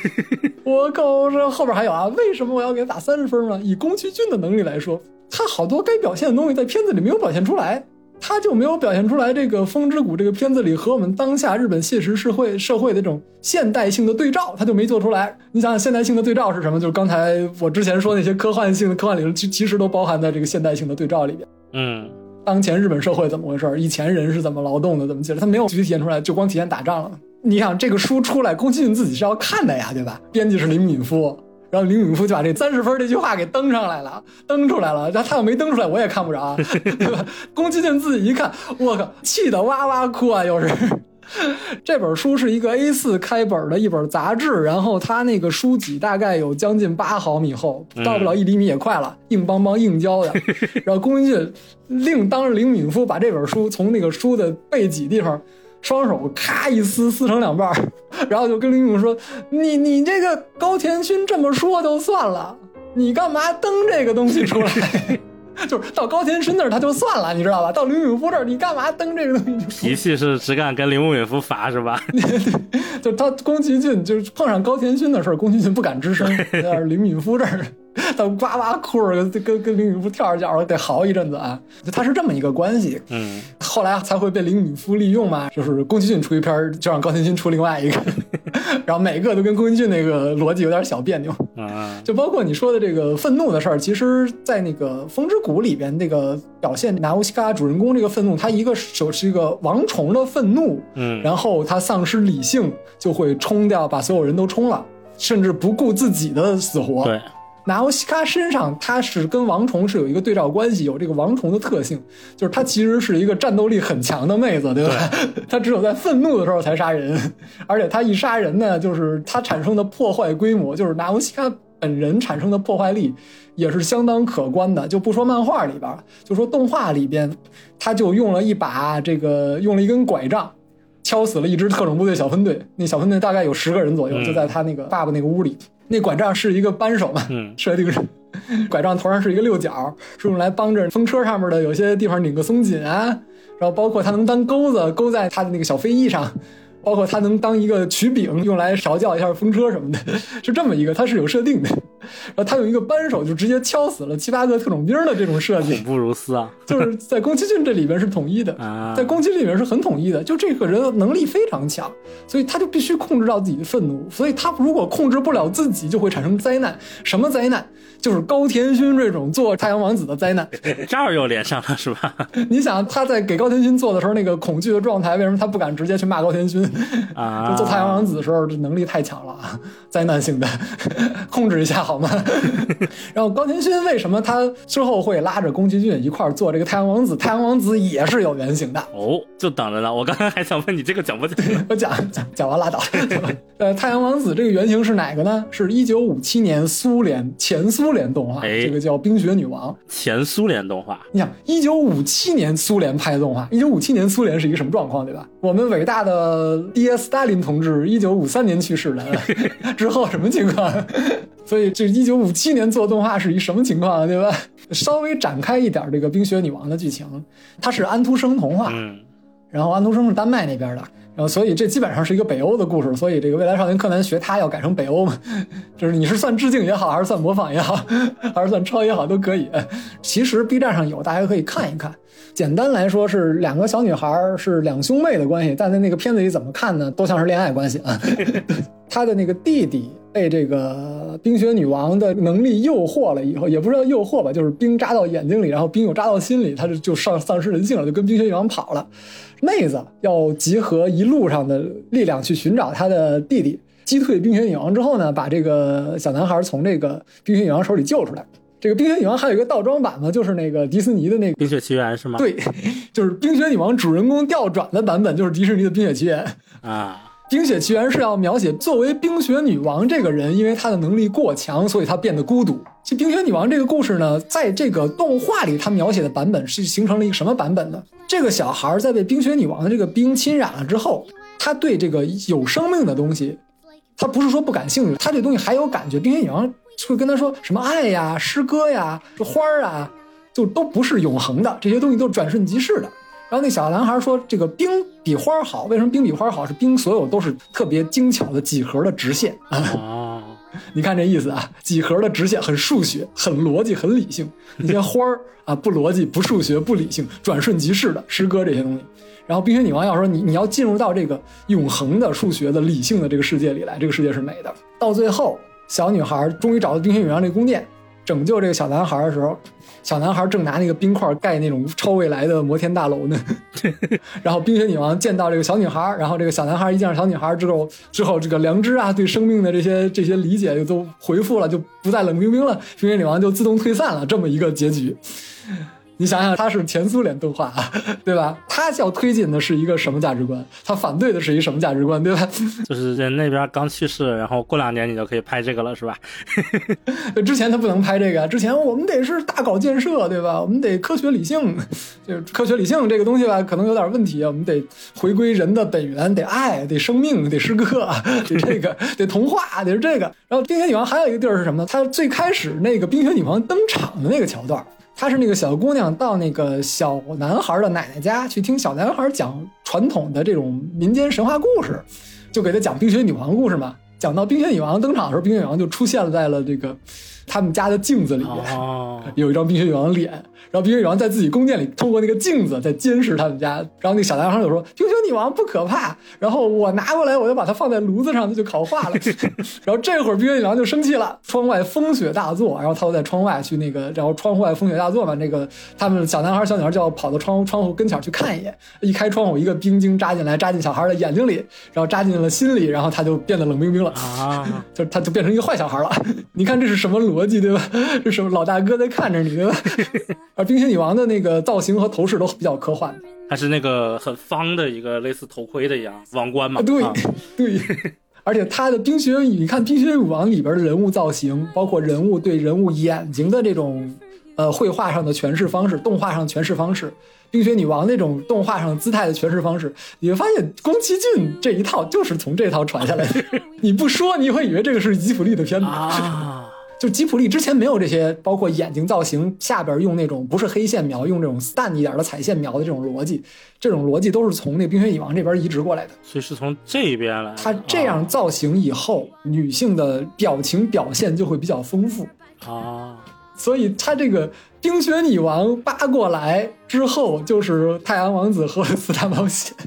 (laughs) 我靠，这后边还有啊？为什么我要给他打三十分呢？以宫崎骏的能力来说，他好多该表现的东西在片子里没有表现出来。”他就没有表现出来这个《风之谷》这个片子里和我们当下日本现实社会社会的这种现代性的对照，他就没做出来。你想想，现代性的对照是什么？就是刚才我之前说那些科幻性的科幻理论，其其实都包含在这个现代性的对照里边。嗯，当前日本社会怎么回事？以前人是怎么劳动的？怎么解释？他没有具体体现出来，就光体现打仗了。你想这个书出来，宫崎骏自己是要看的呀，对吧？编辑是林敏夫。然后林敏夫就把这三十分这句话给登上来了，登出来了。然后他要没登出来，我也看不着，对吧？宫崎骏自己一看，我靠，气得哇哇哭啊！又是。(laughs) 这本书是一个 A 四开本的一本杂志，然后它那个书脊大概有将近八毫米厚，到不了一厘米也快了，硬邦邦硬胶的。(laughs) 然后宫崎骏另当着林敏夫把这本书从那个书的背脊地方。双手咔一撕，撕成两半然后就跟林允说：“你你这个高田勋这么说就算了，你干嘛登这个东西出来？(laughs) 就是到高田勋那儿他就算了，你知道吧？到林永夫这儿你干嘛登这个东西？脾气是只敢跟林允夫发是吧？(laughs) 就他宫崎骏就是碰上高田勋的事儿，宫崎骏不敢吱声，(laughs) 要是林敏夫这儿。”他哇哇哭着跟跟跟林允夫跳着脚得嚎一阵子啊，他是这么一个关系。嗯，后来才会被林允夫利用嘛，就是宫崎骏出一篇，就让高田勋出另外一个，(laughs) 然后每个都跟宫崎骏那个逻辑有点小别扭。啊，就包括你说的这个愤怒的事儿，其实，在那个《风之谷》里边，那个表现拿乌西卡主人公这个愤怒，他一个手是一个王虫的愤怒，嗯，然后他丧失理性，就会冲掉，把所有人都冲了，甚至不顾自己的死活。对。拿乌西卡身上，它是跟王虫是有一个对照关系，有这个王虫的特性，就是她其实是一个战斗力很强的妹子，对吧？她 (laughs) 只有在愤怒的时候才杀人，(laughs) 而且她一杀人呢，就是她产生的破坏规模，就是拿乌西卡本人产生的破坏力也是相当可观的。就不说漫画里边，就说动画里边，他就用了一把这个，用了一根拐杖。敲死了一支特种部队小分队，那小分队大概有十个人左右，就在他那个爸爸那个屋里。那拐杖是一个扳手嘛，设定是 (laughs) 拐杖头上是一个六角，是用来帮着风车上面的有些地方拧个松紧啊。然后包括它能当钩子，钩在他的那个小飞翼上。包括它能当一个曲柄，用来勺教一下风车什么的，(laughs) 是这么一个，它是有设定的。然后它用一个扳手就直接敲死了七八个特种兵的这种设计，恐怖如斯啊！就是在宫崎骏这里边是统一的，在宫崎骏里面是很统一的。就这个人能力非常强，所以他就必须控制到自己的愤怒。所以他如果控制不了自己，就会产生灾难。什么灾难？就是高田勋这种做太阳王子的灾难。(laughs) 这儿又连上了是吧？(laughs) 你想他在给高田勋做的时候那个恐惧的状态，为什么他不敢直接去骂高田勋？啊，就 (laughs) 做太阳王子的时候，这能力太强了啊，灾难性的，控制一下好吗？(laughs) 然后高田勋为什么他之后会拉着宫崎骏一块儿做这个太阳王子？太阳王子也是有原型的。哦，就等着呢。我刚才还想问你这个讲不讲？(laughs) 我讲讲讲完拉倒。呃，太阳王子这个原型是哪个呢？是一九五七年苏联前苏联动画，哎这个叫《冰雪女王》。前苏联动画，你想，一九五七年苏联拍的动画，一九五七年苏联是一个什么状况，对吧？我们伟大的爹斯大林同志一九五三年去世的，(laughs) 之后什么情况？(laughs) 所以这一九五七年做动画是一什么情况，对吧？稍微展开一点这个冰雪女王的剧情，它是安徒生童话，嗯，然后安徒生是丹麦那边的，然后所以这基本上是一个北欧的故事，所以这个未来少年柯南学他要改成北欧嘛，(laughs) 就是你是算致敬也好，还是算模仿也好，(laughs) 还是算抄也好，都可以。其实 B 站上有，大家可以看一看。简单来说是两个小女孩是两兄妹的关系，但在那个片子里怎么看呢？都像是恋爱关系啊。(laughs) 他的那个弟弟被这个冰雪女王的能力诱惑了以后，也不知道诱惑吧，就是冰扎到眼睛里，然后冰又扎到心里，他就就丧丧失人性了，就跟冰雪女王跑了。妹子要集合一路上的力量去寻找她的弟弟，击退冰雪女王之后呢，把这个小男孩从这个冰雪女王手里救出来。这个冰雪女王还有一个倒装版嘛，就是那个迪士尼的那个，冰雪奇缘是吗？对，就是冰雪女王主人公调转的版本，就是迪士尼的冰雪奇缘。啊，冰雪奇缘是要描写作为冰雪女王这个人，因为她的能力过强，所以她变得孤独。其实冰雪女王这个故事呢，在这个动画里，它描写的版本是形成了一个什么版本呢？这个小孩在被冰雪女王的这个冰侵染了之后，他对这个有生命的东西，他不是说不感兴趣，他对东西还有感觉。冰雪女王会跟他说什么爱呀、诗歌呀、花儿啊，就都不是永恒的，这些东西都是转瞬即逝的。然后那小男孩说：“这个冰比花儿好，为什么冰比花儿好？是冰所有都是特别精巧的几何的直线啊！哦，(laughs) 你看这意思啊，几何的直线很数学、很逻辑、很理性。那些花儿啊，不逻辑、不数学、不理性，转瞬即逝的诗歌这些东西。然后冰雪女王要说你你要进入到这个永恒的数学的理性的这个世界里来，这个世界是美的。到最后，小女孩终于找到冰雪女王这个宫殿，拯救这个小男孩的时候，小男孩正拿那个冰块盖那种超未来的摩天大楼呢。(laughs) 然后冰雪女王见到这个小女孩，然后这个小男孩一见到小女孩之后，之后这个良知啊，对生命的这些这些理解就都回复了，就不再冷冰冰了。冰雪女王就自动退散了，这么一个结局。你想想，它是前苏联动画，对吧？它要推进的是一个什么价值观？它反对的是一个什么价值观，对吧？(laughs) 就是人那边刚去世，然后过两年你就可以拍这个了，是吧？(laughs) 之前他不能拍这个，之前我们得是大搞建设，对吧？我们得科学理性，就是科学理性这个东西吧，可能有点问题啊。我们得回归人的本源，得爱，得生命，得诗歌，得这个，得童话，得是这个。然后冰雪女王还有一个地儿是什么呢？它最开始那个冰雪女王登场的那个桥段。她是那个小姑娘到那个小男孩的奶奶家去听小男孩讲传统的这种民间神话故事，就给他讲冰雪女王故事嘛。讲到冰雪女王登场的时候，冰雪女王就出现在了这个他们家的镜子里面，哦，有一张冰雪女王的脸。然后冰雪女王在自己宫殿里通过那个镜子在监视他们家。然后那个小男孩就说：“冰雪女王不可怕。”然后我拿过来，我就把它放在炉子上，它 (laughs) 就烤化了。然后这会儿冰雪女王就生气了，窗外风雪大作，然后他就在窗外去那个，然后窗户外风雪大作嘛，那个他们小男孩小女孩就要跑到窗窗户跟前去看一眼。一开窗户，一个冰晶扎进来，扎进小孩的眼睛里，然后扎进了心里，然后他就变得冷冰冰了。啊，就他就变成一个坏小孩了。你看这是什么逻辑，对吧？(laughs) 这什么老大哥在看着你，对吧？(laughs) 而冰雪女王的那个造型和头饰都比较科幻。它是那个很方的一个类似头盔的一样王冠嘛？啊，对啊对。而且它的冰雪女，你看冰雪女王里边的人物造型，包括人物对人物眼睛的这种呃绘画上的诠释方式，动画上的诠释方式，冰雪女王那种动画上姿态的诠释方式，你会发现宫崎骏这一套就是从这套传下来的。(laughs) 你不说，你会以为这个是吉卜力的片子。啊，(laughs) 就吉普力之前没有这些，包括眼睛造型下边用那种不是黑线描，用这种淡一点的彩线描的这种逻辑，这种逻辑都是从那冰雪女王这边移植过来的。所以是从这边来的。它这样造型以后，女性的表情表现就会比较丰富。啊，所以他这个冰雪女王扒过来之后，就是太阳王子和四大冒险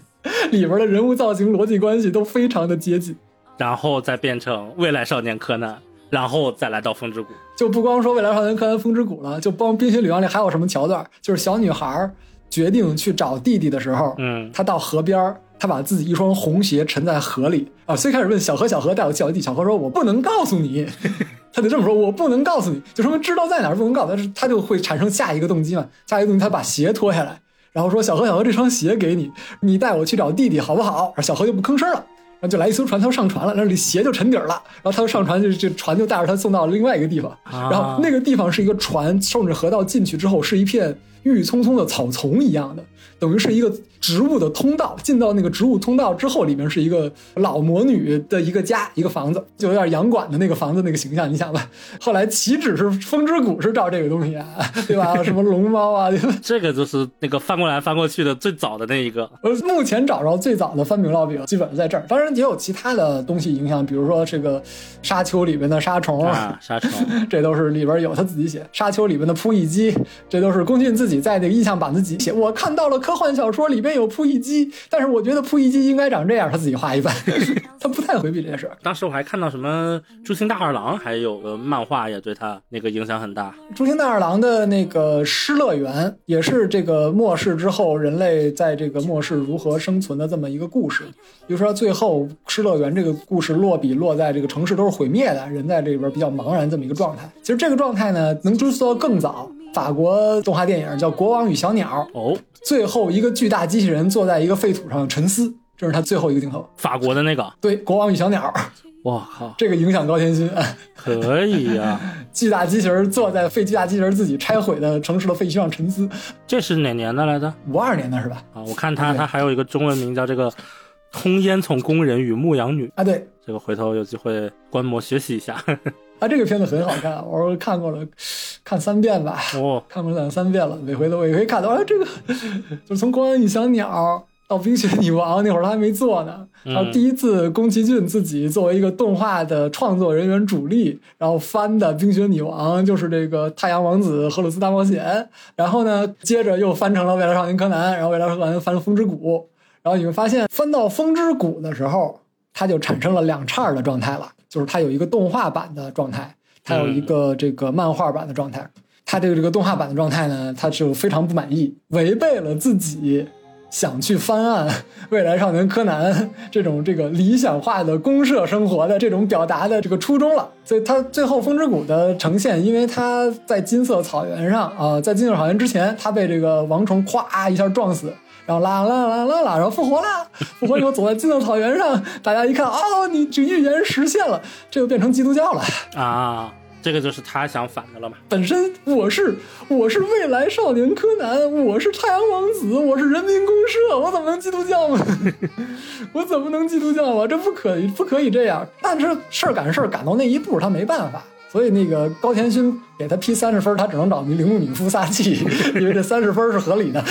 里边的人物造型逻辑关系都非常的接近。然后再变成未来少年柯南，然后再来到风之谷。就不光说未来少年柯南风之谷了，就帮冰雪女王里还有什么桥段？就是小女孩决定去找弟弟的时候，嗯，她到河边儿他把自己一双红鞋沉在河里啊。最开始问小何，小何带我去小弟，小何说：“我不能告诉你。(laughs) ”他得这么说，我不能告诉你，就说明知道在哪儿不能告诉，但是他就会产生下一个动机嘛，下一个动机他把鞋脱下来，然后说：“小何，小何，这双鞋给你，你带我去找弟弟好不好？”小何就不吭声了，然后就来一艘船，他就上船了，然后这鞋就沉底儿了，然后他就上船，就这船就带着他送到另外一个地方，然后那个地方是一个船顺着河道进去之后是一片郁郁葱葱的草丛一样的。等于是一个植物的通道，进到那个植物通道之后，里面是一个老魔女的一个家，一个房子，就有点洋馆的那个房子那个形象，你想吧。(laughs) 后来岂止是风之谷是照这个东西啊，(laughs) 对吧？什么龙猫啊，(laughs) 这个就是那个翻过来翻过去的最早的那一个。呃，目前找着最早的翻饼烙饼，基本上在这儿。当然也有其他的东西影响，比如说这个沙丘里边的沙虫啊，沙虫，这都是里边有他自己写。沙丘里边的扑翼机，这都是宫俊自己在那个印象板子己写。我看到了。科幻小说里边有扑翼机，但是我觉得扑翼机应该长这样，他自己画一半，(laughs) 他不太回避这件事。当时我还看到什么朱星大二郎，还有个漫画也对他那个影响很大。朱星大二郎的那个《失乐园》也是这个末世之后人类在这个末世如何生存的这么一个故事。比如说最后《失乐园》这个故事落笔落在这个城市都是毁灭的，人在这里边比较茫然这么一个状态。其实这个状态呢，能追溯到更早。法国动画电影叫《国王与小鸟》哦，最后一个巨大机器人坐在一个废土上沉思，这是他最后一个镜头。法国的那个对，《国王与小鸟》。哇靠，这个影响高天勋，可以呀！(laughs) 巨大机器人坐在废巨大机器人自己拆毁的城市的废墟上沉思，这是哪年的来着？五二年的是吧？啊，我看他他还有一个中文名叫这个《通烟囱工人与牧羊女》啊，对，这个回头有机会观摩学习一下。啊，这个片子很好看，我说看过了，看三遍吧。哦，看过两三遍了，每回都每回看到，哎，这个就是从《公安与小鸟》到《冰雪女王》那会儿他还没做呢。然后第一次宫崎骏自己作为一个动画的创作人员主力，然后翻的《冰雪女王》就是这个《太阳王子》《荷鲁斯大冒险》，然后呢，接着又翻成了《未来少年柯南》，然后《未来少年》翻了《风之谷》，然后你会发现翻到《风之谷》的时候，它就产生了两叉的状态了。就是它有一个动画版的状态，它有一个这个漫画版的状态。它这个这个动画版的状态呢，它就非常不满意，违背了自己想去翻案《未来少年柯南》这种这个理想化的公社生活的这种表达的这个初衷了。所以它最后《风之谷》的呈现，因为它在金色草原上啊，在金色草原之前，它被这个王虫咵一下撞死。然后啦啦啦啦啦，然后复活啦！复活以后走在金色草原上，大家一看，哦，你这预言实现了，这就变成基督教了啊！这个就是他想反的了嘛？本身我是我是未来少年柯南，我是太阳王子，我是人民公社，我怎么能基督教呢？(laughs) 我怎么能基督教啊？这不可以，不可以这样。但是事儿赶事儿赶到那一步，他没办法。所以那个高田勋给他批三十分，他只能找铃木敏夫撒气，(laughs) 因为这三十分是合理的。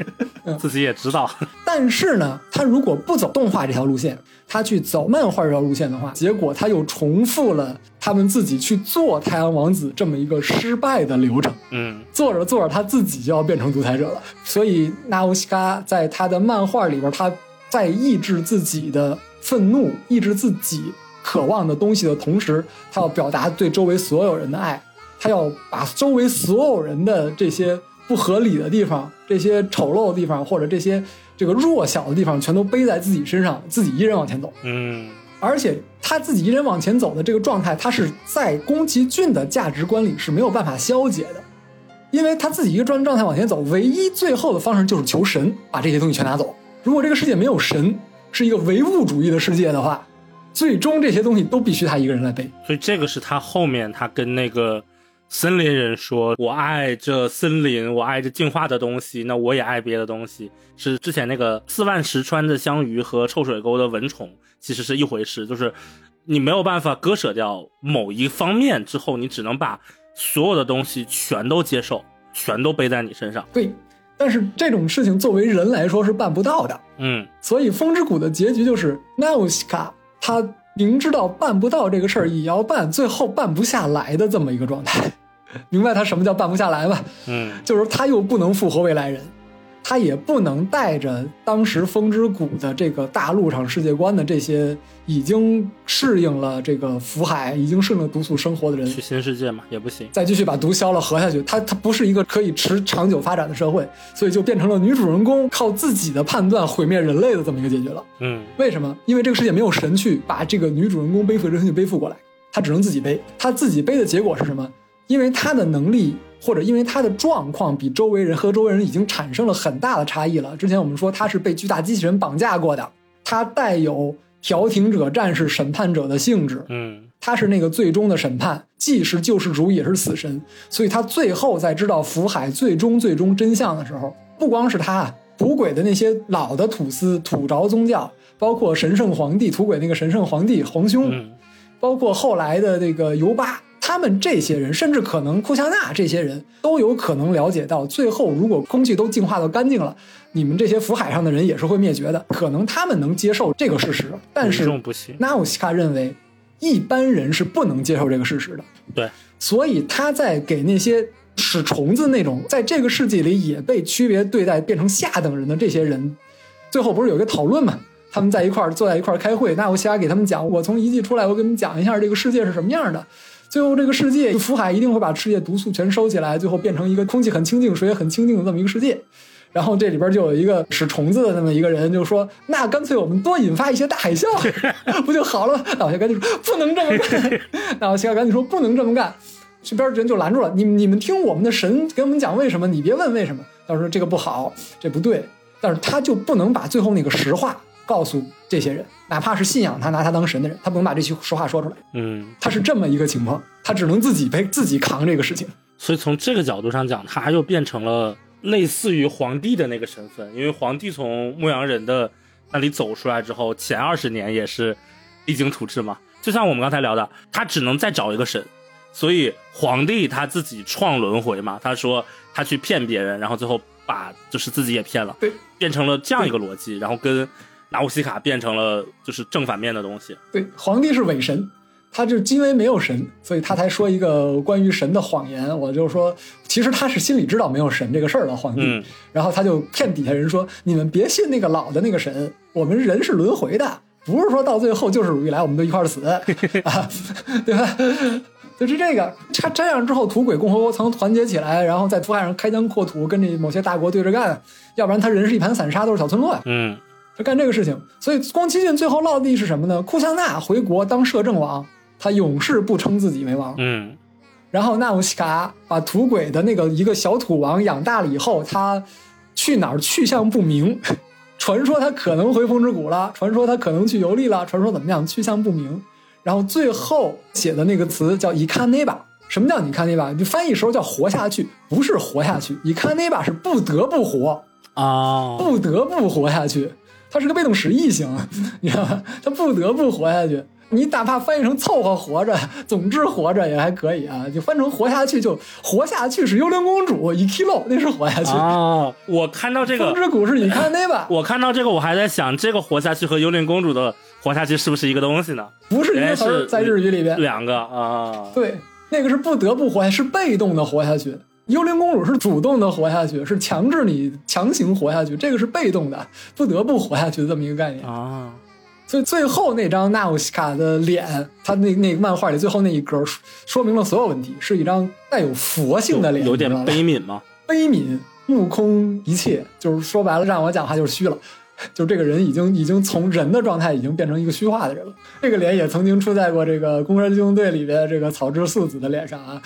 (laughs) 自己也知道。(laughs) 但是呢，他如果不走动画这条路线，他去走漫画这条路线的话，结果他又重复了他们自己去做太阳王子这么一个失败的流程。嗯，做着做着，他自己就要变成独裁者了。所以纳乌西卡在他的漫画里边，他在抑制自己的愤怒，抑制自己。渴望的东西的同时，他要表达对周围所有人的爱，他要把周围所有人的这些不合理的地方、这些丑陋的地方或者这些这个弱小的地方，全都背在自己身上，自己一人往前走。嗯，而且他自己一人往前走的这个状态，他是在宫崎骏的价值观里是没有办法消解的，因为他自己一个状状态往前走，唯一最后的方式就是求神把这些东西全拿走。如果这个世界没有神，是一个唯物主义的世界的话。最终这些东西都必须他一个人来背，所以这个是他后面他跟那个森林人说：“我爱这森林，我爱这进化的东西，那我也爱别的东西。”是之前那个四万石川的香鱼和臭水沟的蚊虫其实是一回事，就是你没有办法割舍掉某一方面之后，你只能把所有的东西全都接受，全都背在你身上。对，但是这种事情作为人来说是办不到的。嗯，所以风之谷的结局就是纳乌西卡。他明知道办不到这个事儿也要办，最后办不下来的这么一个状态，明白他什么叫办不下来吧？嗯，就是他又不能复活未来人，他也不能带着当时风之谷的这个大陆上世界观的这些已经适应了这个福海、已经适应了毒素生活的人去新世界嘛也不行。再继续把毒消了活下去，它它不是一个可以持长久发展的社会，所以就变成了女主人公靠自己的判断毁灭人类的这么一个结局了。嗯为什么？因为这个世界没有神去把这个女主人公背负的人去背负过来，她只能自己背。她自己背的结果是什么？因为他的能力或者因为他的状况比周围人和周围人已经产生了很大的差异了。之前我们说他是被巨大机器人绑架过的，他带有调停者、战士、审判者的性质，嗯。他是那个最终的审判，既是救世主也是死神，所以他最后在知道福海最终最终真相的时候，不光是他土鬼的那些老的土司土着宗教，包括神圣皇帝土鬼那个神圣皇帝皇兄，嗯。包括后来的这个尤巴，他们这些人，甚至可能库夏纳这些人都有可能了解到，最后如果空气都净化到干净了，你们这些福海上的人也是会灭绝的。可能他们能接受这个事实，但是。纳乌西卡认为，一般人是不能接受这个事实的，对，所以他在给那些使虫子那种在这个世纪里也被区别对待、变成下等人的这些人，最后不是有一个讨论嘛？他们在一块儿坐在一块儿开会，纳乌西卡给他们讲，我从遗迹出来，我给你们讲一下这个世界是什么样的。最后，这个世界福海一定会把世界毒素全收起来，最后变成一个空气很清净、水也很清净的这么一个世界。然后这里边就有一个使虫子的那么一个人，就说：“那干脆我们多引发一些大海啸，(laughs) 不就好了吗？”那我就赶紧说：“不能这么干。(laughs) ”那我现在赶紧说：“不能这么干。”这边人就拦住了：“你你们听我们的神给我们讲为什么，你别问为什么。”他说：“这个不好，这不对。”但是他就不能把最后那个实话告诉这些人，哪怕是信仰他、拿他当神的人，他不能把这句说话说出来。嗯，他是这么一个情况，他只能自己背、自己扛这个事情。所以从这个角度上讲，他又变成了类似于皇帝的那个身份，因为皇帝从牧羊人的那里走出来之后，前二十年也是励精图治嘛。就像我们刚才聊的，他只能再找一个神，所以皇帝他自己创轮回嘛。他说他去骗别人，然后最后把就是自己也骗了，对，变成了这样一个逻辑，然后跟纳乌西卡变成了就是正反面的东西。对，皇帝是伪神，他就因为没有神，所以他才说一个关于神的谎言。我就说，其实他是心里知道没有神这个事儿的皇帝，嗯然后他就骗底下人说：“你们别信那个老的那个神，我们人是轮回的，不是说到最后救世主一来我们都一块儿死 (laughs) 啊，对吧？”就是这个，他这样之后，土鬼共和国曾团结起来，然后在土海上开疆扩土，跟这某些大国对着干，要不然他人是一盘散沙，都是小村落呀。嗯就干这个事情。所以宫崎骏最后落地是什么呢？库桑纳回国当摄政王，他永世不称自己为王。嗯然后纳乌西卡把土鬼的那个一个小土王养大了以后，他去哪儿去向不明。传说他可能回风之谷了，传说他可能去游历了，传说怎么样，去向不明。然后最后写的那个词叫“伊卡内巴”，什么叫“伊卡内巴”？就翻译时候叫“活下去”，不是活下去，“伊卡内巴”是不得不活。啊，不得不活下去，它是个被动实义型，你知道吧？它不得不活下去。你哪怕翻译成凑合活着，总之活着也还可以啊。就翻成活下去，就活下去是幽灵公主一 kilo，，那是活下去。啊，我看到这个风之谷是你看那吧？(laughs) 我看到这个，我还在想，这个活下去和幽灵公主的活下去是不是一个东西呢？不是一个词在日语里边。两个啊，对，那个是不得不活下去，是被动的活下去。幽灵公主是主动的活下去，是强制你强行活下去，这个是被动的，不得不活下去的这么一个概念。啊，所以最后那张纳乌西卡的脸，他那那个漫画里最后那一格说说明了所有问题，是一张带有佛性的脸，有点悲悯吗？悲悯，目空一切，就是说白了，让我讲话就是虚了。就这个人已经已经从人的状态已经变成一个虚化的人了。这个脸也曾经出在过这个《攻壳机动队》里边这个草之素子的脸上啊。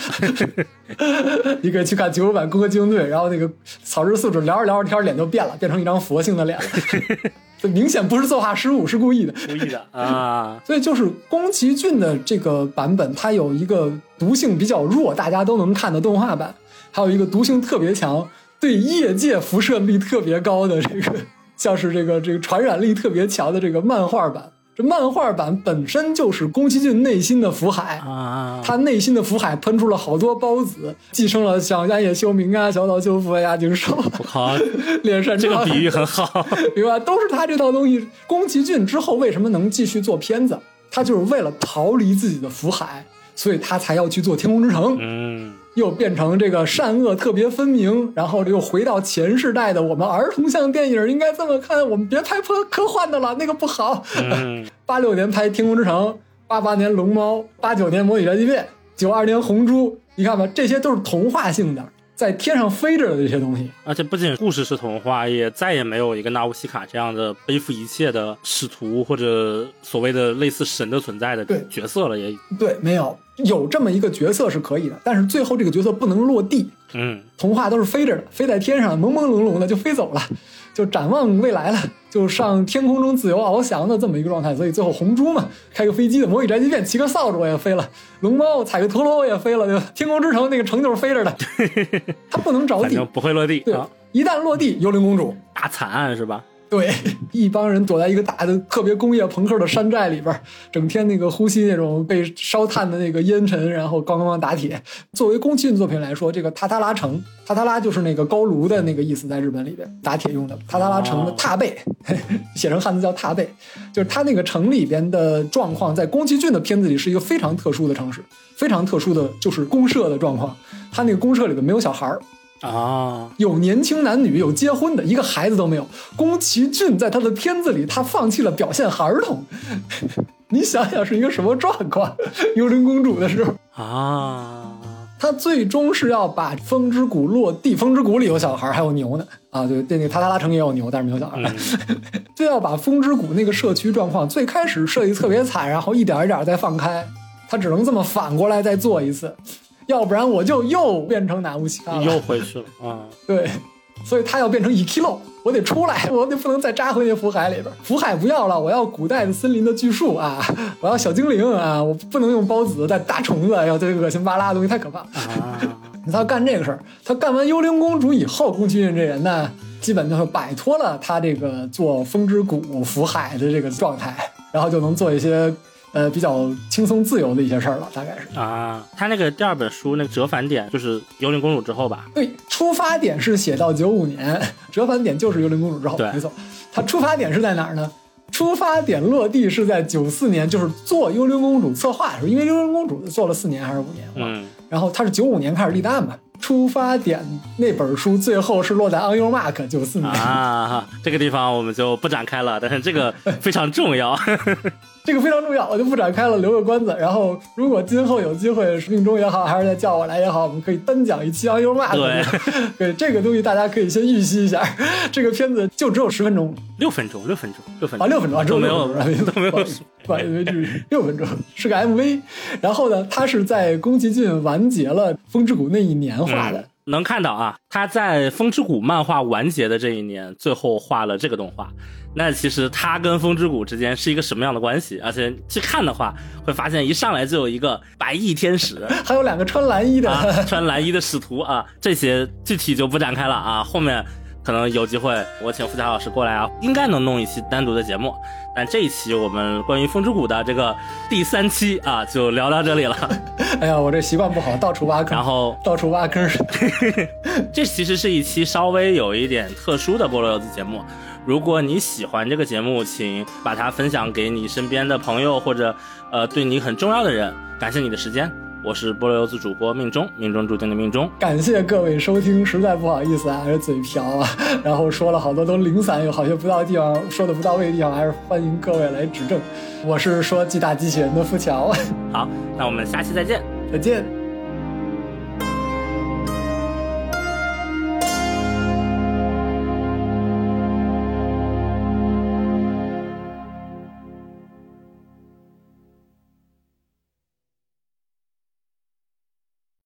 (laughs) 你可以去看九五版《攻壳机动队》，然后那个草之素子聊着聊着天，脸就变了，变成一张佛性的脸了。(laughs) 这明显不是作画失误，是故意的。故意的啊，所以就是宫崎骏的这个版本，它有一个毒性比较弱，大家都能看的动画版，还有一个毒性特别强，对业界辐射力特别高的这个，像是这个这个传染力特别强的这个漫画版。这漫画版本身就是宫崎骏内心的福海，啊，他内心的福海喷出了好多孢子，寄生了像安野秀明啊、小岛秀夫啊、押井守、我靠，(laughs) 脸山这个比喻很好，(laughs) 明白？都是他这套东西。宫崎骏之后为什么能继续做片子？他就是为了逃离自己的福海，所以他才要去做《天空之城》。嗯，又变成这个善恶特别分明，然后又回到前世代的我们儿童向电影应该这么看，我们别拍科科幻的了，那个不好。嗯 (laughs) 八六年拍《天空之城》，八八年《龙猫》，八九年《模拟宅急便》，九二年《红猪》，你看吧，这些都是童话性的，在天上飞着的这些东西。而且不仅故事是童话，也再也没有一个纳乌西卡这样的背负一切的使徒或者所谓的类似神的存在的角色了，也对，没有有这么一个角色是可以的，但是最后这个角色不能落地。嗯童话都是飞着的，飞在天上，朦朦胧胧的就飞走了，就展望未来了，就上天空中自由翱翔的这么一个状态。所以最后红猪嘛，开个飞机的模拟宅急便，骑个扫帚我也飞了；龙猫踩个陀螺我也飞了，对吧？天空之城那个城就是飞着的，(laughs) 它不能着地。不会落地对啊，，一旦落地，幽灵公主。大惨案是吧？对，(laughs) 一帮人躲在一个大的特别工业朋克的山寨里边，整天那个呼吸那种被烧炭的那个烟尘，然后咣咣咣打铁。作为宫崎骏作品来说，这个塔塔拉城，塔塔拉就是那个高炉的那个意思，在日本里边打铁用的。塔塔拉城的踏背，(laughs) 写成汉字叫踏背，就是它那个城里边的状况，在宫崎骏的片子里是一个非常特殊的城市，非常特殊的就是公社的状况。他那个公社里边没有小孩儿，啊，有年轻男女，有结婚的，一个孩子都没有。宫崎骏在他的片子里，他放弃了表现儿童，(laughs) 你想想是一个什么状况？(laughs) 幽灵公主的时候，啊，他最终是要把风之谷落地，风之谷里有小孩，还有牛呢。啊，对，那个塔塔拉城也有牛，但是没有小孩。嗯 (laughs) 就要把风之谷那个社区状况最开始设计特别惨，然后一点一点再放开，他只能这么反过来再做一次，要不然我就又变成哪乌西卡了。又回去了啊，(laughs) 对，所以他要变成 Ekilo，我得出来，(laughs) 我得不能再扎回那福海里边。福海不要了，我要古代的森林的巨树啊，(laughs) 我要小精灵啊，我不能用孢子带大虫子，哎呦，这恶心巴拉的东西太可怕。啊，他要干这个事儿，他干完幽灵公主以后，宫崎骏这人呢，基本就是摆脱了他这个做风之谷福海的这个状态，然后就能做一些呃比较轻松自由的一些事儿了，大概是。啊，他那个第二本书那个折返点就是幽灵公主之后吧？对，出发点是写到九五年，折返点就是幽灵公主之后，对没错。他出发点是在哪儿呢？出发点落地是在九四年，就是做幽灵公主策划的时候，因为幽灵公主做了四年还是五年，嗯，然后他是九五年开始立的案嘛。出发点那本书最后是落在 On Your Mark 九四年，啊，这个地方我们就不展开了，但是这个非常重要。这个非常重要，我就不展开了，留个关子。然后如果今后有机会，命中也好，还是再叫我来也好，我们可以单讲一期 On Your Mark。对 (laughs) 对，这个东西大家可以先预习一下。这个片子就只有十分钟，六分钟，六分钟，六分钟啊，钟，六分钟啊，只有都没有六分钟都没有不好意思不好意思没注意，六分钟是个 MV。然后呢，它是在宫崎骏完结了《风之谷》那一年画的。嗯能看到啊，他在《风之谷》漫画完结的这一年，最后画了这个动画。那其实他跟风之谷之间是一个什么样的关系？而且去看的话，会发现一上来就有一个白衣天使 (laughs) 还有两个穿蓝衣的，啊，穿蓝衣的使徒啊，这些具体就不展开了啊。后面可能有机会，我请付佳老师过来啊，应该能弄一期单独的节目。但这一期我们关于风之谷的这个第三期啊，就聊到这里了。(laughs) 哎呀，我这习惯不好，到处挖坑，然后到处挖坑。(laughs) 这其实是一期稍微有一点特殊的菠萝油子节目。如果你喜欢这个节目，请把它分享给你身边的朋友或者呃对你很重要的人。感谢你的时间，我是菠萝油子主播命中，命中注定的命中。感谢各位收听，实在不好意思啊，还是嘴瓢啊，然后说了好多都零散，有好些不到地方，说的不到位的地方，还是欢迎各位来指正。我是说巨大机器人的付桥，好，那我们下期再见。再见。